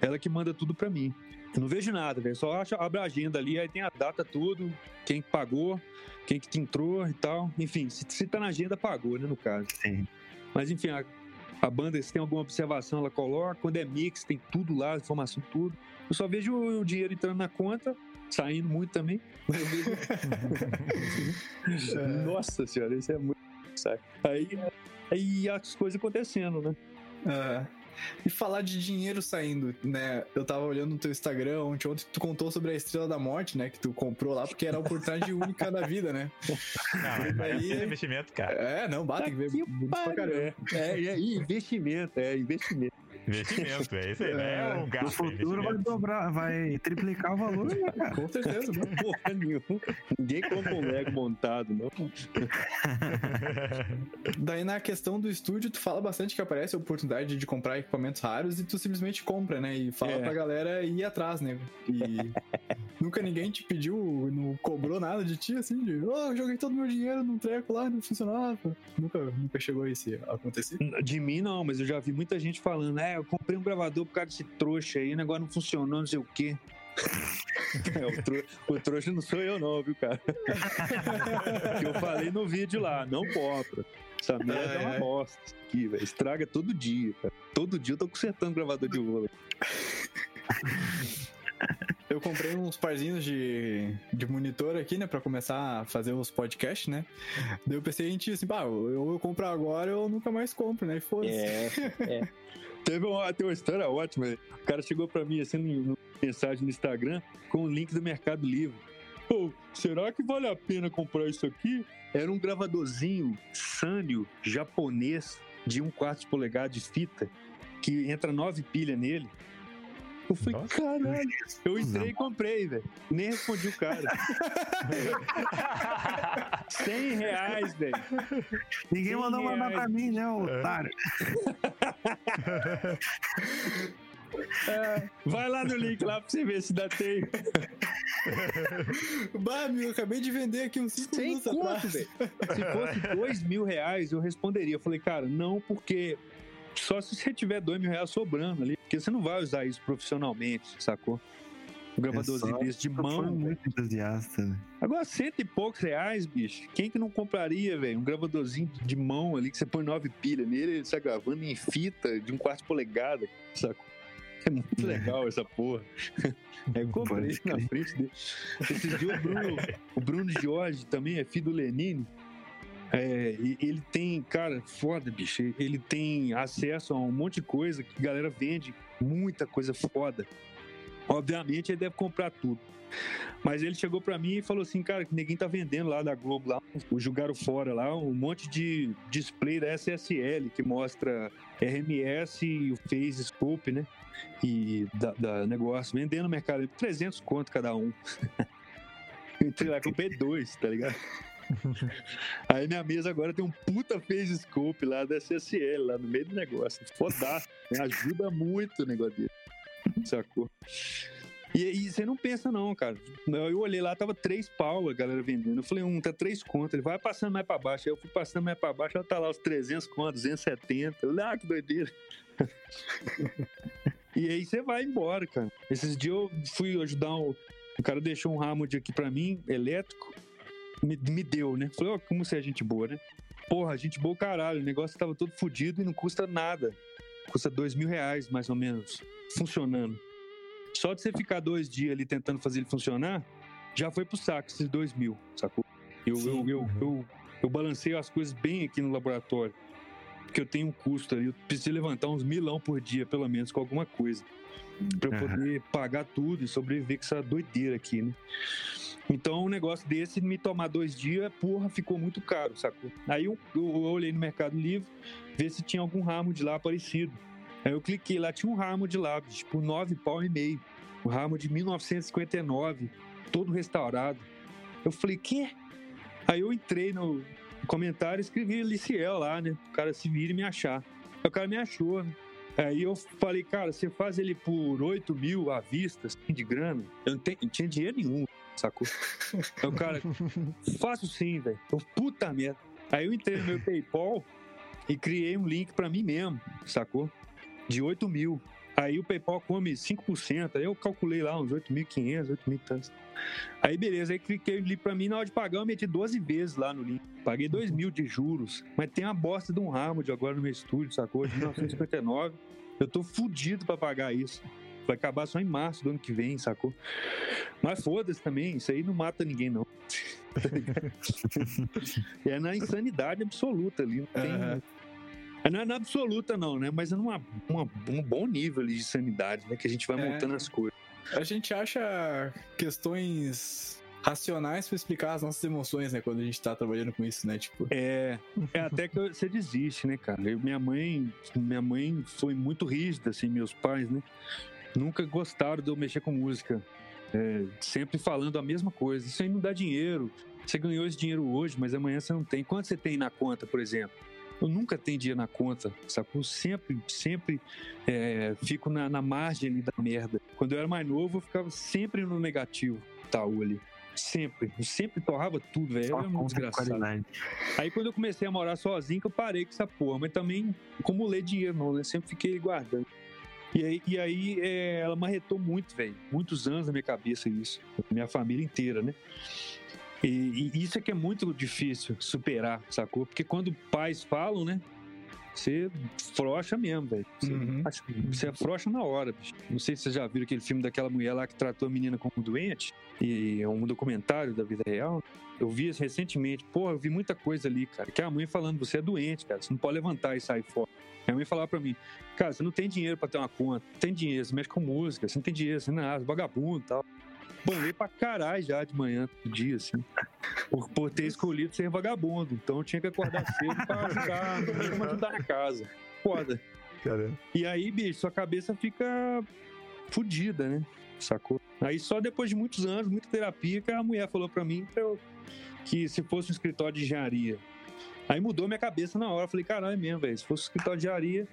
ela que manda tudo pra mim. Eu não vejo nada, velho. Só acho, abre a agenda ali, aí tem a data, tudo, quem que pagou, quem que te entrou e tal. Enfim, se, se tá na agenda, pagou, né, no caso. Sim. Mas enfim, a, a banda, se tem alguma observação, ela coloca. Quando é mix, tem tudo lá, informação, tudo. Eu só vejo o, dinheiro entrando na conta, saindo muito também. Mas eu vejo <laughs> É. nossa senhora, isso é muito. Aí, aí as coisas acontecendo, né? Ah, E falar de dinheiro saindo, né? Eu tava olhando no teu Instagram ontem, ontem tu contou sobre a Estrela da Morte, né? Que tu comprou lá porque era a oportunidade <laughs> única da vida, né? Não, Aí- é investimento, cara. É, não, bate, tem que ver pra caramba. É, é, e investimento, é investimento. Investimento, é isso aí, não é um No gasto, é futuro vai dobrar, vai triplicar o valor, né? Com certeza, né? Porra nenhuma. Ninguém compra um Lego montado, não. <laughs> Daí na questão do estúdio, tu fala bastante que aparece a oportunidade de comprar equipamentos raros e tu simplesmente compra, né? E fala É. pra galera ir atrás, né? E <laughs> nunca ninguém te pediu, não cobrou nada de ti, assim, de, oh, eu joguei todo meu dinheiro num treco lá, não funcionava. Nunca, nunca chegou isso a acontecer. De mim, não, mas eu já vi muita gente falando, é, eu comprei um gravador por causa desse trouxa aí, o negócio não funcionou, não sei o quê. <laughs> É, o, tro- o trouxa não sou eu, não, viu, cara? <laughs> que eu falei no vídeo lá, não compra. Essa merda é uma ai. bosta. Isso aqui, velho. Estraga todo dia, cara. Todo dia eu tô consertando gravador de vôlei. Eu comprei uns parzinhos de, de monitor aqui, né, pra começar a fazer os podcasts, né? Daí eu pensei em ti, assim, pá, ou eu compro agora ou eu nunca mais compro, né? E foda-se. é. <laughs> Teve uma, tem uma história ótima. velho. O cara chegou pra mim assim, no- mensagem no Instagram com o link do Mercado Livre. Pô, será que vale a pena comprar isso aqui? Era um gravadorzinho Sanyo japonês de um quarto de polegada de fita que entra nove pilhas nele. Eu falei, Nossa. caralho. Eu entrei e comprei, velho. Nem respondi o cara. <laughs> 100 reais, velho. Ninguém mandou mandar reais. pra mim, né, otário? Vai lá no link lá pra você ver se dá tempo. <laughs> Bah, eu acabei de vender aqui uns 5 Sem minutos conto, atrás. Se fosse dois mil reais, eu responderia. Eu falei, cara, não, porque só se você tiver dois mil reais sobrando ali, porque você não vai usar isso profissionalmente, sacou? Um gravadorzinho só- desse de mão. muito entusiasta, né? Agora, cento e poucos reais, bicho. Quem que não compraria, velho? Um gravadorzinho de mão ali que você põe nove pilhas nele, ele está gravando em fita de um quarto de polegada, sacou? É muito É. legal essa porra. <laughs> É, eu comprei na frente dele. Esses dias o Bruno, o Bruno Jorge também é filho do Lenine. É, ele tem, cara, foda, bicho. Ele tem acesso a um monte de coisa que a galera vende, muita coisa foda. Obviamente ele deve comprar tudo. Mas ele chegou pra mim e falou assim, cara, que ninguém tá vendendo lá da Globo, lá, o Jogaram Fora lá, um monte de display da SSL que mostra RMS e o Phase Scope, né? E da, da negócio, vendendo no mercado, 300 conto cada um. <laughs> Entrei lá, comprei dois, tá ligado? Aí minha mesa agora tem um puta Phase Scope lá da SSL, lá no meio do negócio. Fodaço, né? ajuda muito o negócio dele. Sacou? E, e você não pensa, não, cara. Eu olhei lá, tava três pau a galera vendendo. Eu falei, um, tá três contas. Ele vai passando mais pra baixo. Aí eu fui passando mais pra baixo, ela tá lá os 300 contas, 270. Eu falei, ah, que doideira. <laughs> e aí você vai embora, cara. Esses dias eu fui ajudar um. O cara deixou um ramo de aqui pra mim, elétrico. Me, me deu, né? Falei, ó, como você é gente boa, né? Porra, gente boa caralho. O negócio tava todo fodido e não custa nada. Custa dois mil reais, mais ou menos, funcionando. Só de você ficar dois dias ali tentando fazer ele funcionar, já foi pro saco esses dois mil, sacou? Eu, eu, eu, eu, eu balanceio as coisas bem aqui no laboratório. Porque eu tenho um custo ali, eu preciso levantar uns milão por dia, pelo menos, com alguma coisa. Pra eu poder pagar tudo e sobreviver com essa doideira aqui, né? Então, um negócio desse, me tomar dois dias, porra, ficou muito caro, sacou? Aí eu, eu olhei no Mercado Livre, ver se tinha algum ramo de lá parecido. Aí eu cliquei lá, tinha um ramo de lá, tipo, nove pau e meio. Um ramo de 1959, todo restaurado. Eu falei, quê? Aí eu entrei no comentário e escrevi Liciel lá, né? O cara se vira e me achar. Aí o cara me achou, né? Aí eu falei, cara, você faz ele por 8 mil à vista, assim, de grana? Eu não, tenho- não tinha dinheiro nenhum, sacou? Aí o cara, <laughs> faço sim, velho. Eu, Puta merda. Aí eu entrei no meu PayPal e criei um link pra mim mesmo, sacou? De 8 mil. Aí o PayPal come 5%, aí eu calculei lá uns 8.500, 8.000 e tantos. Aí beleza, aí cliquei ali pra mim, na hora de pagar eu meti 12 vezes lá no link. Paguei 2 mil de juros, mas tem uma bosta de um ramo de agora no meu estúdio, sacou? De 1959. Eu tô fudido pra pagar isso. Vai acabar só em março do ano que vem, sacou? Mas foda-se também, isso aí não mata ninguém, não. <laughs> é na insanidade absoluta ali. Não tem, Aham. É, Não é na absoluta, não, né? Mas é numa, uma- um bom nível de sanidade, né? Que a gente vai É. montando as coisas. A gente acha questões racionais pra explicar as nossas emoções, né? Quando a gente tá trabalhando com isso, né? Tipo, É, é até que você desiste, né, cara? Eu- minha mãe, minha mãe foi muito rígida, assim, meus pais, né? Nunca gostaram de eu mexer com música. É, sempre falando a mesma coisa. Isso aí não dá dinheiro. Você ganhou esse dinheiro hoje, mas amanhã você não tem. Quanto você tem na conta, por exemplo? Eu nunca tenho dinheiro na conta, sacou? Sempre, sempre é, fico na, na margem ali da merda. Quando eu era mais novo, eu ficava sempre no negativo, tal ali. Sempre. Eu sempre torrava tudo, velho. Eu era de desgraçado. qualidade. Aí quando eu comecei a morar sozinho, que eu parei com essa porra, mas também acumulei dinheiro, não, né? Sempre fiquei guardando. E aí, e aí é, ela marretou muito, velho. Muitos anos na minha cabeça isso. Minha família inteira, né? E, e isso é que é muito difícil superar, sacou? Porque quando pais falam, né? Você frouxa mesmo, velho. Você, Uhum. você na hora, bicho. Não sei se vocês já viram aquele filme daquela mulher lá que tratou a menina como doente. E é um documentário da vida real. Eu vi isso recentemente. Porra, eu vi muita coisa ali, cara. Que é a mãe falando, você é doente, cara. Você não pode levantar e sair fora. Minha mãe falava pra mim, cara, você não tem dinheiro pra ter uma conta. Não tem dinheiro, você mexe com música, você não tem dinheiro, você não é vagabundo e tal. Banhei pra caralho já de manhã, todo dia, assim. Por, por ter escolhido ser vagabundo. Então eu tinha que acordar cedo pra mínimo, ajudar na casa. Foda. Caramba. E aí, bicho, sua cabeça fica fodida, né? Sacou? Aí só depois de muitos anos, muita terapia, que a mulher falou pra mim pra eu- que se fosse um escritório de engenharia. Aí mudou minha cabeça na hora. Eu falei, caralho, é mesmo, velho. Se fosse um escritório de engenharia,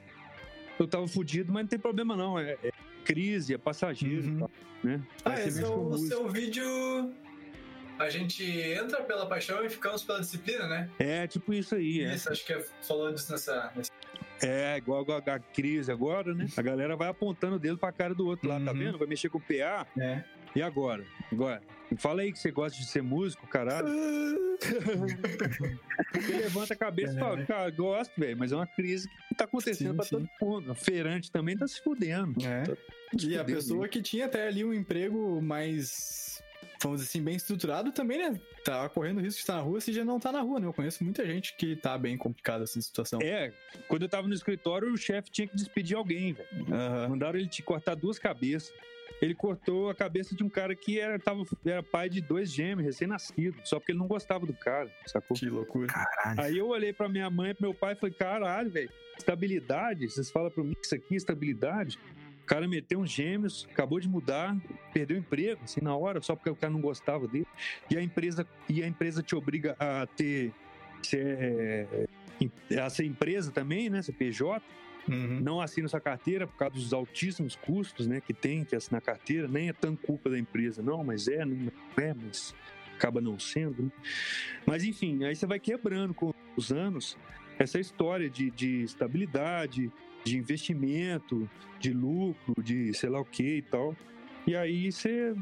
eu tava fudido, mas não tem problema não. É, é crise, é passageiro, Uhum. e tal, né? Ah, esse é o música. seu vídeo. A gente entra pela paixão e ficamos pela disciplina, né? É tipo isso aí, é. Isso, acho que falou disso nessa. É, igual a, a crise agora, né? A galera vai apontando o dedo pra cara do outro lá, tá Uhum. vendo? Vai mexer com o PA. É. E agora? Agora? Fala aí que você gosta de ser músico, caralho. <laughs> Porque levanta a cabeça e fala, cara, gosto, velho, mas é uma crise que tá acontecendo Sim, pra sim. todo mundo. A feirante também tá se fudendo. É. Tá se E a fudendo, pessoa que tinha até ali um emprego mais, vamos dizer assim, bem estruturado também, né? Tá correndo risco de estar na rua se já não tá na rua, né? Eu conheço muita gente que tá bem complicada essa situação. É, quando eu tava no escritório, o chefe tinha que despedir alguém, velho. Aham. Mandaram ele te cortar duas cabeças. Ele cortou a cabeça de um cara que era, tava, era pai de dois gêmeos, recém-nascidos, só porque ele não gostava do cara, sacou? Que loucura. Caralho. Aí eu olhei pra minha mãe e pro meu pai e falei, caralho, velho, estabilidade? Vocês falam pra mim que isso aqui é estabilidade? O cara meteu uns gêmeos, acabou de mudar, perdeu o emprego, assim, na hora, só porque o cara não gostava dele. E a empresa, e a empresa te obriga a ter. Ser, é, a ser empresa também, né? Ser PJ. Uhum. não assina essa carteira por causa dos altíssimos custos, né, que tem que assinar carteira, nem é tão culpa da empresa, não, mas é, não é, mas acaba não sendo. Né? Mas enfim, aí você vai quebrando com os anos essa história de, de estabilidade, de investimento, de lucro, de sei lá o que e tal. E aí você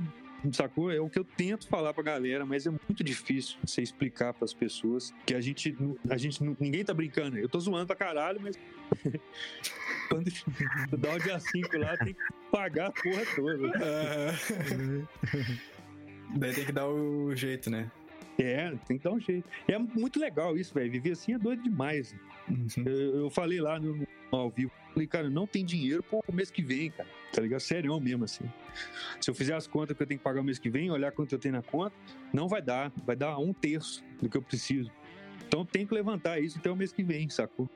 sacou? É o que eu tento falar pra galera, mas é muito difícil você explicar pras pessoas que a gente, a gente, ninguém tá brincando. Eu tô zoando pra caralho, mas <laughs> quando <laughs> dá o dia 5 lá, tem que pagar a porra toda. Daí tem que dar o jeito, né? É, tem que dar um jeito. E é muito legal isso, velho. Viver assim é doido demais. Uhum. Eu, eu falei lá no, no ao vivo, falei, cara, não tem dinheiro pro mês que vem, cara. Tá ligado? Sério mesmo, assim. Se eu fizer as contas que eu tenho que pagar o mês que vem, olhar quanto eu tenho na conta, não vai dar. Vai dar um terço do que eu preciso. Então tem que levantar isso até o mês que vem, sacou?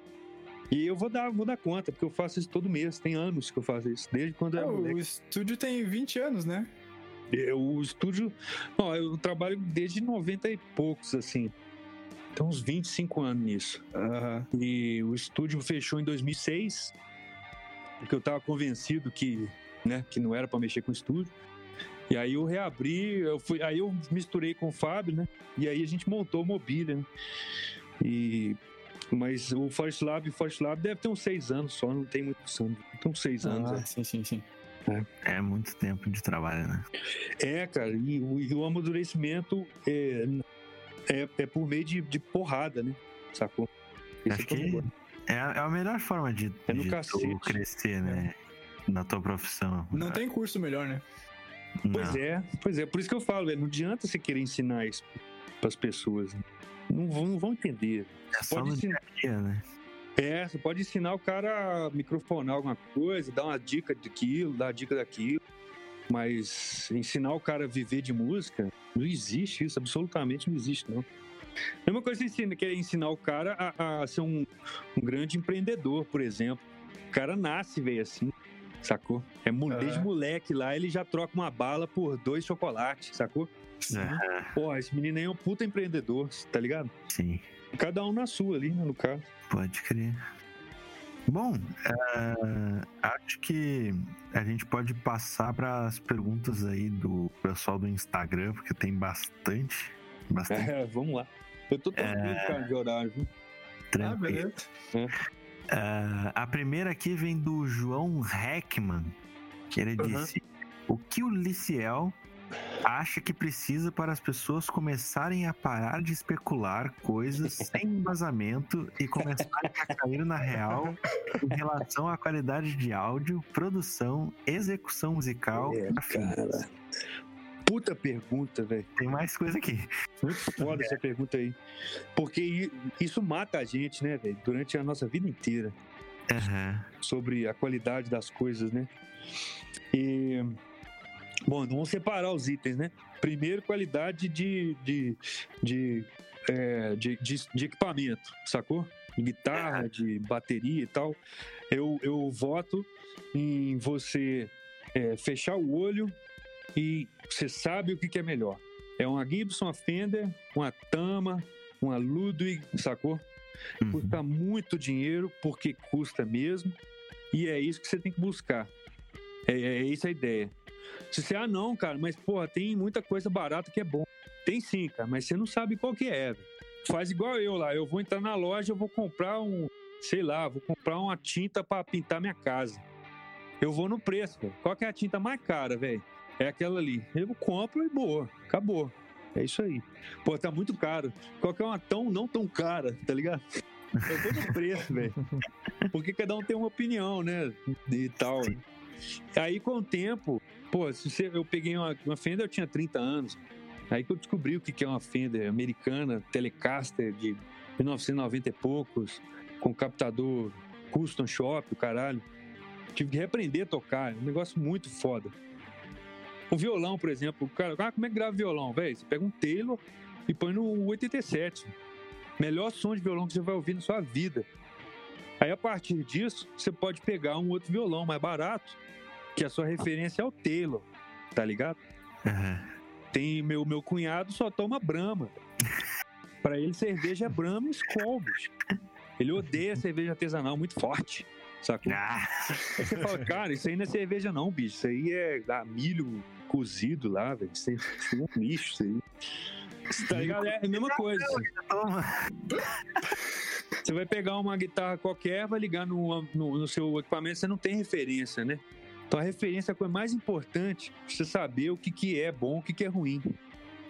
E eu vou dar, vou dar conta, porque eu faço isso todo mês. Tem anos que eu faço isso, desde quando eu era o moleque. estúdio tem 20 anos, né? Eu- O estúdio. Ó, eu trabalho desde 90 e poucos, assim. Tem uns 25 anos nisso. Aham. E o estúdio fechou em 2006, porque eu tava convencido que, né, que não era para mexer com o estúdio. E aí eu reabri, eu fui, aí eu misturei com o Fábio, né? E aí a gente montou o mobília, né? E mas o Forest Lab, o Forest Lab deve ter uns seis anos só, não tem muitos anos. Tem uns seis anos. Ah, é. sim, sim, sim. É muito tempo de trabalho, né? É, cara, e, o- e o amadurecimento é, é, é por meio de, de porrada, né? Sacou? Esse Acho é que é a, é a melhor forma de, É no de tu crescer, né? Na tua profissão. Não tem curso melhor, né? Pois é, pois é. Por isso que eu falo, velho, não adianta você querer ensinar isso pras pessoas. né? Não vão, não vão entender. É só Pode no ensinar. dia a dia, né? É, você pode ensinar o cara a microfonar alguma coisa, dar uma dica daquilo, dar uma dica daquilo. Mas ensinar o cara a viver de música, não existe isso, absolutamente não existe, não. Mesma coisa que você ensina, querer ensinar o cara a, a ser um, um grande empreendedor, por exemplo. O cara nasce, velho, assim, sacou? É, É. Desde moleque lá, ele já troca uma bala por dois chocolates, sacou? É, Pô, esse menino aí é um puta empreendedor, tá ligado? sim, Cada um na sua ali, né, no caso. pode crer. Bom, é, acho que a gente pode passar para as perguntas aí do pessoal do Instagram, porque tem bastante, bastante É, vamos lá. Eu tô tranquilo, cara, de horário, viu? Ah, tranquilo. beleza. Ah, a primeira aqui vem do João Heckman, que ele Uhum. disse: O que o Liciel acha que precisa para as pessoas começarem a parar de especular coisas <laughs> sem embasamento e começarem a cair na real em relação à qualidade de áudio, produção, execução musical É, e afins?" cara. Puta pergunta, velho. Tem mais coisa aqui. Muito foda essa pergunta aí. Porque isso mata a gente, né, velho? Durante a nossa vida inteira. Aham. Sobre a qualidade das coisas, né? E. Bom, vamos separar os itens, né? Primeiro, qualidade de. de, de, é, de, de- de equipamento, sacou? De guitarra, de bateria e tal. Eu, eu voto em você é, fechar o olho e você sabe o que, que é melhor. É uma Gibson, uma Fender, uma Tama, uma Ludwig, sacou? Uhum. Custa muito dinheiro, porque custa mesmo, e é isso que você tem que buscar. É, é essa a ideia. Se você, ah, não, cara, mas porra, tem muita coisa barata que é bom. Tem sim, cara, mas você não sabe qual que é. Faz igual eu lá, eu vou entrar na loja, eu vou comprar um, sei lá, vou comprar uma tinta pra pintar minha casa. Eu vou no preço, velho. Qual que é a tinta mais cara, velho? É aquela ali. Eu compro e boa, acabou. É isso aí. Pô, tá muito caro. Qual que é uma tão não tão cara, tá ligado? Eu vou no preço, velho. <laughs> Porque cada um tem uma opinião, né? E tal. Aí com o tempo, pô, se você, eu peguei uma, uma Fender, eu tinha 30 anos. Aí que eu descobri o que é uma Fender americana, Telecaster de 1990 e poucos, com captador custom shop, o caralho. Tive que reaprender a tocar, é um negócio muito foda. O violão, por exemplo, o cara, ah, como é que grava violão, velho? Você pega um Taylor e põe no 87. Melhor som de violão que você vai ouvir na sua vida. Aí a partir disso, você pode pegar um outro violão mais barato, que a sua referência é o Taylor, tá ligado? Aham. Tem meu meu cunhado só toma Brahma. Pra ele cerveja é Brahma e Skol, bicho. Ele odeia cerveja artesanal muito forte. sacou? Ah, Aí você fala, cara, isso aí não é cerveja não, bicho. Isso aí é ah, milho cozido lá, velho. Isso aí isso é um lixo, isso aí. Você Tá ligado? É a mesma coisa. Você vai pegar uma guitarra qualquer, vai ligar no, no, no seu equipamento, você não tem referência, né? Então a referência é a coisa mais importante pra você saber o que, que é bom, o que, que é ruim.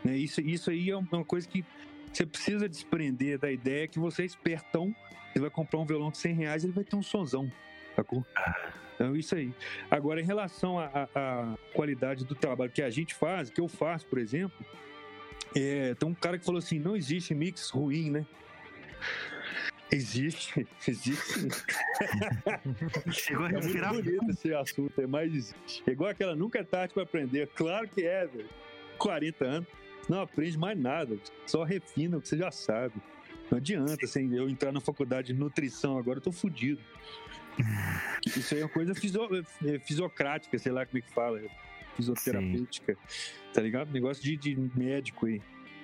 Né? Isso, isso aí é uma coisa que você precisa desprender da ideia que você é espertão, você vai comprar um violão de 100 reais ele vai ter um sonzão, sacou? Então isso aí. Agora, em relação à qualidade do trabalho que a gente faz, que eu faço, por exemplo, é, tem um cara que falou assim, não existe mix ruim, né? Existe, <laughs> existe. Chegou a É muito respirar. bonito esse assunto, é mais existe. É igual aquela nunca é tarde pra aprender. Claro que é, velho. 40 anos, não aprende mais nada, só refina o que você já sabe. Não adianta, assim, eu entrar na faculdade de nutrição agora, eu tô fudido. Isso aí é uma coisa fisio, é, fisiocrática, sei lá como é que fala, fisioterapêutica, tá ligado? Negócio de, de médico aí.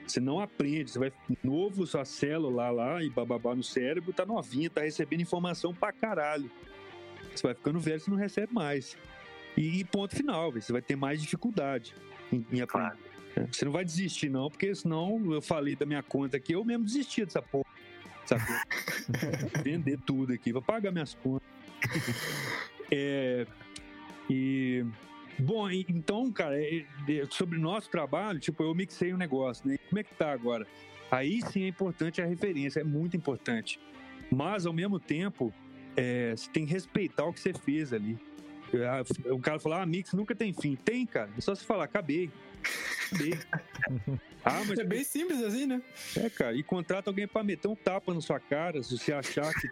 Você não aprende, você vai novo, sua célula lá e bababá no cérebro tá novinha, tá recebendo informação pra caralho. Você vai ficando velho, você não recebe mais. E ponto final, você vai ter mais dificuldade em, em aprender. né? Você não vai desistir, não, porque senão eu falei da minha conta aqui, eu mesmo desisti dessa porra. <laughs> Vender tudo aqui, vou pagar minhas contas. É, e. Bom, então, cara, é- é- sobre o nosso trabalho, tipo, eu mixei um negócio, né? Como é que tá agora? Aí sim é importante a referência, é muito importante. Mas, ao mesmo tempo, é, você tem que respeitar o que você fez ali. O cara falou, ah, mix nunca tem fim. Tem, cara. É só você falar, acabei. Acabei. <laughs> ah, mas É bem simples assim, né? é, cara, e contrata alguém pra meter um tapa na sua cara se você achar que.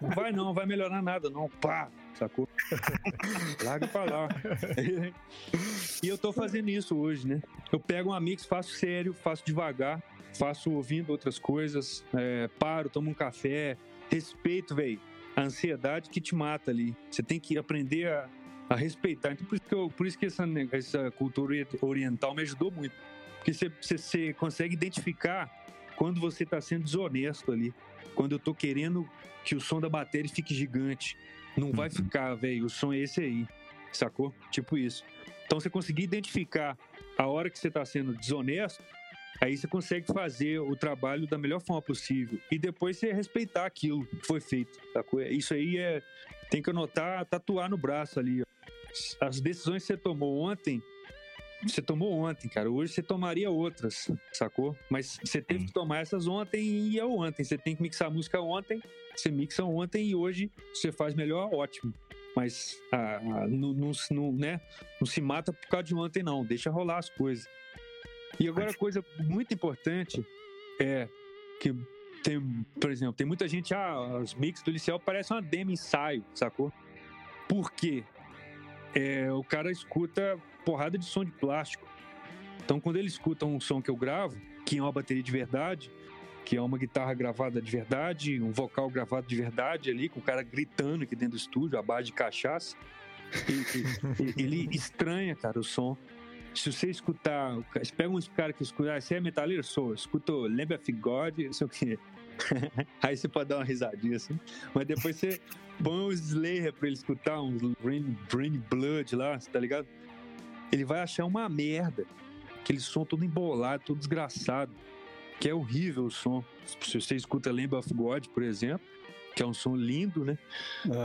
Não vai não, vai melhorar nada, não. Pá, sacou? <laughs> Larga pra lá. e eu tô fazendo isso hoje, né? Eu pego uma mix, faço sério, faço devagar, faço ouvindo outras coisas, é, paro, tomo um café, respeito, velho, a ansiedade que te mata ali. Você tem que aprender a, a respeitar. Então, por isso que, eu- por isso que essa, essa cultura oriental me ajudou muito. Porque você, você- você consegue identificar quando você está sendo desonesto ali. Quando eu tô querendo que o som da bateria fique gigante. Não vai Uhum. ficar, velho. O som é esse aí. Sacou? Tipo isso. Então você conseguir identificar a hora que você está sendo desonesto, aí você consegue fazer o trabalho da melhor forma possível. E depois você respeitar aquilo que foi feito. Sacou? Isso aí é. Tem que anotar, tatuar no braço ali. ó. As decisões que você tomou ontem você tomou ontem, cara. Hoje você tomaria outras, sacou? Mas você teve Sim. que tomar essas ontem e é ontem. Você tem que mixar a música ontem, você mixa ontem e hoje você faz melhor, ótimo. Mas ah, ah, não, não, não, né? não se mata por causa de ontem, não. Deixa rolar as coisas. E agora, coisa muito importante é que tem, por exemplo, tem muita gente, ah, os mix do Liceu parecem uma demo ensaio, sacou? Por quê? É, o cara escuta porrada de som de plástico. Então, quando ele escuta um som que eu gravo, que é uma bateria de verdade, que é uma guitarra gravada de verdade, um vocal gravado de verdade ali, com o cara gritando aqui dentro do estúdio, a base de cachaça, e- e- ele estranha, cara, o som. Se você escutar, pega um cara que escuta, ah, você é metaleiro? Sou, escuto Lamb of God, não sei o quê. <laughs> Aí você pode dar uma risadinha assim, mas depois você põe o Slayer pra ele escutar, uns Rain, Rain Blood lá, tá ligado? Ele vai achar uma merda. Aquele som todo embolado, todo desgraçado. Que é horrível o som. Se você escuta Lamb of God, por exemplo, que é um som lindo, né?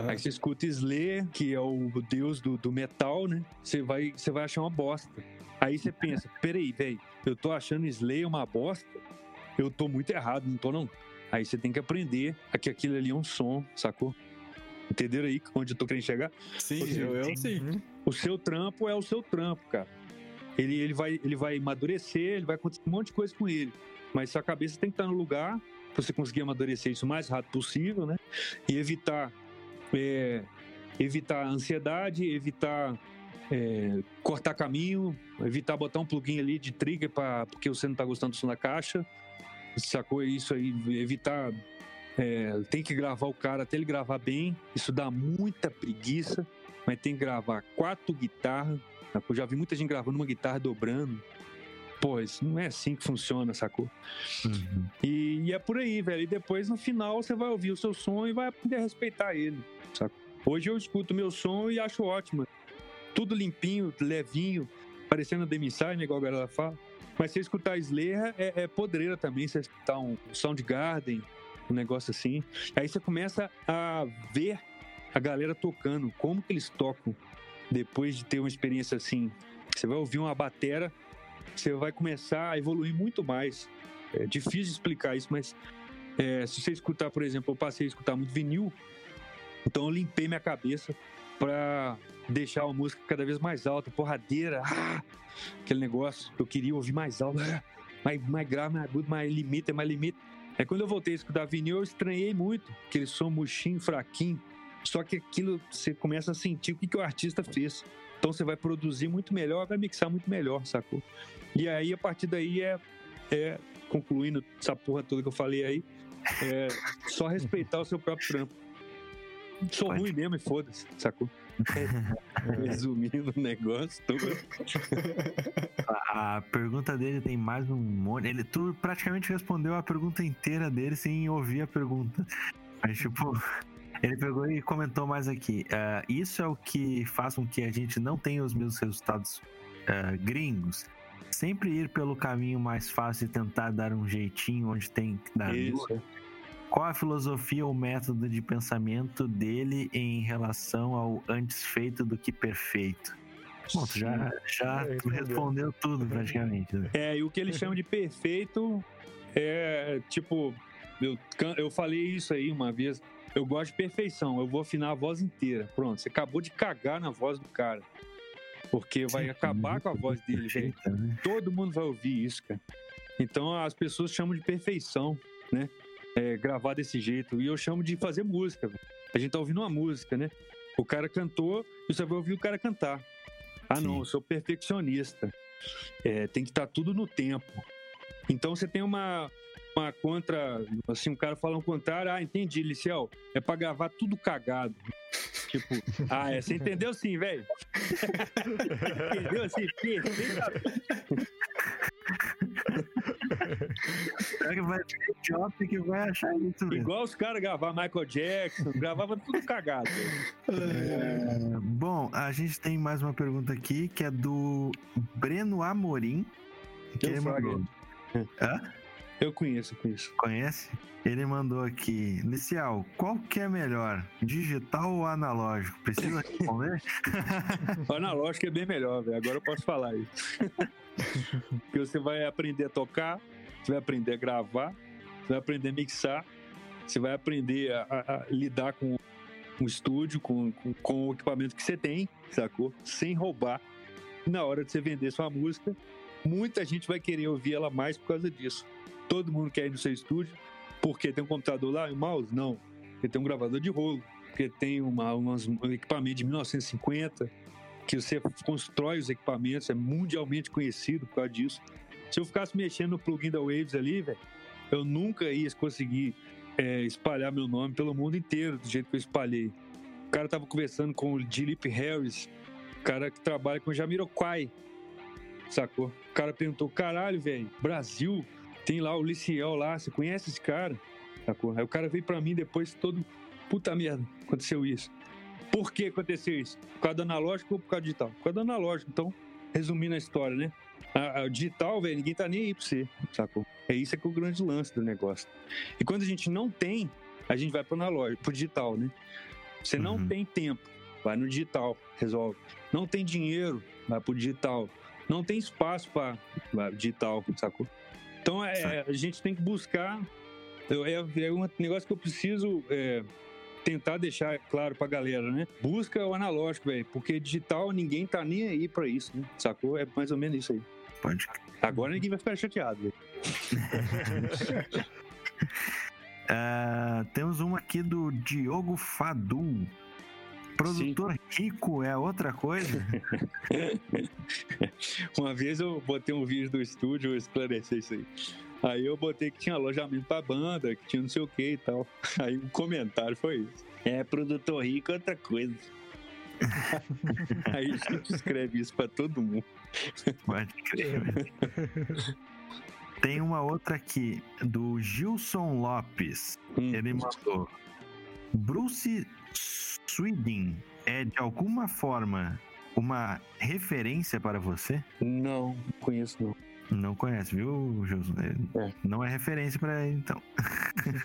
Aí você escuta Slayer, que é o deus do, do metal, né? Você vai, você vai achar uma bosta. Aí você pensa, peraí, velho, eu tô achando Slayer uma bosta? Eu tô muito errado, não tô não. Aí você tem que aprender a que aquilo ali é um som, sacou? Entenderam aí onde eu tô querendo chegar? Sim, seja, eu, eu sim. O seu trampo é o seu trampo, cara. Ele, ele, vai, ele vai amadurecer, ele vai acontecer um monte de coisa com ele. Mas sua cabeça tem que estar no lugar pra você conseguir amadurecer isso o mais rápido possível, né? E evitar, é, evitar ansiedade, evitar é, cortar caminho, evitar botar um plugin ali de trigger pra, porque você não tá gostando do som da caixa. Sacou isso aí? Evitar. é, tem que gravar o cara até ele gravar bem. Isso dá muita preguiça mas tem que gravar quatro guitarras. Eu já vi muita gente gravando uma guitarra dobrando. pô, isso não é assim que funciona, sacou? Uhum. E, e é por aí, velho. E depois, no final, você vai ouvir o seu som e vai aprender a respeitar ele, sacou? Hoje eu escuto meu som e acho ótimo. Tudo limpinho, levinho, parecendo a Demissine, igual a galera fala. Mas se escutar Slayer, é, é podreira também. Se escutar um Soundgarden, um negócio assim. Aí você começa a ver a galera tocando, como que eles tocam depois de ter uma experiência assim. Você vai ouvir uma batera, você vai começar a evoluir muito mais. É difícil explicar isso, mas é, se você escutar, por exemplo, eu passei a escutar muito vinil, então eu limpei minha cabeça para deixar a música cada vez mais alta, porradeira, ah, aquele negócio que eu queria ouvir mais alto, ah, mais, mais grave, mais agudo, mais limite, mais limite. Aí quando eu voltei a escutar vinil, eu estranhei muito aquele som murchinho, fraquinho. Só que aquilo você começa a sentir o que, que o artista fez. Então você vai produzir muito melhor, vai mixar muito melhor, sacou? E aí, a partir daí, é, é concluindo essa porra toda que eu falei aí, é só respeitar o seu próprio trampo. Sou Pode. ruim mesmo e foda-se, sacou? <laughs> Resumindo o negócio todo. A pergunta dele tem mais um monte. Ele, tu praticamente respondeu a pergunta inteira dele sem ouvir a pergunta. Mas, tipo, ele pegou e comentou mais aqui. "Ah, isso é o que faz com que a gente não tenha os mesmos resultados ah, gringos. Sempre ir pelo caminho mais fácil e tentar dar um jeitinho onde tem que dar Isso. duro. Qual a filosofia ou método de pensamento dele em relação ao antes feito do que perfeito? Bom, tu já, já É, tu respondeu. tudo praticamente. né? É, e o que eles chamam de perfeito é tipo, eu, eu falei isso aí uma vez. Eu gosto de perfeição, eu vou afinar a voz inteira. Pronto, você acabou de cagar na voz do cara. Porque vai Sim, acabar com a voz dele. Perfeita, né? Todo mundo vai ouvir isso, cara. Então as pessoas chamam de perfeição, né? É, gravar desse jeito. E eu chamo de fazer música. A gente tá ouvindo uma música, né? O cara cantou e você vai ouvir o cara cantar. Ah, Sim. não, eu sou perfeccionista. É, tem que estar tudo no tempo. Então você tem uma, uma contra. Assim, um cara fala um contrário. Ah, entendi, Liceu. É pra gravar tudo cagado. Tipo, <laughs> ah, é, você entendeu sim, velho? <laughs> entendeu assim? Perfeitamente. Será que vai ter idiota que vai achar isso mesmo? Igual os caras gravavam Michael Jackson, gravava tudo cagado. É, bom, a gente tem mais uma pergunta aqui que é do Breno Amorim. Que Eu ele mandou. Eu conheço, conheço. Conhece? Ele mandou aqui. Inicial, qual que é melhor? Digital ou analógico? Precisa responder? <laughs> O analógico é bem melhor, velho. Agora eu posso falar isso. <laughs> Porque você vai aprender a tocar, você vai aprender a gravar, você vai aprender a mixar, você vai aprender a, a- a lidar com o estúdio, com, com, com o equipamento que você tem, sacou? Sem roubar. Na hora de você vender sua música, muita gente vai querer ouvir ela mais por causa disso. Todo mundo quer ir no seu estúdio, porque tem um computador lá e um mouse? Não. Porque tem um gravador de rolo, porque tem uma, umas- um equipamento de 1950, que você constrói os equipamentos, é mundialmente conhecido por causa disso. Se eu ficasse mexendo no plugin da Waves ali, velho, eu nunca ia conseguir é, espalhar meu nome pelo mundo inteiro do jeito que eu espalhei. O cara tava conversando com o Dilip Harris, cara que trabalha com Jamiroquai, sacou? O cara perguntou, caralho, velho, Brasil, tem lá o Liciel lá, você conhece esse cara? Sacou? Aí o cara veio pra mim depois todo, puta merda, aconteceu isso. Por que aconteceu isso? Por causa do analógico ou por causa do digital? Por causa do analógico. Então, resumindo a história, né? A, a- o digital, velho, ninguém tá nem aí pra você, sacou? É isso que é o grande lance do negócio. E quando a gente não tem, a gente vai pro analógico, pro digital, né? Você não Uhum. tem tempo, vai no digital, resolve. Não tem dinheiro, vai pro digital. Não tem espaço para digital, sacou? Então é, a gente tem que buscar. eu- É, é um negócio que eu preciso é, tentar deixar claro pra galera, né? Busca o analógico, velho, porque digital ninguém tá nem aí pra isso, né? Sacou? É mais ou menos isso aí. Pode. Agora ninguém vai ficar chateado. <laughs> Ah, temos uma aqui do Diogo Fadu. Produtor rico é outra coisa? <laughs> Uma vez eu botei um vídeo do estúdio, eu esclarecer isso aí. Aí eu botei que tinha alojamento pra banda, que tinha não sei o que e tal. <laughs> Aí o comentário foi isso. É, produtor rico é outra coisa. <laughs> Aí a gente escreve isso pra todo mundo. Pode crer. Tem uma outra aqui, do Gilson Lopes. Hum. Ele mandou. Bruce Sweden é de alguma forma uma referência para você? Não conheço não. Não conhece, viu, Gilson? Ele É. Não é referência para ele, então.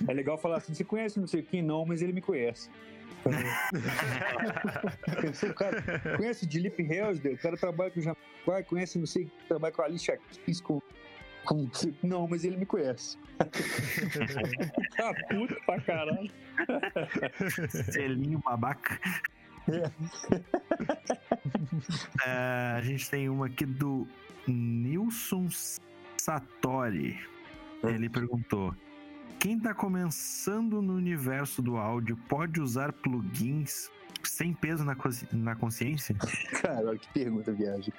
É legal falar assim, você conhece não sei quem? Não, mas ele me conhece. O <laughs> cara conhece o Dilip Helsder, o cara trabalha com o Jamiroquai, conhece não sei, trabalha com a Alicia Keys, com, com... Não, mas ele me conhece. <laughs> tá puto pra caralho. Selinho babaca. É, a gente tem uma aqui do Nilson Satori. Ele perguntou: Quem tá começando no universo do áudio pode usar plugins sem peso na, na consciência? <laughs> Cara, olha que pergunta, viagem.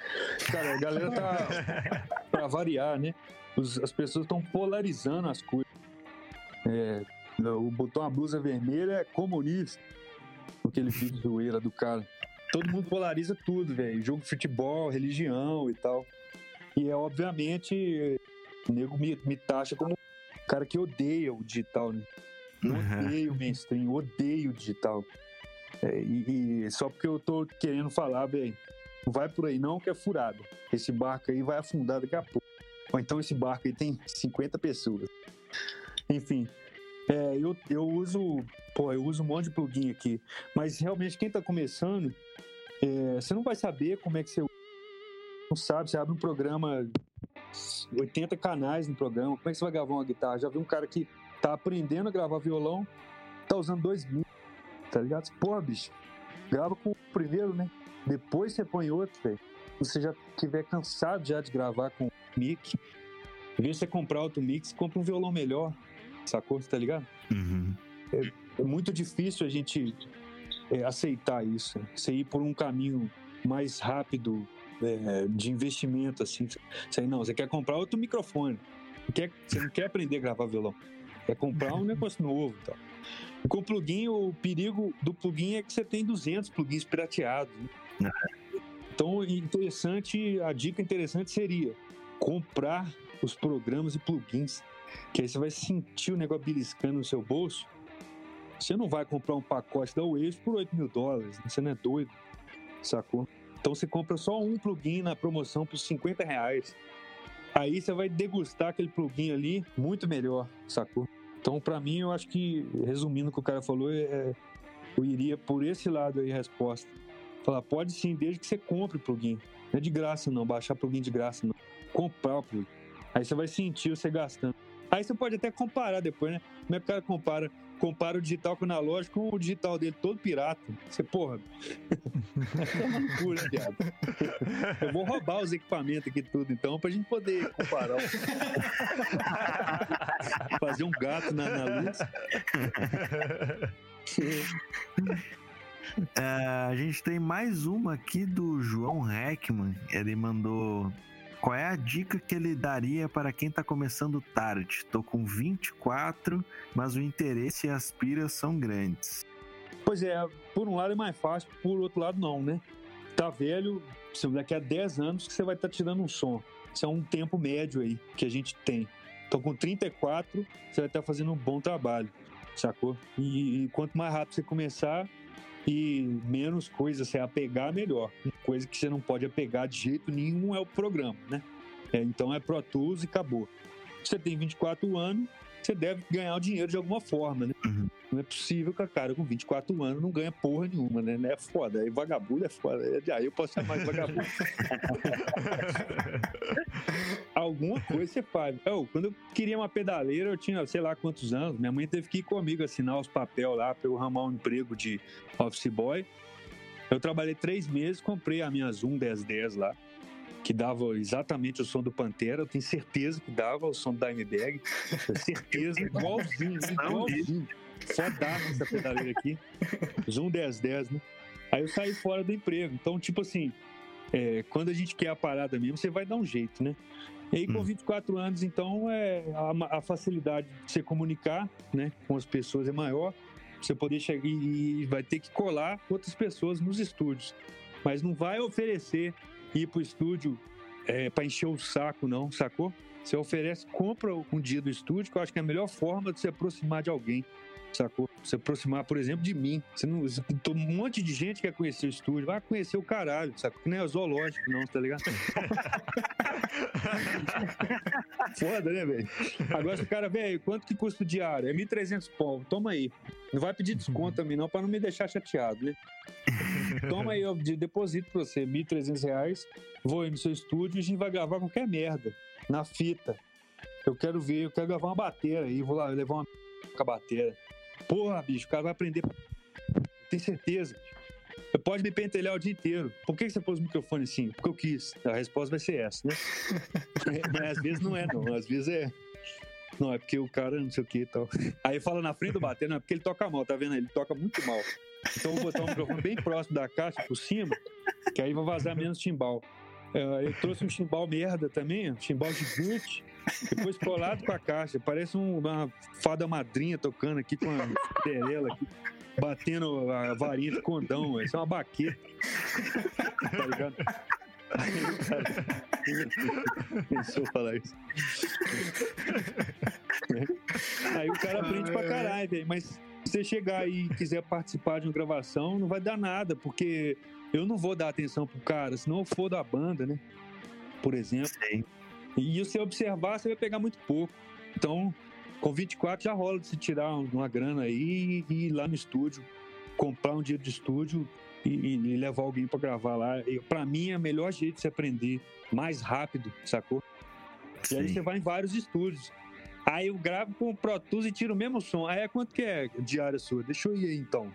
Cara, a galera tá. <laughs> pra variar, né? Os- as pessoas estão polarizando as coisas. É, o botou uma blusa vermelha é comunista. Aquele vídeo zoeira do cara. Todo mundo polariza tudo, velho. Jogo de futebol, religião e tal. E é obviamente. O nego me, me taxa como um cara que odeia o digital, né? Eu Uhum. odeio o mainstream, odeio o digital. É, e, e só porque eu tô querendo falar, velho, não vai por aí não, que é furado. Esse barco aí vai afundar daqui a pouco. Ou então esse barco aí tem 50 pessoas. Enfim, é, eu, eu uso, pô, eu uso um monte de plugin aqui, mas realmente quem tá começando, é, você não vai saber como é que você não sabe, você abre um programa, 80 canais no programa, como é que você vai gravar uma guitarra? Já vi um cara que tá aprendendo a gravar violão, tá usando dois mil, tá ligado? Porra, bicho, grava com o primeiro, né? Depois você põe outro, velho. Se você já tiver cansado já de gravar com mic, em vez de você comprar outro mix, compra um violão melhor, sacou? Tá ligado? Uhum. É muito difícil a gente é, aceitar isso, você ir por um caminho mais rápido é, de investimento, assim. Você, não, você quer comprar outro microfone, quer, você não quer aprender a gravar violão, quer comprar um <laughs> negócio novo e tal. E com o plugin, o perigo do plugin é que você tem 200 plugins pirateados. né? Então, interessante, a dica interessante seria comprar os programas e plugins, que aí você vai sentir o negócio beliscando no seu bolso. Você não vai comprar um pacote da Waves por 8 mil dólares, né? você não é doido, sacou? Então você compra só um plugin na promoção por 50 reais. Aí você vai degustar aquele plugin ali muito melhor, sacou? Então, pra mim, eu acho que, resumindo o que o cara falou, é, eu iria por esse lado aí a resposta. Falar, pode sim, desde que você compre o plugin. Não é de graça, não, baixar plugin de graça, não. Comprar o plugin. Aí você vai sentir você gastando. Aí você pode até comparar depois, né? Como é que o cara compara, compara o digital com o analógico com o digital dele todo pirata? Você, porra. <laughs> é uma loucura, viado. Eu vou roubar os equipamentos aqui tudo, então, pra gente poder comparar. <laughs> Fazer um gato na, na luz. <laughs> É, a gente tem mais uma aqui do João Heckman. Ele mandou. Qual é a dica que ele daria para quem tá começando tarde? Tô com 24, mas o interesse e as piras são grandes. Pois é, por um lado é mais fácil, por outro lado não, né? Tá velho, daqui a 10 anos que você vai estar tirando um som. Isso é um tempo médio aí que a gente tem. Então com 34, você vai estar fazendo um bom trabalho, sacou? E, e quanto mais rápido você começar e menos coisa você apegar, melhor. Coisa que você não pode apegar de jeito nenhum é o programa, né? É, então é Pro Tools e acabou. Você tem 24 anos, você deve ganhar o dinheiro de alguma forma, né? Não é possível que a cara com 24 anos não ganha porra nenhuma, né? É foda. Aí vagabundo é foda. Aí eu posso chamar de vagabundo. <laughs> Alguma coisa você faz. Eu, quando eu queria uma pedaleira, eu tinha sei lá quantos anos. Minha mãe teve que ir comigo assinar os papel lá pra eu arrumar um emprego de office boy. Eu trabalhei três meses, comprei a minha Zoom 1010 lá, que dava exatamente o som do Pantera. Eu tenho certeza que dava o som do Dimebag. <laughs> Certeza, igualzinho, igualzinho. Fodaço essa pedaleira aqui. Zoom 1010, né? Aí eu saí fora do emprego. Então, tipo assim, é, quando a gente quer a parada mesmo, você vai dar um jeito, né? E aí, com Hum. 24 anos, então, é, a, a facilidade de você comunicar né, com as pessoas é maior. você poder chegar e vai ter que colar outras pessoas nos estúdios. Mas não vai oferecer ir pro estúdio é, para encher o saco, não, sacou? Você oferece, compra um dia do estúdio, que eu acho que é a melhor forma de se aproximar de alguém sacou? Se aproximar, por exemplo, de mim. Você não, você, um monte de gente quer conhecer o estúdio, vai conhecer o caralho, sacou? Que nem é zoológico, não, tá ligado? <laughs> Foda, né, velho? Agora, se o cara, velho, quanto que custa o diário? É 1.300 pau, toma aí. Não vai pedir desconto também, não, pra não me deixar chateado, né? Toma aí, eu deposito pra você 1.300 reais, vou aí no seu estúdio e a gente vai gravar qualquer merda, na fita. Eu quero ver, eu quero gravar uma bateria aí, vou lá levar uma com a bateria. Porra, bicho, o cara vai aprender. Tem certeza. Você pode me pentelhar o dia inteiro. Por que você pôs o microfone assim? Porque eu quis. A resposta vai ser essa, né? <laughs> Mas às vezes não é, não. Às vezes é. Não, é porque o cara não sei o que e tal. Aí fala na frente do bater, não, é porque ele toca mal, tá vendo? Ele toca muito mal. Então eu vou botar o microfone bem próximo da caixa por cima, que aí vai vazar menos timbal. É, eu trouxe um chimbal merda também, um chimbal gigante. Depois colado com a caixa. Parece uma fada madrinha tocando aqui com a perela aqui, batendo a varinha de condão. Isso é uma baqueta. Tá ligado? Pensou falar isso. Aí o cara aprende pra caralho, velho. Mas se você chegar e quiser participar de uma gravação, não vai dar nada, porque eu não vou dar atenção pro cara, senão eu for da banda, né? Por exemplo. Sim. E se você observar, você vai pegar muito pouco. Então, com 24 já rola de se tirar uma grana aí e ir lá no estúdio, comprar um dia de estúdio e, e levar alguém para gravar lá. Para mim, é o melhor jeito de se aprender mais rápido, sacou? Sim. E aí você vai em vários estúdios. Aí eu gravo com o Pro Tools e tiro o mesmo som. Aí é quanto que é diária sua? Deixa eu ir aí então.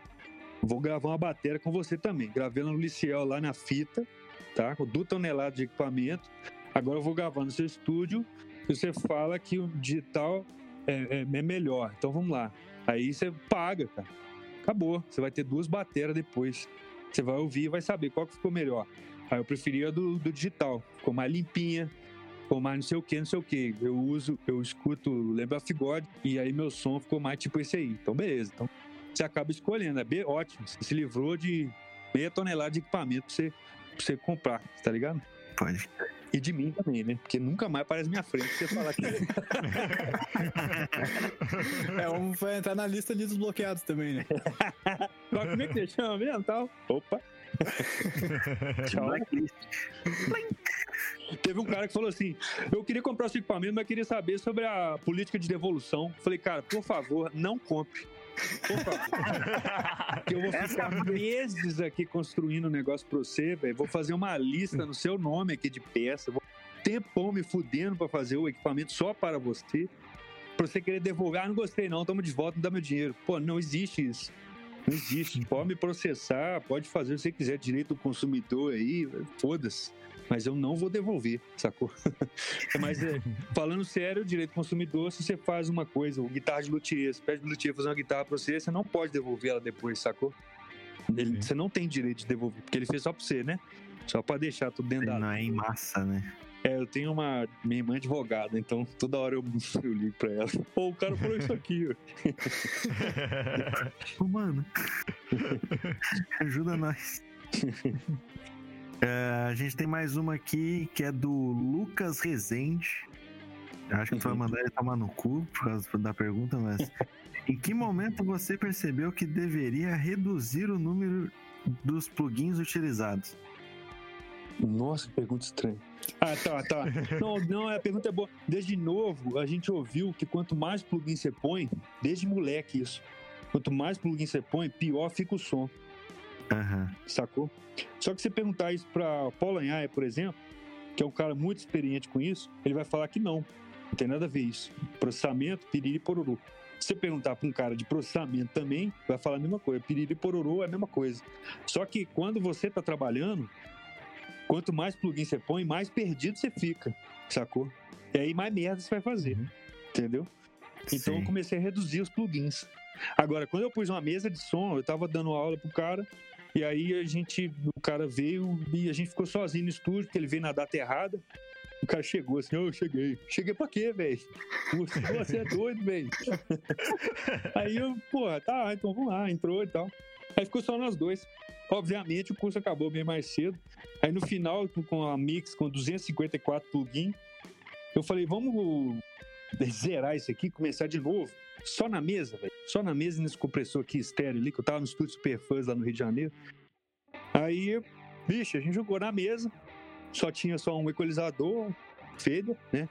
Vou gravar uma bateria com você também. Gravei no Liciel lá na fita, tá? Com duas toneladas de equipamento. Agora eu vou gravar no seu estúdio e você fala que o digital é, é, é melhor. Então vamos lá. Aí você paga, cara. Acabou. Você vai ter duas bateras depois. Você vai ouvir e vai saber qual que ficou melhor. Aí eu preferia do, do digital. Ficou mais limpinha, ficou mais não sei o que, não sei o que. Eu uso, eu escuto Lembra God e aí meu som ficou mais tipo esse aí. Então, beleza. Então, você acaba escolhendo. É bem ótimo. Você se livrou de meia tonelada de equipamento pra você, pra você comprar, tá ligado? Pode. E de mim também, né? Porque nunca mais aparece minha frente você falar que. <laughs> é, um vai entrar na lista de desbloqueados também, né? Como é que você chama mesmo? Tal? Opa! <laughs> Tchau. Teve um cara que falou assim: Eu queria comprar esse equipamento, mas queria saber sobre a política de devolução. Falei, cara, por favor, não compre. Por favor. que <laughs> eu vou ficar meses aqui construindo um negócio pra você, velho. Vou fazer uma lista no seu nome aqui de peça. Vou tempão me fudendo pra fazer o equipamento só para você. Pra você querer devolver. Ah, não gostei não, toma de volta, não dá meu dinheiro. Pô, não existe isso. Não existe. Pode me processar, pode fazer o que você quiser, direito do consumidor aí, foda-se mas eu não vou devolver, sacou? <laughs> mas é, falando sério, o direito do consumidor, se você faz uma coisa, o guitarra de luthier, você pede pro luthier fazer uma guitarra pra você, você não pode devolver ela depois, sacou? Ele, você não tem direito de devolver, porque ele fez só pra você, né? Só pra deixar tudo dentro da. Não é em massa, né? É, eu tenho uma. Minha irmã é advogada, então toda hora eu, <laughs> eu ligo pra ela. Pô, o cara falou isso aqui, ó. <laughs> Ô, mano. <laughs> Ajuda nós. Uh, a gente tem mais uma aqui que é do Lucas Rezende. Acho que tu vai uhum. mandar ele tomar no cu por causa da pergunta, mas. em que momento você percebeu que deveria reduzir o número dos plugins utilizados? Nossa, pergunta estranha. Ah, tá, tá. Não, não, a pergunta é boa. Desde novo, a gente ouviu que quanto mais plugin você põe, desde moleque isso, quanto mais plugin você põe, pior fica o som. Uhum. Sacou? Só que se perguntar isso para Paulo Anhaia, por exemplo, que é um cara muito experiente com isso, ele vai falar que não. Não tem nada a ver isso. Processamento, piriri pororô. Se você perguntar para um cara de processamento também, vai falar a mesma coisa. Piriri pororô é a mesma coisa. Só que quando você está trabalhando, quanto mais plugin você põe, mais perdido você fica, sacou? E aí mais merda você vai fazer, uhum. entendeu? Então Sim. eu comecei a reduzir os plugins. Agora, quando eu pus uma mesa de som, eu tava dando aula pro cara, e aí a gente, o cara veio e a gente ficou sozinho no estúdio, porque ele veio na data errada. O cara chegou assim, eu cheguei. Cheguei pra quê, velho? Você é <laughs> doido, velho. <laughs> Aí eu, pô, tá, então vamos lá, entrou e tal. Aí ficou só nós dois. Obviamente o curso acabou bem mais cedo. Aí no final, com a Mix com 254 plugins, eu falei, vamos zerar isso aqui, começar de novo. Só na mesa, velho. Só na mesa nesse compressor aqui estéreo ali, que eu tava no estúdio Superfãs lá no Rio de Janeiro. Aí, bicho, a gente jogou na mesa. Só tinha só um equalizador, Fader, né?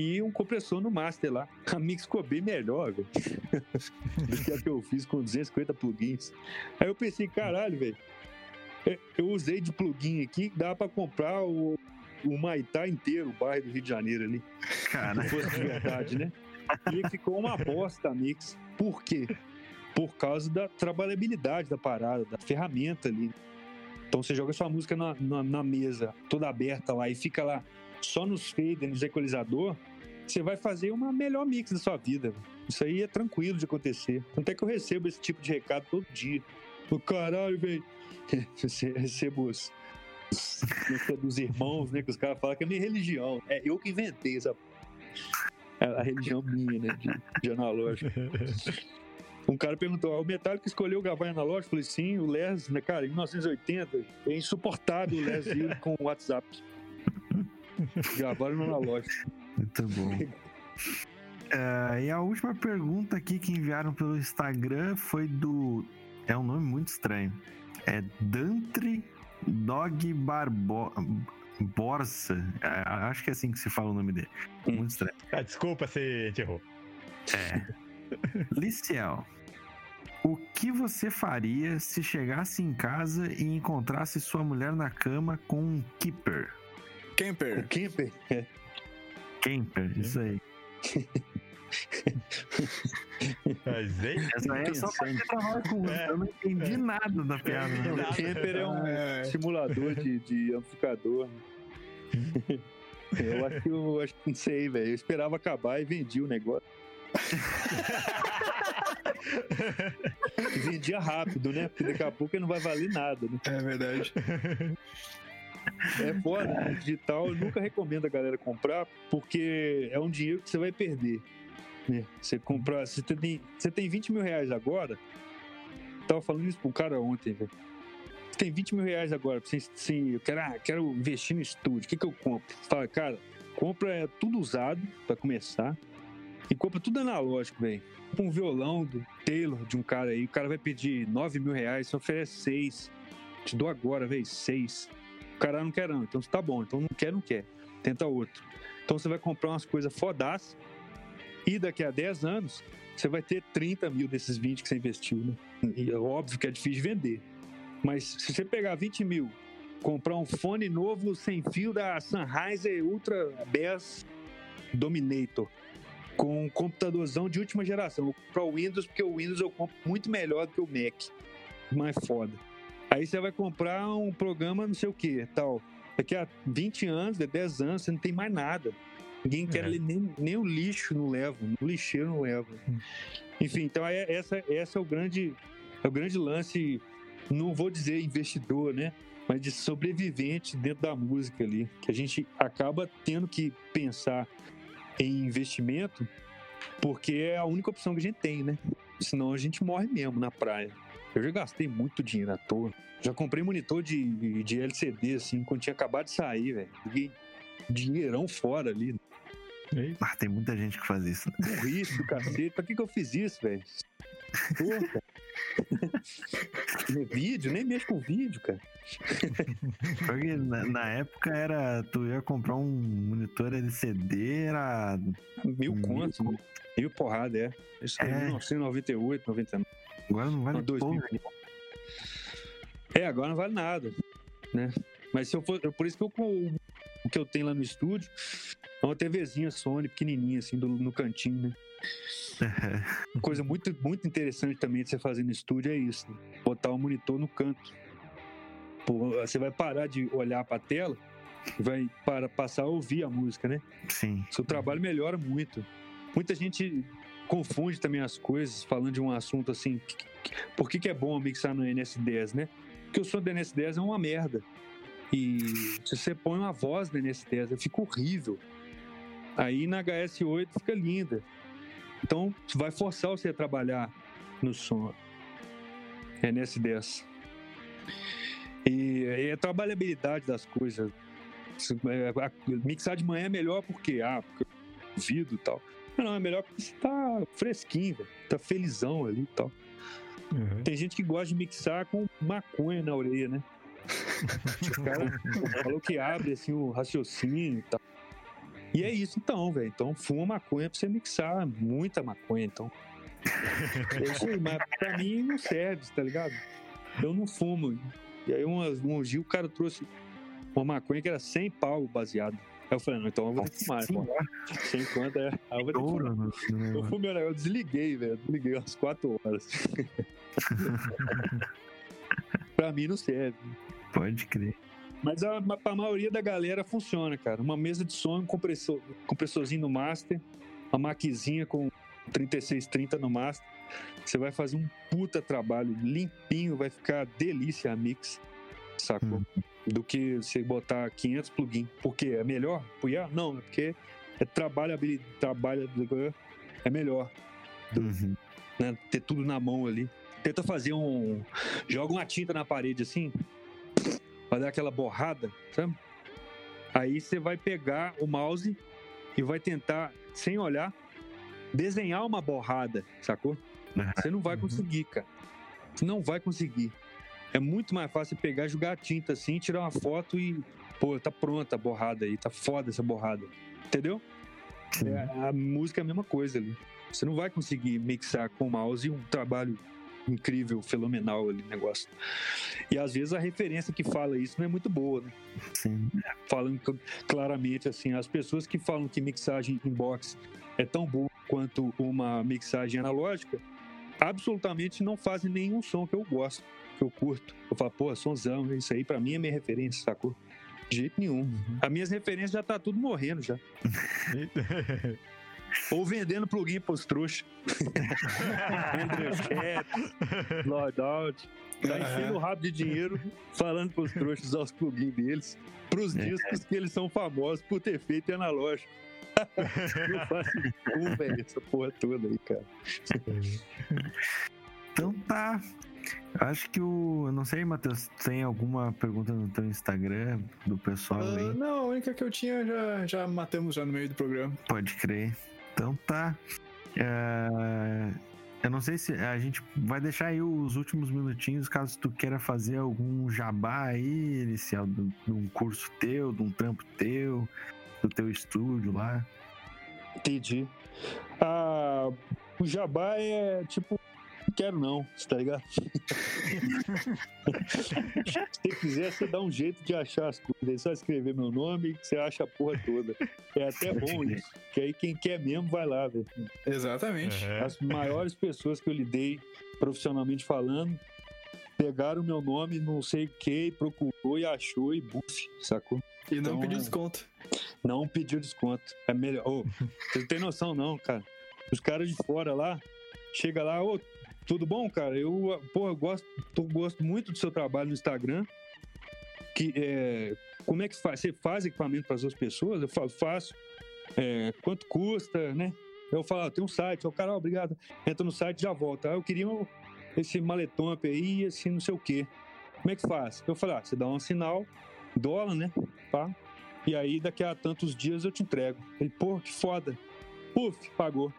E um compressor no master lá. A mix ficou bem melhor, velho. <laughs> do que a que eu fiz com 250 plugins. Aí eu pensei, caralho, velho. é, Eu usei de plugin aqui, dá pra comprar o, o Maitá inteiro, o bairro do Rio de Janeiro ali. Cara, Se fosse de verdade, né? E ficou uma bosta a mix. Por quê? Por causa da trabalhabilidade da parada, da ferramenta ali. Então você joga sua música na, na, na mesa, toda aberta lá, e fica lá só nos fader, nos equalizador, você vai fazer uma melhor mix da sua vida. Isso aí é tranquilo de acontecer. Tanto é que eu recebo esse tipo de recado todo dia. O caralho, velho. <laughs> Recebo os, é dos irmãos, né? Que os caras falam que é minha religião. É eu que inventei essa. A, a religião minha, né? De, de analógico. <laughs> Um cara perguntou: ah, o Metallica escolheu gravar em analógico? Eu falei: sim, o Les, né, cara, em 1980, é insuportável o Les ir com o WhatsApp. <laughs> Gravaram no analógico. muito bom. É, e a última pergunta aqui que enviaram pelo Instagram foi do. É um nome muito estranho. É Dantri Dog Barbo... Borsa. É, acho que é assim que se fala o nome dele. Hum. Muito estranho. Ah, desculpa se gente errou. <laughs> Liciel, o que você faria se chegasse em casa e encontrasse sua mulher na cama com um keeper? O Camper. Kemper, é, Camper, isso aí. Mas, hein? Essa aí é só pra você trabalhar com isso. Eu não entendi nada da piada. o? Kemper é um É. simulador de, de amplificador. né? <laughs> Eu acho que eu acho que não sei, velho. Eu esperava acabar e vendi o negócio. <laughs> Vendia rápido, né? Porque daqui a pouco ele não vai valer nada, né? É verdade. <laughs> É foda, né? digital eu nunca recomendo a galera comprar, porque é um dinheiro que você vai perder. Né? Você comprar. Você tem, você tem 20 mil reais agora. Tava falando isso pro cara ontem, velho. Tem 20 mil reais agora, assim, assim, eu quero, ah, quero investir no estúdio. O que, que eu compro? Fala, cara, compra é, tudo usado pra começar. E compra tudo analógico, velho. Um violão do Taylor de um cara aí. O cara vai pedir 9 mil reais, você oferece 6. Te dou agora, velho, 6. O cara não quer não, então tá bom. Então não quer, não quer. Tenta outro. Então você vai comprar umas coisas fodaças e daqui a 10 anos você vai ter 30 mil desses 20 que você investiu, né? E é óbvio que é difícil de vender. Mas se você pegar 20 mil, comprar um fone novo sem fio da Sennheiser Ultra Bass Dominator com um computadorzão de última geração. Eu vou comprar o Windows porque o Windows eu compro muito melhor do que o Mac. Mais foda. Aí você vai comprar um programa não sei o que, tal. Daqui a 20 anos, de 10 anos, você não tem mais nada. Ninguém quer É. ler, nem, nem o lixo não leva, o lixeiro não leva. Enfim, então é, essa, essa é o grande, é o grande lance, não vou dizer investidor, né? Mas de sobrevivente dentro da música ali. Que a gente acaba tendo que pensar em investimento, porque é a única opção que a gente tem, né? Senão a gente morre mesmo na praia. Eu já gastei muito dinheiro à toa. Já comprei monitor de, de LCD, assim, quando tinha acabado de sair, velho. Joguei dinheirão fora ali. Ah, tem muita gente que faz isso. né? Burrice do cacete. Pra que, que eu fiz isso, velho? Porra. <laughs> vídeo, nem mexo com vídeo, cara. Porque na, na época era. Tu ia comprar um monitor LCD, era. Mil contos, mil, mil porrada, é. Isso aí, É. 1998, 99. Agora não vale 2000. porra. É, agora não vale nada, né? Mas se eu for, por isso que eu com o que eu tenho lá no estúdio é uma TVzinha Sony pequenininha assim do- no cantinho, né? Uma <laughs> coisa muito muito interessante também de você fazer no estúdio é isso, né? botar o monitor no canto. Pô, você vai parar de olhar para a tela e vai para passar a ouvir a música, né? Sim. Seu trabalho melhora muito. Muita gente confunde também as coisas, falando de um assunto assim. Por que, que é bom mixar no NS10, né? Porque o som do NS10 é uma merda. E se você põe uma voz na NS10, fica horrível. Aí na HS8 fica linda. Então vai forçar você a trabalhar no som. NS10. E, e a trabalhabilidade das coisas. É, Mixar de manhã é melhor porque, ah, porque ouvido e tal. Não, é melhor porque você tá fresquinho, velho. Tá felizão ali e tal. Uhum. Tem gente que gosta de mixar com maconha na orelha, né? <laughs> O cara falou que abre assim o raciocínio e tal. E é isso então, velho. Então fuma maconha pra você mixar muita maconha, então. É isso aí, mas pra mim não serve, tá ligado? Eu não fumo. E aí umas, um dia o cara trouxe uma maconha que era 100 pau baseado. Aí eu falei, não, então eu vou ter que fumar, pô. 100 quanto é. Aí eu vou ter que fumar. Eu fumei, eu desliguei, velho. Desliguei umas 4 horas. <laughs> pra mim não serve. Pode crer. Mas a, pra maioria da galera funciona, cara. Uma mesa de som, um compressor, compressorzinho no master, uma maquizinha com 3630 no master. Você vai fazer um puta trabalho limpinho, vai ficar delícia a mix, sacou? Do que você botar 500 plugins. Por quê? É melhor? Puiar? Não, é porque é trabalho, trabalho, é melhor Uhum. né, ter tudo na mão ali. Tenta fazer um. Joga uma tinta na parede assim, dar aquela borrada, sabe? Aí você vai pegar o mouse e vai tentar, sem olhar, desenhar uma borrada, sacou? Você não vai Uhum. conseguir, cara. Você não vai conseguir. É muito mais fácil pegar, jogar a tinta assim, tirar uma foto e. Pô, tá pronta a borrada aí, tá foda essa borrada. Entendeu? É, a música é a mesma coisa ali. Você não vai conseguir mixar com o mouse um trabalho incrível, fenomenal ali, negócio. E às vezes a referência que fala isso não é muito boa, né? Sim. Falando cl- claramente assim, as pessoas que falam que mixagem em box é tão boa quanto uma mixagem analógica, absolutamente não fazem nenhum som que eu gosto, que eu curto. Eu falo, pô, sonzão, isso aí pra mim é minha referência, sacou? De jeito nenhum. As minhas referências já tá tudo morrendo já. <laughs> Ou vendendo plugin pros trouxas. <laughs> Andrew Cat, Lord Out. Tá enchendo o rabo de dinheiro falando pros trouxas usar os plugins deles. Pros É. discos que eles são famosos por ter feito analógico. <laughs> Não faço cu, velho, essa porra toda aí, cara. Então tá. Eu Acho que o. eu Não sei, Matheus, tem alguma pergunta no teu Instagram do pessoal Ah, aí? não, a única que eu tinha já, já matamos já no meio do programa. Pode crer. Então tá. É, Eu não sei se a gente vai deixar aí os últimos minutinhos caso tu queira fazer algum jabá aí, inicial de de um curso teu, de um trampo teu, do teu estúdio lá. Entendi. Ah, o jabá é tipo. Não quero não, você tá ligado? <laughs> Se você quiser, você dá um jeito de achar as coisas. É só escrever meu nome que você acha a porra toda. É até bom isso. Que aí quem quer mesmo vai lá, velho. Exatamente. Uhum. As maiores pessoas que eu lidei profissionalmente falando pegaram meu nome, não sei o que, procurou e achou e buff, sacou? E não Então, pediu é. desconto. Não pediu desconto. É melhor. Ô, você não tem noção, não, cara. Os caras de fora lá, chega lá, ô, tudo bom, cara? Eu, eu gosto, tô- gosto muito do seu trabalho no Instagram. Que, é, como é que faz? Você faz equipamento para as outras pessoas? Eu falo, faço. É, quanto custa, né? Eu falo, ah, tem um site. O cara, obrigado. Entra no site já volta. Ah, eu queria esse maletomp aí, assim, não sei o quê. Como é que faz? Eu falei, ah, você dá um sinal, dólar, né? Pá. E aí, daqui a tantos dias eu te entrego. Ele, pô, que foda. Puf, pagou.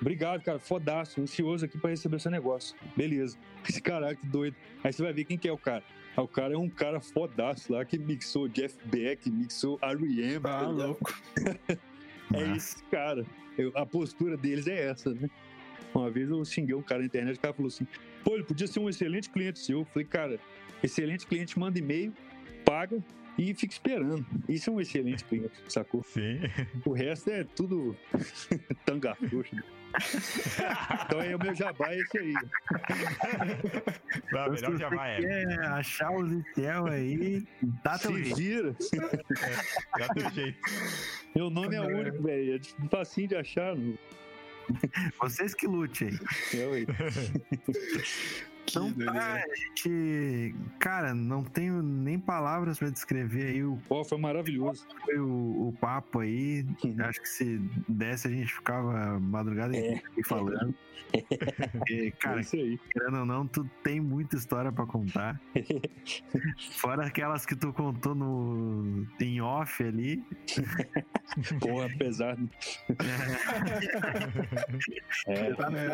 Obrigado, cara. Fodaço. Ansioso aqui pra receber seu negócio. Beleza. Esse caralho, que doido. Aí você vai ver quem que é o cara. Ah, o cara é um cara fodaço lá que mixou Jeff Beck, mixou R.E.M. Ah, tá louco. <laughs> É esse cara. Eu- a postura deles é essa, né? Uma vez eu xinguei um cara na internet, o cara falou assim: pô, ele podia ser um excelente cliente seu. Eu falei, cara, excelente cliente manda e-mail, paga e fica esperando. Isso é um excelente cliente, sacou? Sim. <laughs> O resto é tudo <laughs> tanga frouxa. Então aí o meu jabá é esse aí. Não, melhor se jabá é. quer achar o Litel aí, dá teu Se jeito. vira. Dá teu jeito. Meu nome é único, velho. É facinho de achar. não. Vocês que lute aí. É, <laughs> Então tá, doideira. a gente. Cara, não tenho nem palavras pra descrever aí o, Pô, foi maravilhoso. foi o, o papo aí. Uhum. Acho que se desse a gente ficava madrugada É. aqui falando. <laughs> Porque, É cara, aí. querendo ou não, tu tem muita história pra contar. <laughs> Fora aquelas que tu contou no em off ali. Porra, pesado. <laughs> É, Tá, né?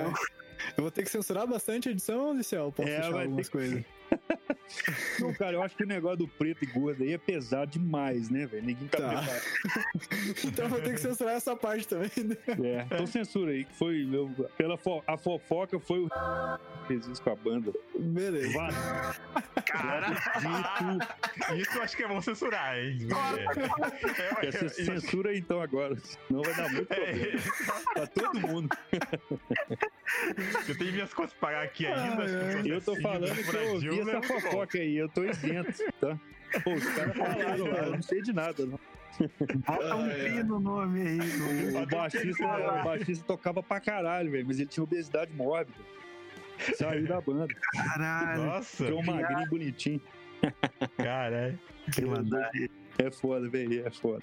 Eu vou ter que censurar bastante a edição, Liceu? Posso É, ter algumas coisas? <laughs> Não, cara, eu acho que o negócio do preto e gordo aí é pesado demais, né, velho? Ninguém tá Tá. <laughs> então eu vou ter que censurar essa parte também. né? É, então censura aí, que foi. meu, pela fo- a fofoca foi o. Fez isso com a banda. Beleza. Vá, Cara, isso eu acho que é bom censurar, hein? É, quer ser censura então agora, senão vai dar muito problema é, pra todo mundo. eu tenho minhas contas pra pagar aqui ainda. Ah, é. Eu tô falando que eu ouvi essa fofoca aí, eu tô isento, tá? Pô, os caras <laughs> falaram lá, eu não sei de nada, não. Bota um pi no nome aí. no- O baixista, o baixista tocava pra caralho, velho, mas ele tinha obesidade mórbida. Saiu da banda, Caralho, Nossa, ficou um magrinho bonitinho. cara. que mandar. É foda, velho, é foda.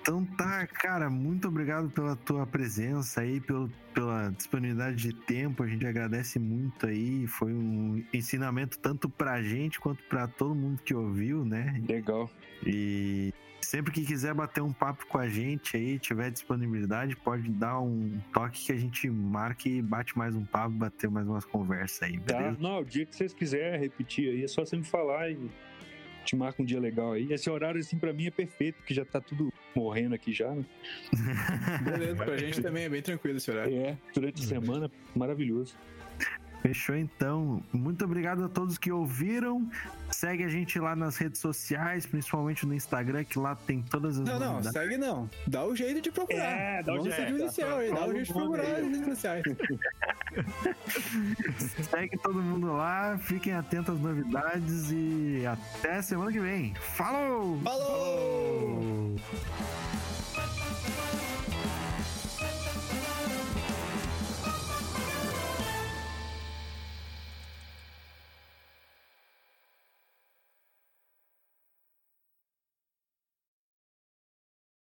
Então tá, cara, muito obrigado pela tua presença aí, pelo, pela disponibilidade de tempo. A gente agradece muito aí. Foi um ensinamento tanto pra gente quanto pra todo mundo que ouviu, né? Legal. E sempre que quiser bater um papo com a gente aí, tiver disponibilidade, pode dar um toque que a gente marca e bate mais um papo, bater mais umas conversas aí, Tá? beleza? Não, o dia que vocês quiserem repetir aí, é só sempre falar e te marca um dia legal aí. Esse horário, assim, pra mim é perfeito, porque já tá tudo morrendo aqui já, né? <laughs> Beleza, pra gente também é bem tranquilo esse horário. É, durante a semana, maravilhoso. Fechou então. Muito obrigado a todos que ouviram. Segue a gente lá nas redes sociais, principalmente no Instagram, que lá tem todas as Não, não, novidades. segue não. Dá o jeito de procurar. É, dá o jeito. seguir o inicial aí, dá o jeito de procurar nas redes sociais. Segue todo mundo lá, fiquem atentos às novidades e até semana que vem. Falou! Falou! Oh.